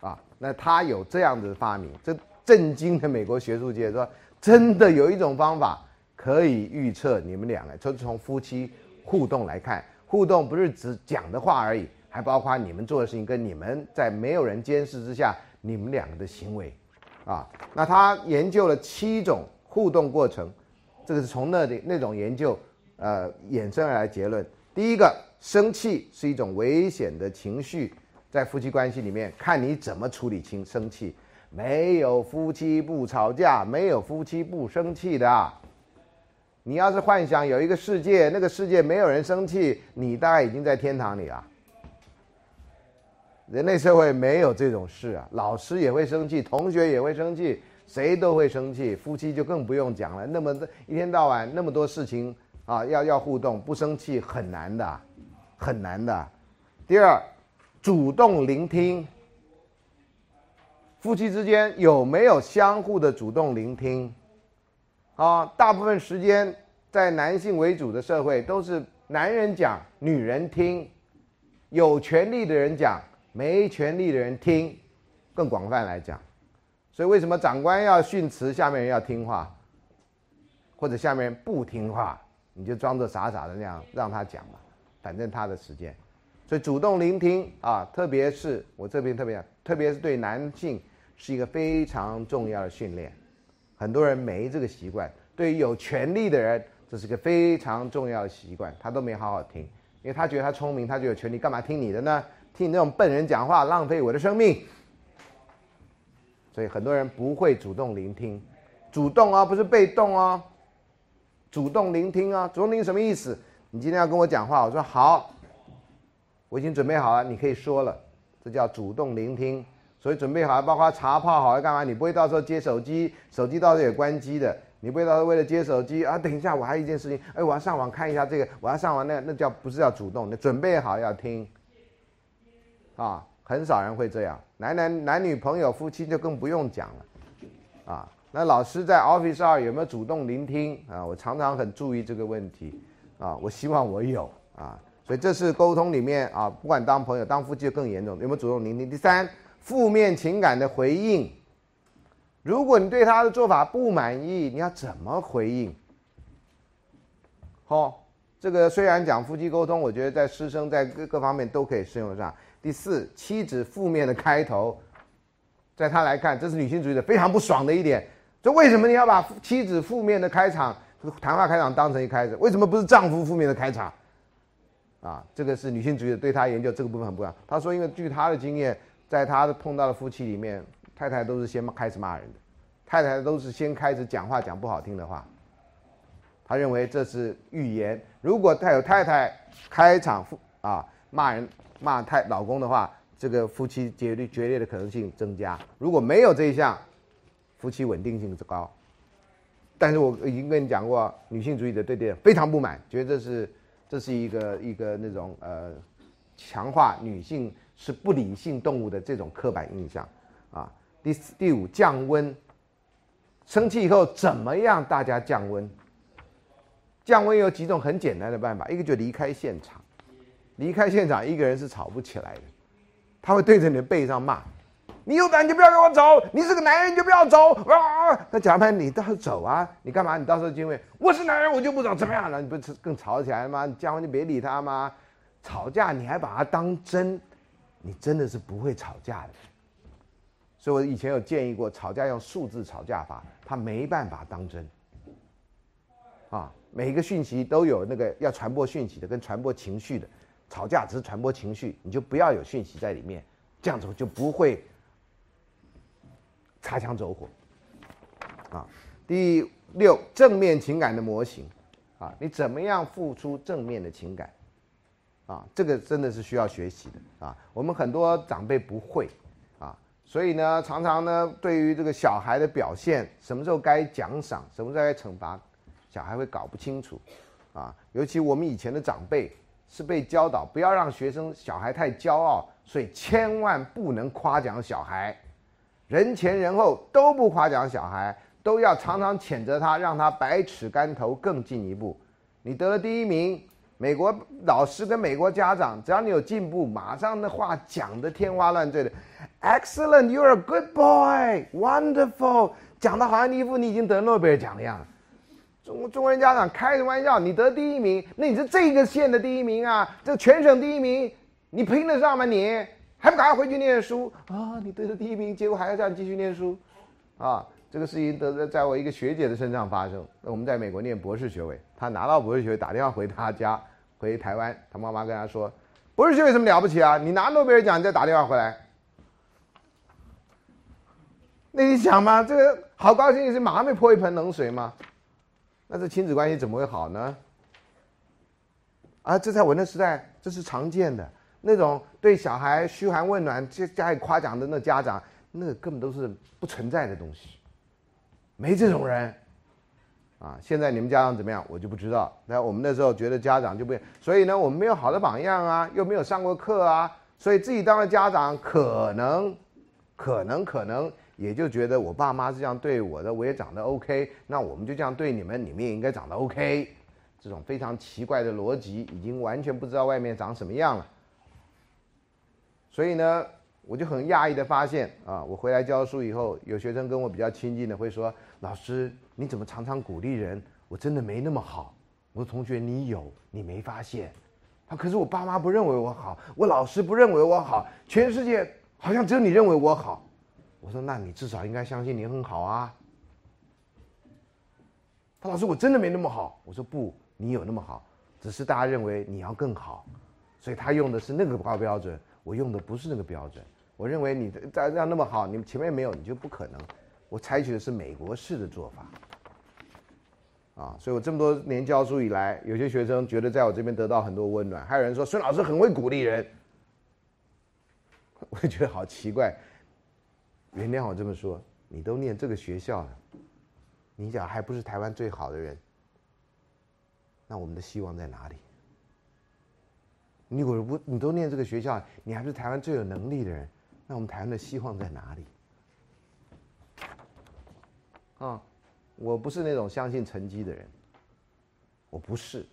啊，那他有这样的发明，这震惊了美国学术界，说真的有一种方法。可以预测你们两个，就是从夫妻互动来看，互动不是只讲的话而已，还包括你们做的事情跟你们在没有人监视之下你们两个的行为，啊，那他研究了七种互动过程，这个是从那里那种研究呃衍生而来结论。第一个，生气是一种危险的情绪，在夫妻关系里面看你怎么处理清生气，没有夫妻不吵架，没有夫妻不生气的。你要是幻想有一个世界，那个世界没有人生气，你大概已经在天堂里了。人类社会没有这种事啊，老师也会生气，同学也会生气，谁都会生气，夫妻就更不用讲了。那么一天到晚那么多事情啊，要要互动，不生气很难的，很难的。第二，主动聆听，夫妻之间有没有相互的主动聆听？啊，大部分时间在男性为主的社会，都是男人讲，女人听，有权利的人讲，没权利的人听，更广泛来讲，所以为什么长官要训斥下面人要听话，或者下面人不听话，你就装作傻傻的那样让他讲嘛，反正他的时间，所以主动聆听啊，特别是我这边特别，特别是对男性是一个非常重要的训练。很多人没这个习惯，对于有权利的人，这是个非常重要的习惯，他都没好好听，因为他觉得他聪明，他就有权利，干嘛听你的呢？听你那种笨人讲话，浪费我的生命。所以很多人不会主动聆听，主动啊，不是被动啊，主动聆听啊，主动听什么意思？你今天要跟我讲话，我说好，我已经准备好了，你可以说了，这叫主动聆听。所以准备好，包括茶泡好要干嘛？你不会到时候接手机，手机到时候也关机的。你不会到时候为了接手机啊？等一下，我还有一件事情，哎，我要上网看一下这个，我要上网那那叫不是叫主动？你准备好要听，啊，很少人会这样。男男男女朋友夫妻就更不用讲了，啊，那老师在 Office 二有没有主动聆听啊？我常常很注意这个问题，啊，我希望我有啊。所以这是沟通里面啊，不管当朋友当夫妻就更严重，有没有主动聆听？第三。负面情感的回应，如果你对他的做法不满意，你要怎么回应？好，这个虽然讲夫妻沟通，我觉得在师生在各各方面都可以适用上。第四，妻子负面的开头，在他来看，这是女性主义者非常不爽的一点。就为什么你要把妻子负面的开场谈话开场当成一开始？为什么不是丈夫负面的开场？啊，这个是女性主义者对他研究这个部分很不一样。他说，因为据他的经验。在他的碰到的夫妻里面，太太都是先开始骂人的，太太都是先开始讲话讲不好听的话。他认为这是预言。如果他有太太开场啊骂人骂太老公的话，这个夫妻决裂决裂的可能性增加。如果没有这一项，夫妻稳定性之高。但是我已经跟你讲过，女性主义者对这非常不满，觉得这是这是一个一个那种呃强化女性是不理性动物的这种刻板印象啊。第四第五降温，生气以后怎么样？大家降温？降温有几种很简单的办法，一个就离开现场，离开现场，一个人是吵不起来的，他会对着你的背上骂。你有胆就不要跟我走，你是个男人就不要走啊！那假扮你倒是走啊，你干嘛？你到时候就会我是男人我就不走，怎么样了？你不是更吵起来吗？降温就别理他吗？吵架你还把他当真，你真的是不会吵架的。所以我以前有建议过，吵架用数字吵架法，他没办法当真。啊，每一个讯息都有那个要传播讯息的跟传播情绪的，吵架只是传播情绪，你就不要有讯息在里面，这样子就不会。擦枪走火，啊，第六正面情感的模型，啊，你怎么样付出正面的情感，啊，这个真的是需要学习的啊。我们很多长辈不会，啊，所以呢，常常呢，对于这个小孩的表现，什么时候该奖赏，什么时候该惩罚，小孩会搞不清楚，啊，尤其我们以前的长辈是被教导不要让学生小孩太骄傲，所以千万不能夸奖小孩。人前人后都不夸奖小孩，都要常常谴责他，让他百尺竿头更进一步。你得了第一名，美国老师跟美国家长，只要你有进步，马上那话讲的天花乱坠的，Excellent, you're a good boy, wonderful，讲的好像一副你已经得诺贝尔奖的样子。中中国人家长开什么玩笑？你得第一名，那你是这个县的第一名啊，这全省第一名，你拼得上吗你？还不赶快回去念书啊！你得了第一名，结果还要这样继续念书，啊！这个事情得在我一个学姐的身上发生。我们在美国念博士学位，她拿到博士学位，打电话回她家，回台湾，他妈妈跟他说：“博士学位什么了不起啊？你拿诺贝尔奖，你再打电话回来。”那你想嘛，这个好高兴，是马上被泼一盆冷水吗？那这亲子关系怎么会好呢？啊，这在我那时代，这是常见的。那种对小孩嘘寒问暖、加加以夸奖的那家长，那根本都是不存在的东西，没这种人，啊！现在你们家长怎么样，我就不知道。那我们那时候觉得家长就不，所以呢，我们没有好的榜样啊，又没有上过课啊，所以自己当了家长，可能、可能、可能也就觉得我爸妈是这样对我的，我也长得 OK，那我们就这样对你们，你们也应该长得 OK。这种非常奇怪的逻辑，已经完全不知道外面长什么样了。所以呢，我就很讶异的发现啊，我回来教书以后，有学生跟我比较亲近的会说：“老师，你怎么常常鼓励人？我真的没那么好。”我说：“同学，你有，你没发现？他，可是我爸妈不认为我好，我老师不认为我好，全世界好像只有你认为我好。”我说：“那你至少应该相信你很好啊。”他老师，我真的没那么好。我说：“不，你有那么好，只是大家认为你要更好，所以他用的是那个高标准。”我用的不是那个标准，我认为你的在这样那么好，你前面没有，你就不可能。我采取的是美国式的做法，啊，所以我这么多年教书以来，有些学生觉得在我这边得到很多温暖，还有人说孙老师很会鼓励人，我也觉得好奇怪。原谅我这么说，你都念这个学校了，你讲还不是台湾最好的人，那我们的希望在哪里？你如果不，你都念这个学校，你还不是台湾最有能力的人？那我们台湾的希望在哪里？啊，我不是那种相信成绩的人，我不是，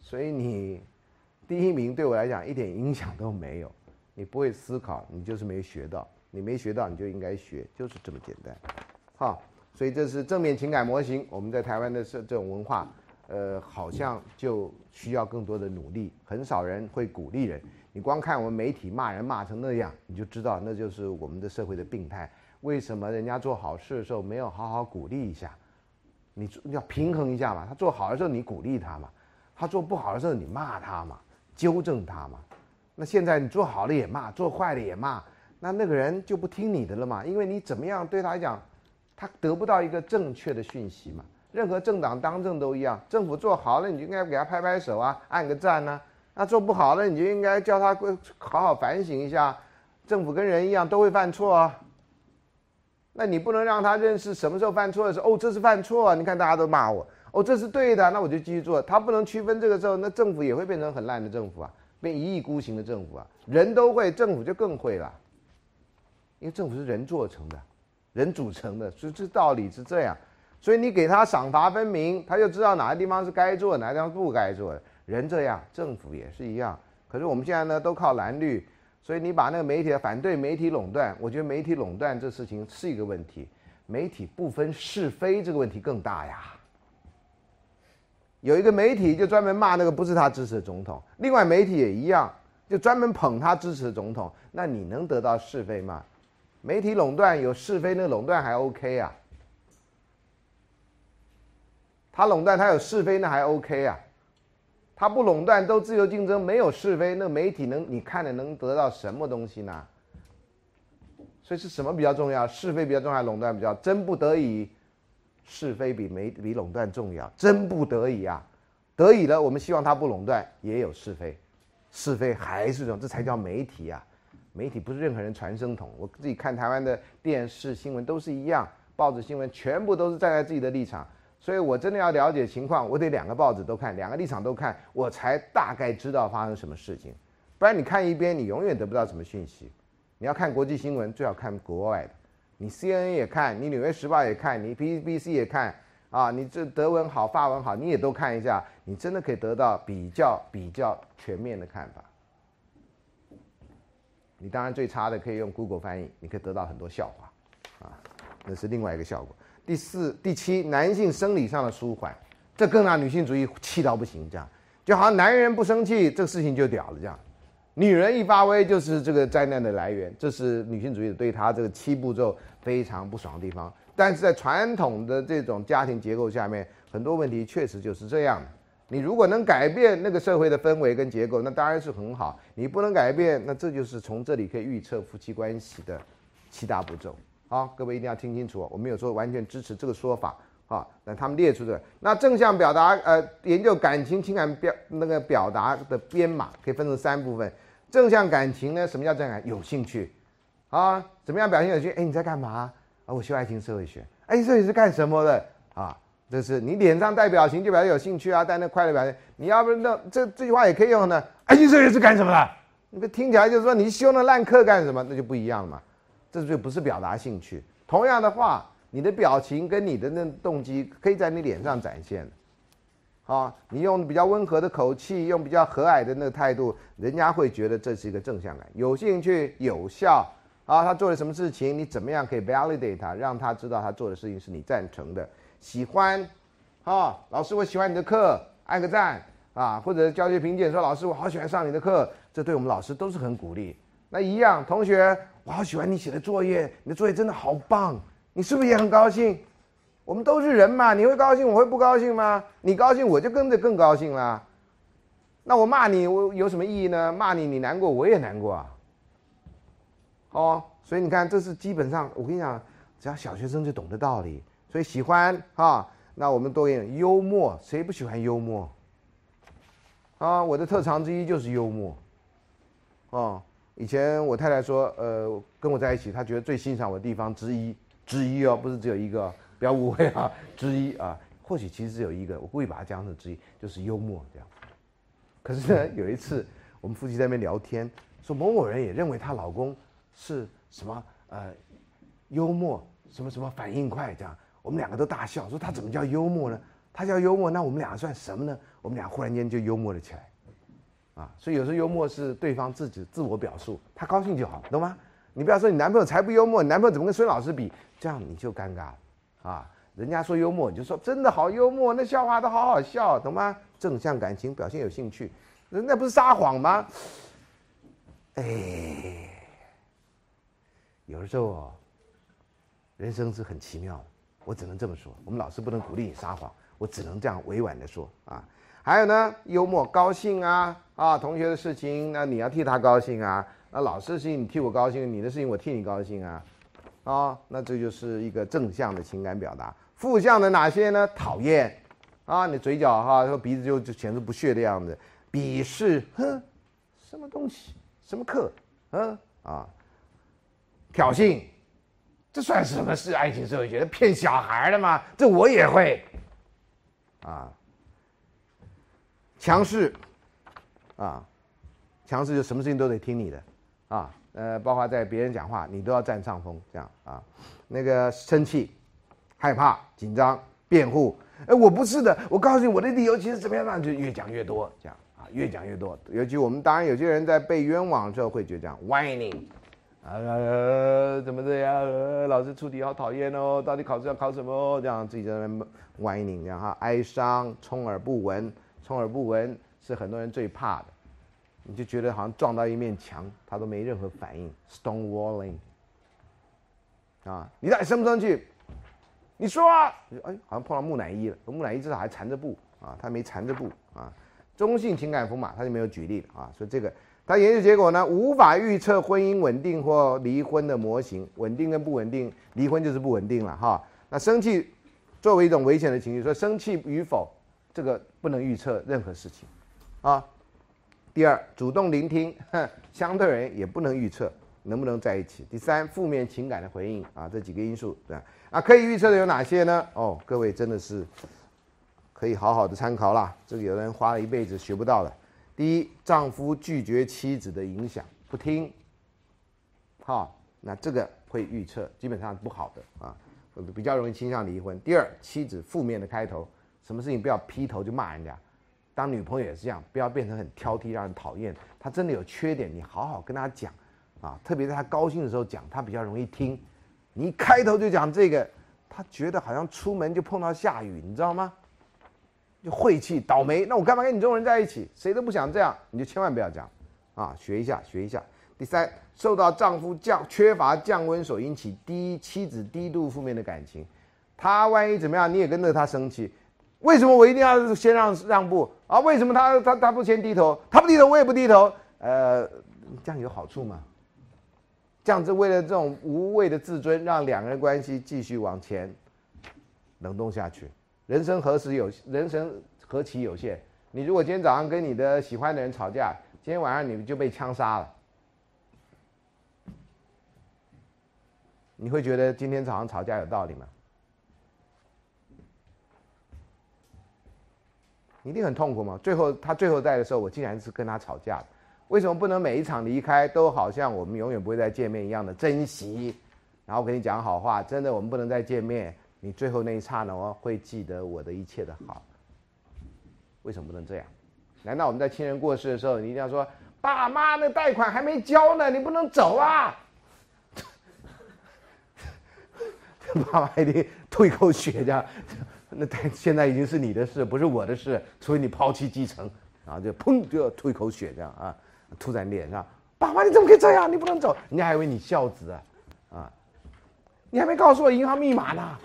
所以你第一名对我来讲一点影响都没有。你不会思考，你就是没学到，你没学到，你就应该学，就是这么简单。好，所以这是正面情感模型，我们在台湾的这这种文化。呃，好像就需要更多的努力，很少人会鼓励人。你光看我们媒体骂人骂成那样，你就知道那就是我们的社会的病态。为什么人家做好事的时候没有好好鼓励一下？你要平衡一下嘛。他做好的时候你鼓励他嘛，他做不好的时候你骂他嘛，纠正他嘛。那现在你做好了也骂，做坏了也骂，那那个人就不听你的了嘛？因为你怎么样对他来讲，他得不到一个正确的讯息嘛。任何政党当政都一样，政府做好了，你就应该给他拍拍手啊，按个赞呢。那做不好了，你就应该叫他好好反省一下。政府跟人一样都会犯错啊，那你不能让他认识什么时候犯错的时候，哦，这是犯错啊，你看大家都骂我，哦，这是对的，那我就继续做。他不能区分这个时候，那政府也会变成很烂的政府啊，变一意孤行的政府啊。人都会，政府就更会了，因为政府是人做成的，人组成的，所以这道理是这样。所以你给他赏罚分明，他就知道哪个地方是该做，哪个地方不该做的。人这样，政府也是一样。可是我们现在呢，都靠蓝绿。所以你把那个媒体反对媒体垄断，我觉得媒体垄断这事情是一个问题，媒体不分是非这个问题更大呀。有一个媒体就专门骂那个不是他支持的总统，另外媒体也一样，就专门捧他支持的总统，那你能得到是非吗？媒体垄断有是非，那垄断还 OK 啊。他垄断他有是非，那还 OK 啊。他不垄断，都自由竞争，没有是非，那媒体能你看的能得到什么东西呢？所以是什么比较重要？是非比较重要，还垄断比较？真不得已，是非比媒比垄断重要。真不得已啊，得已了，我们希望他不垄断，也有是非，是非还是这种，这才叫媒体啊！媒体不是任何人传声筒。我自己看台湾的电视新闻都是一样，报纸新闻全部都是站在自己的立场。所以我真的要了解情况，我得两个报纸都看，两个立场都看，我才大概知道发生什么事情。不然你看一边，你永远得不到什么讯息。你要看国际新闻，最好看国外的。你 CNN 也看，你纽约时报也看，你 BBC 也看啊，你这德文好，法文好，你也都看一下，你真的可以得到比较比较全面的看法。你当然最差的可以用 Google 翻译，你可以得到很多笑话，啊，那是另外一个效果。第四、第七，男性生理上的舒缓，这更让女性主义气到不行。这样就好像男人不生气，这个事情就屌了。这样，女人一发威就是这个灾难的来源。这是女性主义对他这个七步骤非常不爽的地方。但是在传统的这种家庭结构下面，很多问题确实就是这样。你如果能改变那个社会的氛围跟结构，那当然是很好。你不能改变，那这就是从这里可以预测夫妻关系的七大步骤。好，各位一定要听清楚，我没有说完全支持这个说法啊。那他们列出的那正向表达，呃，研究感情情感表那个表达的编码可以分成三部分。正向感情呢，什么叫正向？有兴趣啊？怎么样表现有趣？哎，你在干嘛？啊，我学爱情社会学。爱情社会是干什么的？啊，这是你脸上带表情就表示有兴趣啊，带那快乐表情。你要不那这这句话也可以用呢？爱情社会是干什么的？你不听起来就是说你修那烂课干什么？那就不一样了嘛。这就不是表达兴趣。同样的话，你的表情跟你的那动机可以在你脸上展现。好，你用比较温和的口气，用比较和蔼的那个态度，人家会觉得这是一个正向感，有兴趣、有效。啊，他做了什么事情，你怎么样可以 validate 他，让他知道他做的事情是你赞成的。喜欢，啊，老师我喜欢你的课，按个赞啊，或者教学评鉴说老师我好喜欢上你的课，这对我们老师都是很鼓励。那一样，同学。我好喜欢你写的作业，你的作业真的好棒，你是不是也很高兴？我们都是人嘛，你会高兴，我会不高兴吗？你高兴，我就跟着更高兴啦。那我骂你，我有什么意义呢？骂你，你难过，我也难过啊。哦，所以你看，这是基本上，我跟你讲，只要小学生就懂得道理。所以喜欢哈，那我们多一点幽默，谁不喜欢幽默？啊，我的特长之一就是幽默，哦。以前我太太说，呃，跟我在一起，她觉得最欣赏我的地方之一之一哦，不是只有一个，不要误会啊，之一啊，或许其实只有一个，我故意把它加成之一，就是幽默这样。可是呢，有一次我们夫妻在那边聊天，说某某人也认为她老公是什么呃幽默，什么什么反应快这样，我们两个都大笑，说他怎么叫幽默呢？他叫幽默，那我们俩算什么呢？我们俩忽然间就幽默了起来。啊，所以有时候幽默是对方自己自我表述，他高兴就好，懂吗？你不要说你男朋友才不幽默，你男朋友怎么跟孙老师比？这样你就尴尬了啊！人家说幽默，你就说真的好幽默，那笑话都好好笑，懂吗？正向感情表现有兴趣，那不是撒谎吗？哎，有的时候哦，人生是很奇妙的，我只能这么说。我们老师不能鼓励你撒谎，我只能这样委婉的说啊。还有呢，幽默高兴啊啊，同学的事情，那你要替他高兴啊；那老师的事情你替我高兴，你的事情我替你高兴啊，啊，那这就是一个正向的情感表达。负向的哪些呢？讨厌。啊，你嘴角哈，说鼻子就就显示不屑的样子，鄙视，哼，什么东西，什么课，嗯啊，挑衅，这算什么是爱情社会学？骗小孩的吗？这我也会，啊，强势，啊，强势就什么事情都得听你的，啊，呃，包括在别人讲话，你都要占上风，这样啊，那个生气、害怕、紧张、辩护，哎，我不是的，我告诉你我的理由其实怎么样，那就越讲越多，这样啊。越讲越多，尤其我们当然有些人在被冤枉的时候会觉得这样 whining，啊，怎么这样？老师出题好讨厌哦，到底考试要考什么？这样自己在那 whining，然后哀伤、充耳不闻，充耳不闻是很多人最怕的，你就觉得好像撞到一面墙，他都没任何反应，stone walling，啊，你到底生不生气？你说啊，哎，好像碰到木乃伊了，木乃伊至少还缠着布啊，他没缠着布啊。中性情感符码，他就没有举例啊。所以这个，他研究结果呢，无法预测婚姻稳定或离婚的模型，稳定跟不稳定，离婚就是不稳定了哈。那生气作为一种危险的情绪，说生气与否，这个不能预测任何事情啊。第二，主动聆听，相对人也不能预测能不能在一起。第三，负面情感的回应啊，这几个因素对吧？啊，可以预测的有哪些呢？哦，各位真的是。可以好好的参考啦，这个有人花了一辈子学不到的。第一，丈夫拒绝妻子的影响，不听，好，那这个会预测，基本上不好的啊，比较容易倾向离婚。第二，妻子负面的开头，什么事情不要劈头就骂人家，当女朋友也是这样，不要变成很挑剔，让人讨厌。他真的有缺点，你好好跟他讲啊，特别是他高兴的时候讲，他比较容易听。你一开头就讲这个，他觉得好像出门就碰到下雨，你知道吗？就晦气倒霉，那我干嘛跟你这种人在一起？谁都不想这样，你就千万不要讲，啊，学一下，学一下。第三，受到丈夫降缺乏降温所引起低妻子低度负面的感情，他万一怎么样，你也跟着他生气，为什么我一定要先让让步啊？为什么他他他不先低头？他不低头，我也不低头，呃，这样有好处吗？这样子为了这种无谓的自尊，让两个人关系继续往前冷冻下去。人生何时有？人生何其有限！你如果今天早上跟你的喜欢的人吵架，今天晚上你就被枪杀了，你会觉得今天早上吵架有道理吗？一定很痛苦吗？最后他最后在的时候，我竟然是跟他吵架的。为什么不能每一场离开都好像我们永远不会再见面一样的珍惜？然后跟你讲好话，真的我们不能再见面。你最后那一刹那，我会记得我的一切的好。为什么不能这样？难道我们在亲人过世的时候，你一定要说爸妈那贷款还没交呢，你不能走啊？爸妈一定吐一口血，这样 那但现在已经是你的事，不是我的事，除非你抛弃继承，然后就砰就要吐一口血，这样啊，吐在脸上。爸爸你怎么可以这样？你不能走，人家还以为你孝子啊，啊，你还没告诉我银行密码呢。啊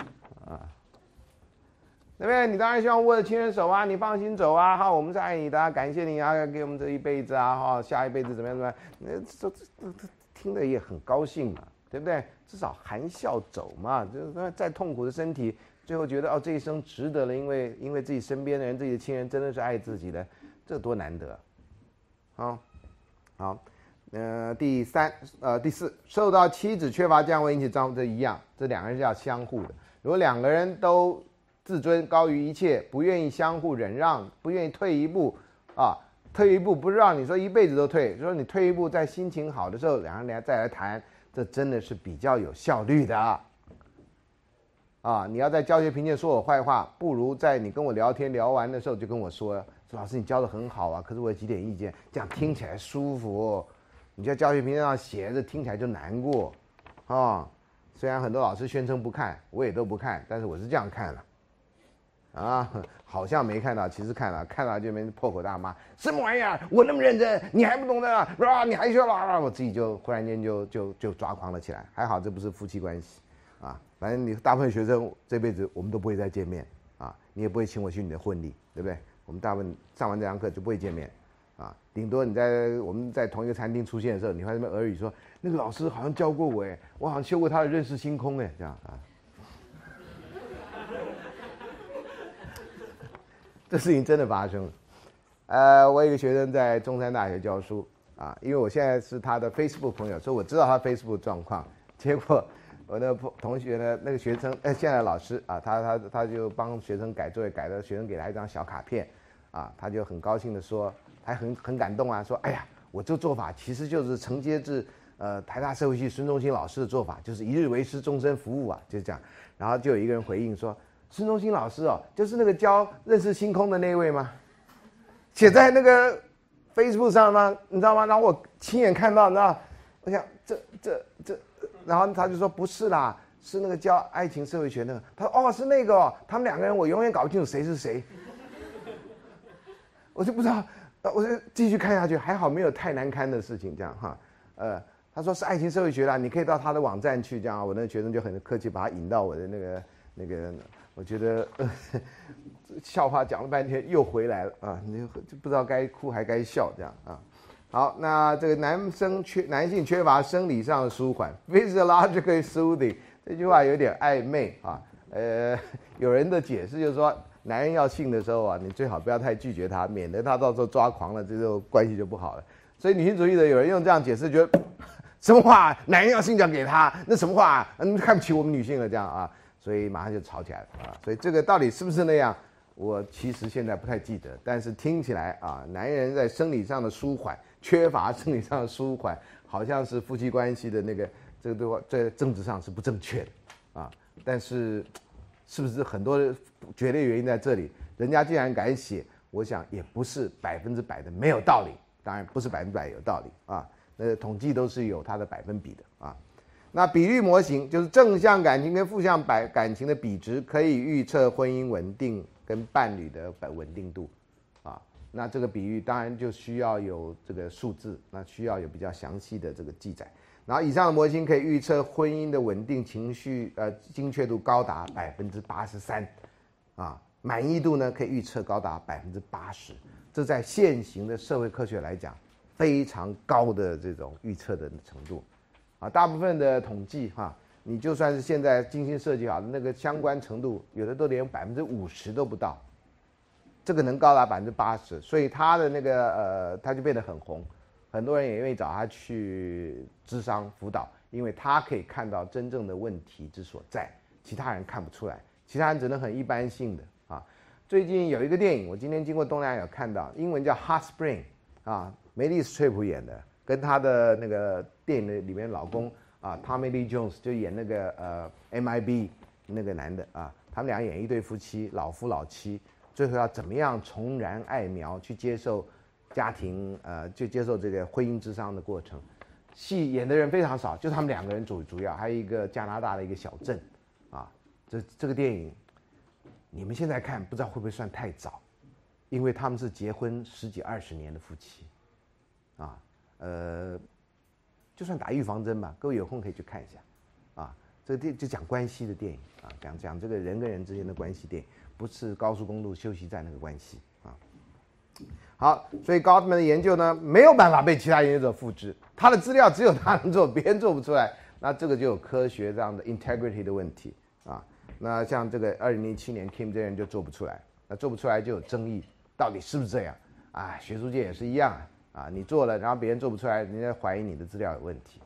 对不对？你当然希望握着亲人手啊，你放心走啊，哈，我们是爱你的，感谢你啊，给我们这一辈子啊，哈，下一辈子怎么样怎么样？那这这这听着也很高兴嘛，对不对？至少含笑走嘛，就是说再痛苦的身体，最后觉得哦，这一生值得了，因为因为自己身边的人，自己的亲人真的是爱自己的，这多难得，好，好，呃，第三，呃，第四，受到妻子缺乏降温引起丈夫这一样，这两个人是要相互的，如果两个人都。自尊高于一切，不愿意相互忍让，不愿意退一步，啊，退一步不是让你说一辈子都退，说你退一步，在心情好的时候，两个人再来谈，这真的是比较有效率的。啊，啊你要在教学评鉴说我坏话，不如在你跟我聊天聊完的时候就跟我说，说老师你教的很好啊，可是我有几点意见，这样听起来舒服。你在教学评鉴上写着，听起来就难过，啊，虽然很多老师宣称不看，我也都不看，但是我是这样看了。啊，好像没看到，其实看了，看到就没破口大骂，什么玩意儿？我那么认真，你还不懂得啊？你还说了，我自己就忽然间就就就抓狂了起来。还好这不是夫妻关系，啊，反正你大部分学生这辈子我们都不会再见面，啊，你也不会请我去你的婚礼，对不对？我们大部分上完这堂课就不会见面，啊，顶多你在我们在同一个餐厅出现的时候，你会那边耳语说，那个老师好像教过我，哎，我好像修过他的认识星空，哎，这样啊。这事情真的发生了，呃，我有一个学生在中山大学教书啊，因为我现在是他的 Facebook 朋友，所以我知道他 Facebook 状况。结果我的同学呢，那个学生，呃，现在老师啊，他他他就帮学生改作业，改的学生给他一张小卡片，啊，他就很高兴的说，还很很感动啊，说，哎呀，我这做法其实就是承接自呃台大社会系孙中兴老师的做法，就是一日为师，终身服务啊，就是这样。然后就有一个人回应说，孙中兴老师哦，就是那个教认识星空的那位吗？写在那个 Facebook 上吗？你知道吗？然后我亲眼看到，你知道，我想这这这，然后他就说不是啦，是那个教爱情社会学那个。他说哦是那个，哦，他们两个人我永远搞不清楚谁是谁。我就不知道，我就继续看下去，还好没有太难堪的事情，这样哈。呃，他说是爱情社会学啦，你可以到他的网站去，这样我那个学生就很客气，把他引到我的那个那个，我觉得。呃 笑话讲了半天又回来了啊！你就不知道该哭还该笑这样啊。好，那这个男生缺男性缺乏生理上的舒缓，physiologically soothing 这句话有点暧昧啊。呃，有人的解释就是说，男人要性的时候啊，你最好不要太拒绝他，免得他到时候抓狂了，这就关系就不好了。所以女性主义者有人用这样解释，觉得 什么话？男人要性就要给他，那什么话？嗯，看不起我们女性了这样啊？所以马上就吵起来了啊。所以这个到底是不是那样？我其实现在不太记得，但是听起来啊，男人在生理上的舒缓，缺乏生理上的舒缓，好像是夫妻关系的那个这个对话，在政治上是不正确的啊。但是，是不是很多绝对原因在这里？人家既然敢写，我想也不是百分之百的没有道理。当然不是百分之百有道理啊，那统计都是有它的百分比的啊。那比率模型就是正向感情跟负向百感情的比值，可以预测婚姻稳定。跟伴侣的稳定度，那这个比喻当然就需要有这个数字，那需要有比较详细的这个记载。然后以上的模型可以预测婚姻的稳定情绪，呃，精确度高达百分之八十三，啊，满意度呢可以预测高达百分之八十，这在现行的社会科学来讲，非常高的这种预测的程度，啊，大部分的统计哈。你就算是现在精心设计好的那个相关程度，有的都连百分之五十都不到，这个能高达百分之八十，所以他的那个呃，他就变得很红，很多人也愿意找他去智商辅导，因为他可以看到真正的问题之所在，其他人看不出来，其他人只能很一般性的啊。最近有一个电影，我今天经过东南亚看到，英文叫《Hot Spring》，啊，梅丽史翠普演的，跟她的那个电影的里面老公。啊，Tommy Lee Jones 就演那个呃 MIB 那个男的啊，他们俩演一对夫妻，老夫老妻，最后要怎么样重燃爱苗，去接受家庭呃，就接受这个婚姻之商的过程。戏演的人非常少，就他们两个人主主要，还有一个加拿大的一个小镇，啊，这这个电影你们现在看不知道会不会算太早，因为他们是结婚十几二十年的夫妻，啊，呃。就算打预防针吧，各位有空可以去看一下，啊，这个电就讲关系的电影啊，讲讲这个人跟人之间的关系电影，不是高速公路休息站那个关系啊。好，所以高 n 的研究呢，没有办法被其他研究者复制，他的资料只有他能做，别人做不出来，那这个就有科学这样的 integrity 的问题啊。那像这个二零零七年 Kim 这人就做不出来，那做不出来就有争议，到底是不是这样？啊，学术界也是一样。啊，你做了，然后别人做不出来，人家怀疑你的资料有问题，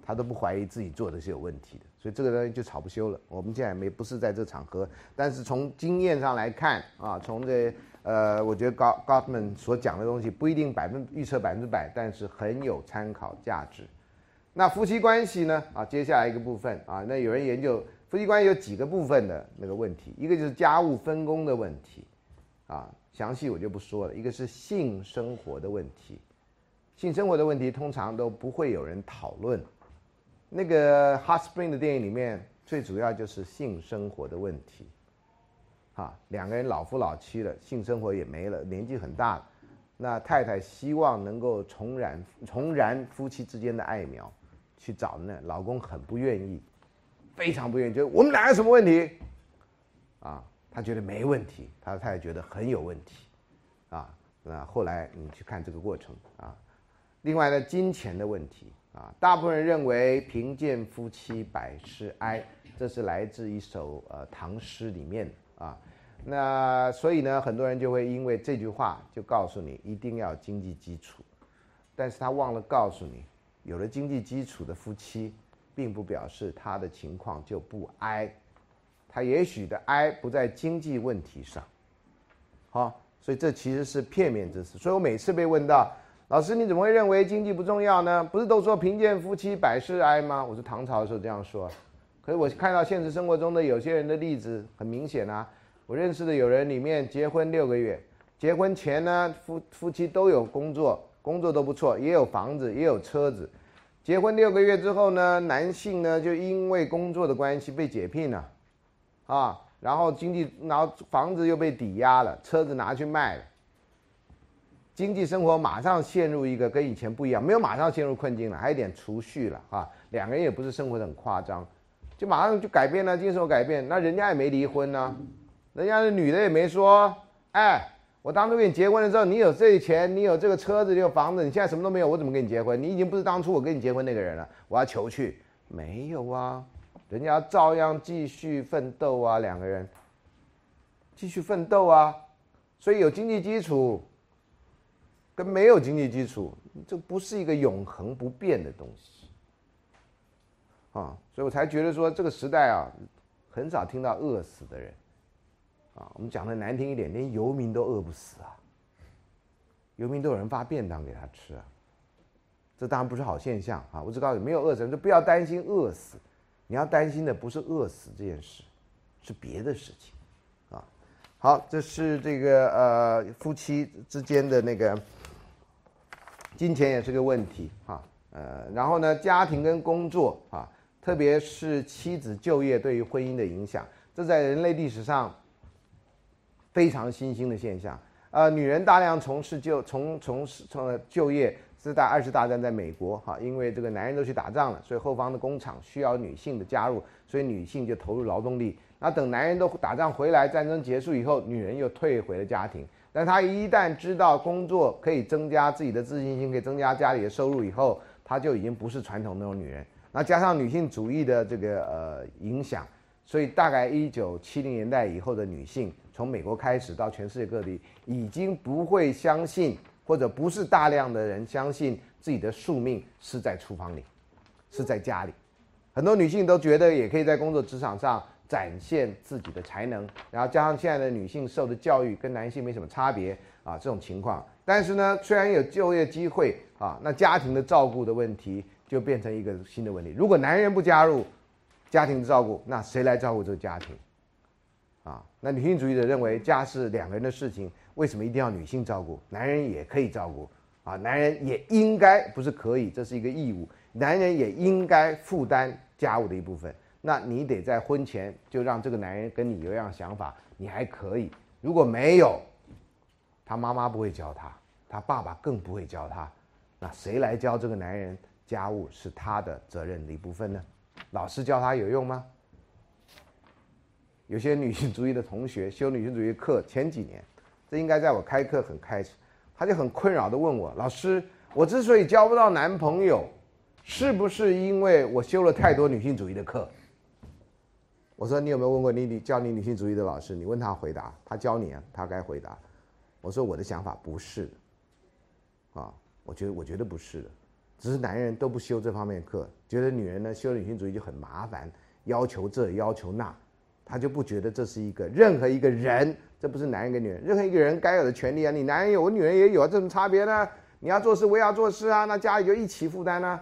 他都不怀疑自己做的是有问题的，所以这个东西就吵不休了。我们现在没不是在这场合，但是从经验上来看啊，从这呃，我觉得高高他们所讲的东西不一定百分预测百分之百，但是很有参考价值。那夫妻关系呢？啊，接下来一个部分啊，那有人研究夫妻关系有几个部分的那个问题，一个就是家务分工的问题，啊，详细我就不说了。一个是性生活的问题。性生活的问题通常都不会有人讨论。那个《Hot Spring》的电影里面，最主要就是性生活的问题。哈，两个人老夫老妻了，性生活也没了，年纪很大了。那太太希望能够重燃重燃夫妻之间的爱苗，去找那老公很不愿意，非常不愿意，觉得我们俩有什么问题？啊，他觉得没问题，他的太太觉得很有问题。啊，那后来你去看这个过程啊。另外呢，金钱的问题啊，大部分人认为贫贱夫妻百事哀，这是来自一首呃唐诗里面啊，那所以呢，很多人就会因为这句话就告诉你一定要经济基础，但是他忘了告诉你，有了经济基础的夫妻，并不表示他的情况就不哀，他也许的哀不在经济问题上，好，所以这其实是片面之词。所以我每次被问到，老师你怎么会认为经济不重要呢？不是都说贫贱夫妻百事哀吗？我是唐朝的时候这样说。可是我看到现实生活中的有些人的例子，很明显啊。我认识的有人里面结婚六个月，结婚前呢夫夫妻都有工作，工作都不错，也有房子，也有车子。结婚六个月之后呢，男性呢就因为工作的关系被解聘了，啊，然后经济，然后房子又被抵押了，车子拿去卖了，经济生活马上陷入一个跟以前不一样，没有马上陷入困境了，还有点储蓄了啊，两个人也不是生活的很夸张。就马上就改变了，精神改变。那人家也没离婚呢，人家的女的也没说，哎，我当初跟你结婚的时候，你有这钱，你有这个车子，你有房子，你现在什么都没有，我怎么跟你结婚？你已经不是当初我跟你结婚那个人了，我要求去，没有啊，人家照样继续奋斗啊，两个人继续奋斗啊，所以有经济基础跟没有经济基础，这不是一个永恒不变的东西。啊，所以我才觉得说这个时代啊，很少听到饿死的人，啊，我们讲的难听一点，连游民都饿不死啊，游民都有人发便当给他吃啊，这当然不是好现象啊。我只告诉你，没有饿死，就不要担心饿死，你要担心的不是饿死这件事，是别的事情，啊，好，这是这个呃夫妻之间的那个金钱也是个问题啊，呃，然后呢，家庭跟工作啊。特别是妻子就业对于婚姻的影响，这在人类历史上非常新兴的现象。呃，女人大量从事就从从事从就业，是在二次大战在美国哈，因为这个男人都去打仗了，所以后方的工厂需要女性的加入，所以女性就投入劳动力。那等男人都打仗回来，战争结束以后，女人又退回了家庭。但她一旦知道工作可以增加自己的自信心，可以增加家里的收入以后，她就已经不是传统那种女人。那加上女性主义的这个呃影响，所以大概一九七零年代以后的女性，从美国开始到全世界各地，已经不会相信，或者不是大量的人相信自己的宿命是在厨房里，是在家里。很多女性都觉得也可以在工作职场上展现自己的才能，然后加上现在的女性受的教育跟男性没什么差别啊，这种情况。但是呢，虽然有就业机会啊，那家庭的照顾的问题。就变成一个新的问题。如果男人不加入家庭的照顾，那谁来照顾这个家庭？啊，那女性主义者认为家是两个人的事情，为什么一定要女性照顾？男人也可以照顾啊，男人也应该不是可以，这是一个义务，男人也应该负担家务的一部分。那你得在婚前就让这个男人跟你有一样想法，你还可以。如果没有，他妈妈不会教他，他爸爸更不会教他，那谁来教这个男人？家务是他的责任的一部分呢，老师教他有用吗？有些女性主义的同学修女性主义课前几年，这应该在我开课很开始，他就很困扰的问我：老师，我之所以交不到男朋友，是不是因为我修了太多女性主义的课？我说你有没有问过你你教你女性主义的老师？你问他回答，他教你啊，他该回答。我说我的想法不是，啊，我觉得我觉得不是的。只是男人都不修这方面课，觉得女人呢修女性主义就很麻烦，要求这要求那，他就不觉得这是一个任何一个人，这不是男人跟女人，任何一个人该有的权利啊！你男人有，我女人也有，这种差别呢？你要做事，我也要做事啊，那家里就一起负担呢。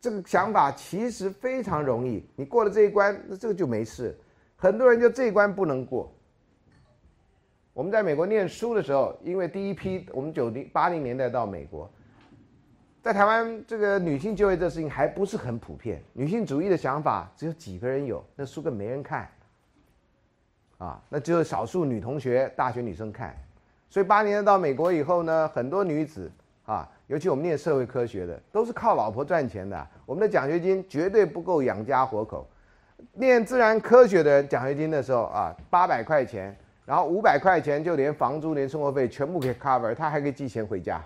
这个想法其实非常容易，你过了这一关，那这个就没事。很多人就这一关不能过。我们在美国念书的时候，因为第一批我们九零八零年代到美国。在台湾，这个女性就业这事情还不是很普遍，女性主义的想法只有几个人有，那书更没人看，啊，那只有少数女同学、大学女生看，所以八年代到美国以后呢，很多女子啊，尤其我们念社会科学的，都是靠老婆赚钱的，我们的奖学金绝对不够养家活口。念自然科学的人，奖学金的时候啊，八百块钱，然后五百块钱就连房租、连生活费全部给 cover，他还可以寄钱回家。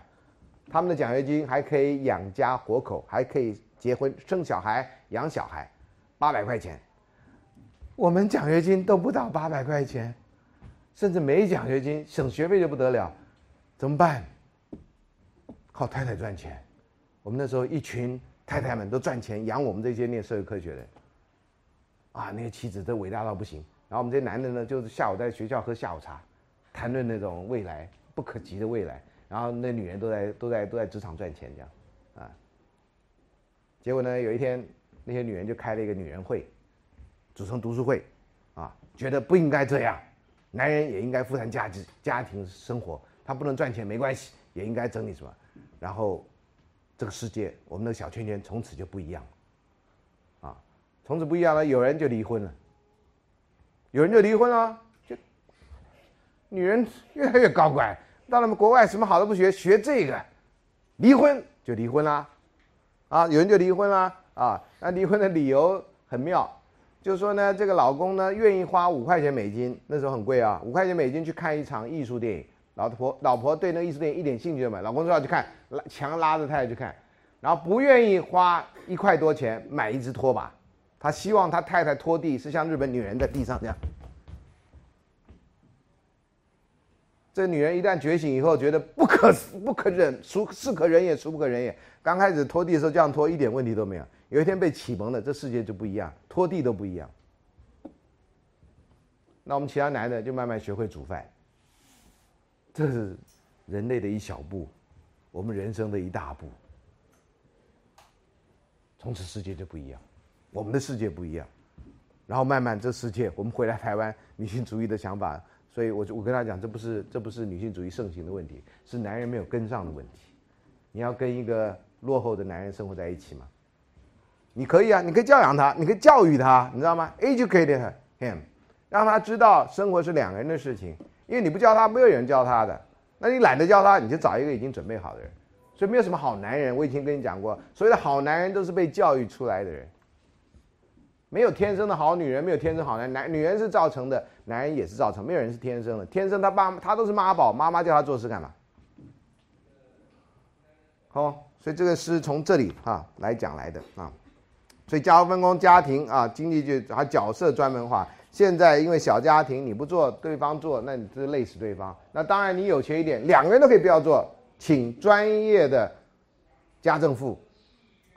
他们的奖学金还可以养家活口，还可以结婚生小孩养小孩，八百块钱。我们奖学金都不到八百块钱，甚至没奖学金，省学费就不得了，怎么办？靠太太赚钱。我们那时候一群太太们都赚钱养我们这些念社会科学的，啊，那些妻子都伟大到不行。然后我们这些男的呢，就是下午在学校喝下午茶，谈论那种未来不可及的未来。然后那女人都在都在都在职场赚钱这样，啊。结果呢，有一天那些女人就开了一个女人会，组成读书会，啊，觉得不应该这样，男人也应该负担家庭家庭生活，他不能赚钱没关系，也应该整理什么。然后这个世界，我们的小圈圈从此就不一样，啊，从此不一样了，有人就离婚了，有人就离婚了，就女人越来越高乖。到了国外，什么好都不学，学这个，离婚就离婚啦，啊，有人就离婚啦，啊，那离婚的理由很妙，就是说呢，这个老公呢愿意花五块钱美金，那时候很贵啊，五块钱美金去看一场艺术电影，老婆老婆对那艺术电影一点兴趣都没有，老公说要去看，强拉着太太去看，然后不愿意花一块多钱买一只拖把，他希望他太太拖地是像日本女人在地上这样。这女人一旦觉醒以后，觉得不可不可忍，孰是可忍也，孰不可忍也。刚开始拖地的时候这样拖，一点问题都没有。有一天被启蒙了，这世界就不一样，拖地都不一样。那我们其他男的就慢慢学会煮饭。这是人类的一小步，我们人生的一大步。从此世界就不一样，我们的世界不一样。然后慢慢这世界，我们回来台湾女性主义的想法。所以，我就我跟他讲，这不是这不是女性主义盛行的问题，是男人没有跟上的问题。你要跟一个落后的男人生活在一起吗？你可以啊，你可以教养他，你可以教育他，你知道吗？Educate him，让他知道生活是两个人的事情。因为你不教他，没有人教他的。那你懒得教他，你就找一个已经准备好的人。所以没有什么好男人。我以前跟你讲过，所谓的好男人都是被教育出来的人。没有天生的好女人，没有天生好男男。女人是造成的，男人也是造成。没有人是天生的，天生他爸他都是妈宝，妈妈叫他做事干嘛？好，所以这个是从这里啊来讲来的啊。所以家务分工、家庭啊，经济就还角色专门化。现在因为小家庭你不做，对方做，那你就累死对方。那当然你有钱一点，两个人都可以不要做，请专业的家政妇。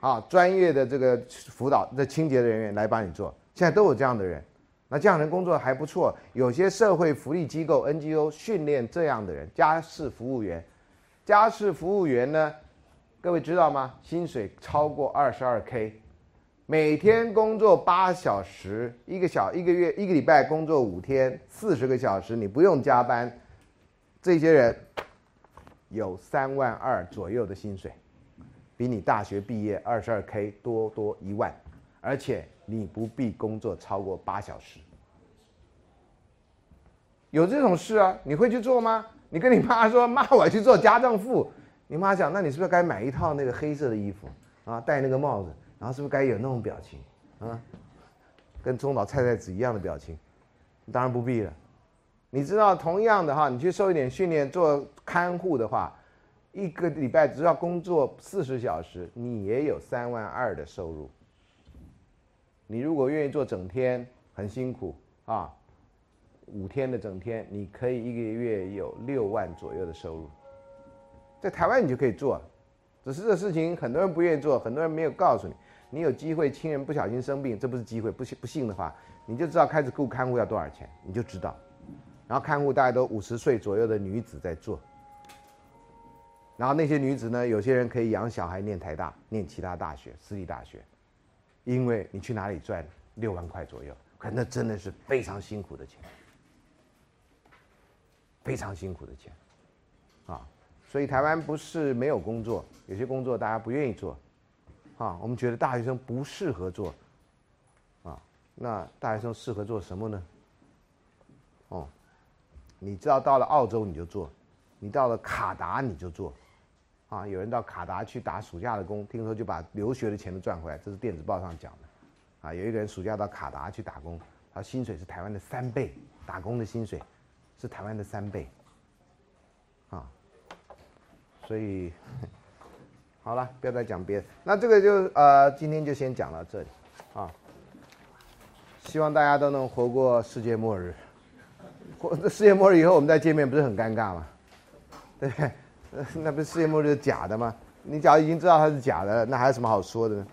啊，专业的这个辅导的清洁的人员来帮你做，现在都有这样的人，那这样的人工作还不错。有些社会福利机构 NGO 训练这样的人，家事服务员，家事服务员呢，各位知道吗？薪水超过二十二 K，每天工作八小时，一个小一个月一个礼拜工作五天，四十个小时，你不用加班，这些人有三万二左右的薪水。比你大学毕业二十二 K 多多一万，而且你不必工作超过八小时。有这种事啊？你会去做吗？你跟你妈说：“妈，我要去做家政妇。”你妈讲：“那你是不是该买一套那个黑色的衣服啊，戴那个帽子，然后是不是该有那种表情啊，跟中岛菜菜子一样的表情？”当然不必了。你知道，同样的哈，你去受一点训练做看护的话。一个礼拜只要工作四十小时，你也有三万二的收入。你如果愿意做整天，很辛苦啊，五天的整天，你可以一个月有六万左右的收入。在台湾你就可以做，只是这事情很多人不愿意做，很多人没有告诉你。你有机会，亲人不小心生病，这不是机会，不信不信的话，你就知道开始雇看护要多少钱，你就知道。然后看护大概都五十岁左右的女子在做。然后那些女子呢？有些人可以养小孩，念台大，念其他大学，私立大学，因为你去哪里赚六万块左右？可那真的是非常辛苦的钱，非常辛苦的钱，啊！所以台湾不是没有工作，有些工作大家不愿意做，啊，我们觉得大学生不适合做，啊，那大学生适合做什么呢？哦，你知道到了澳洲你就做，你到了卡达你就做。啊，有人到卡达去打暑假的工，听说就把留学的钱都赚回来，这是电子报上讲的。啊，有一个人暑假到卡达去打工，他薪水是台湾的三倍，打工的薪水是台湾的三倍。啊，所以好了，不要再讲别的。那这个就呃，今天就先讲到这里。啊，希望大家都能活过世界末日。活世界末日以后我们再见面，不是很尴尬吗？对 不对？那不是世界末日是假的吗？你假如已经知道它是假的，那还有什么好说的呢？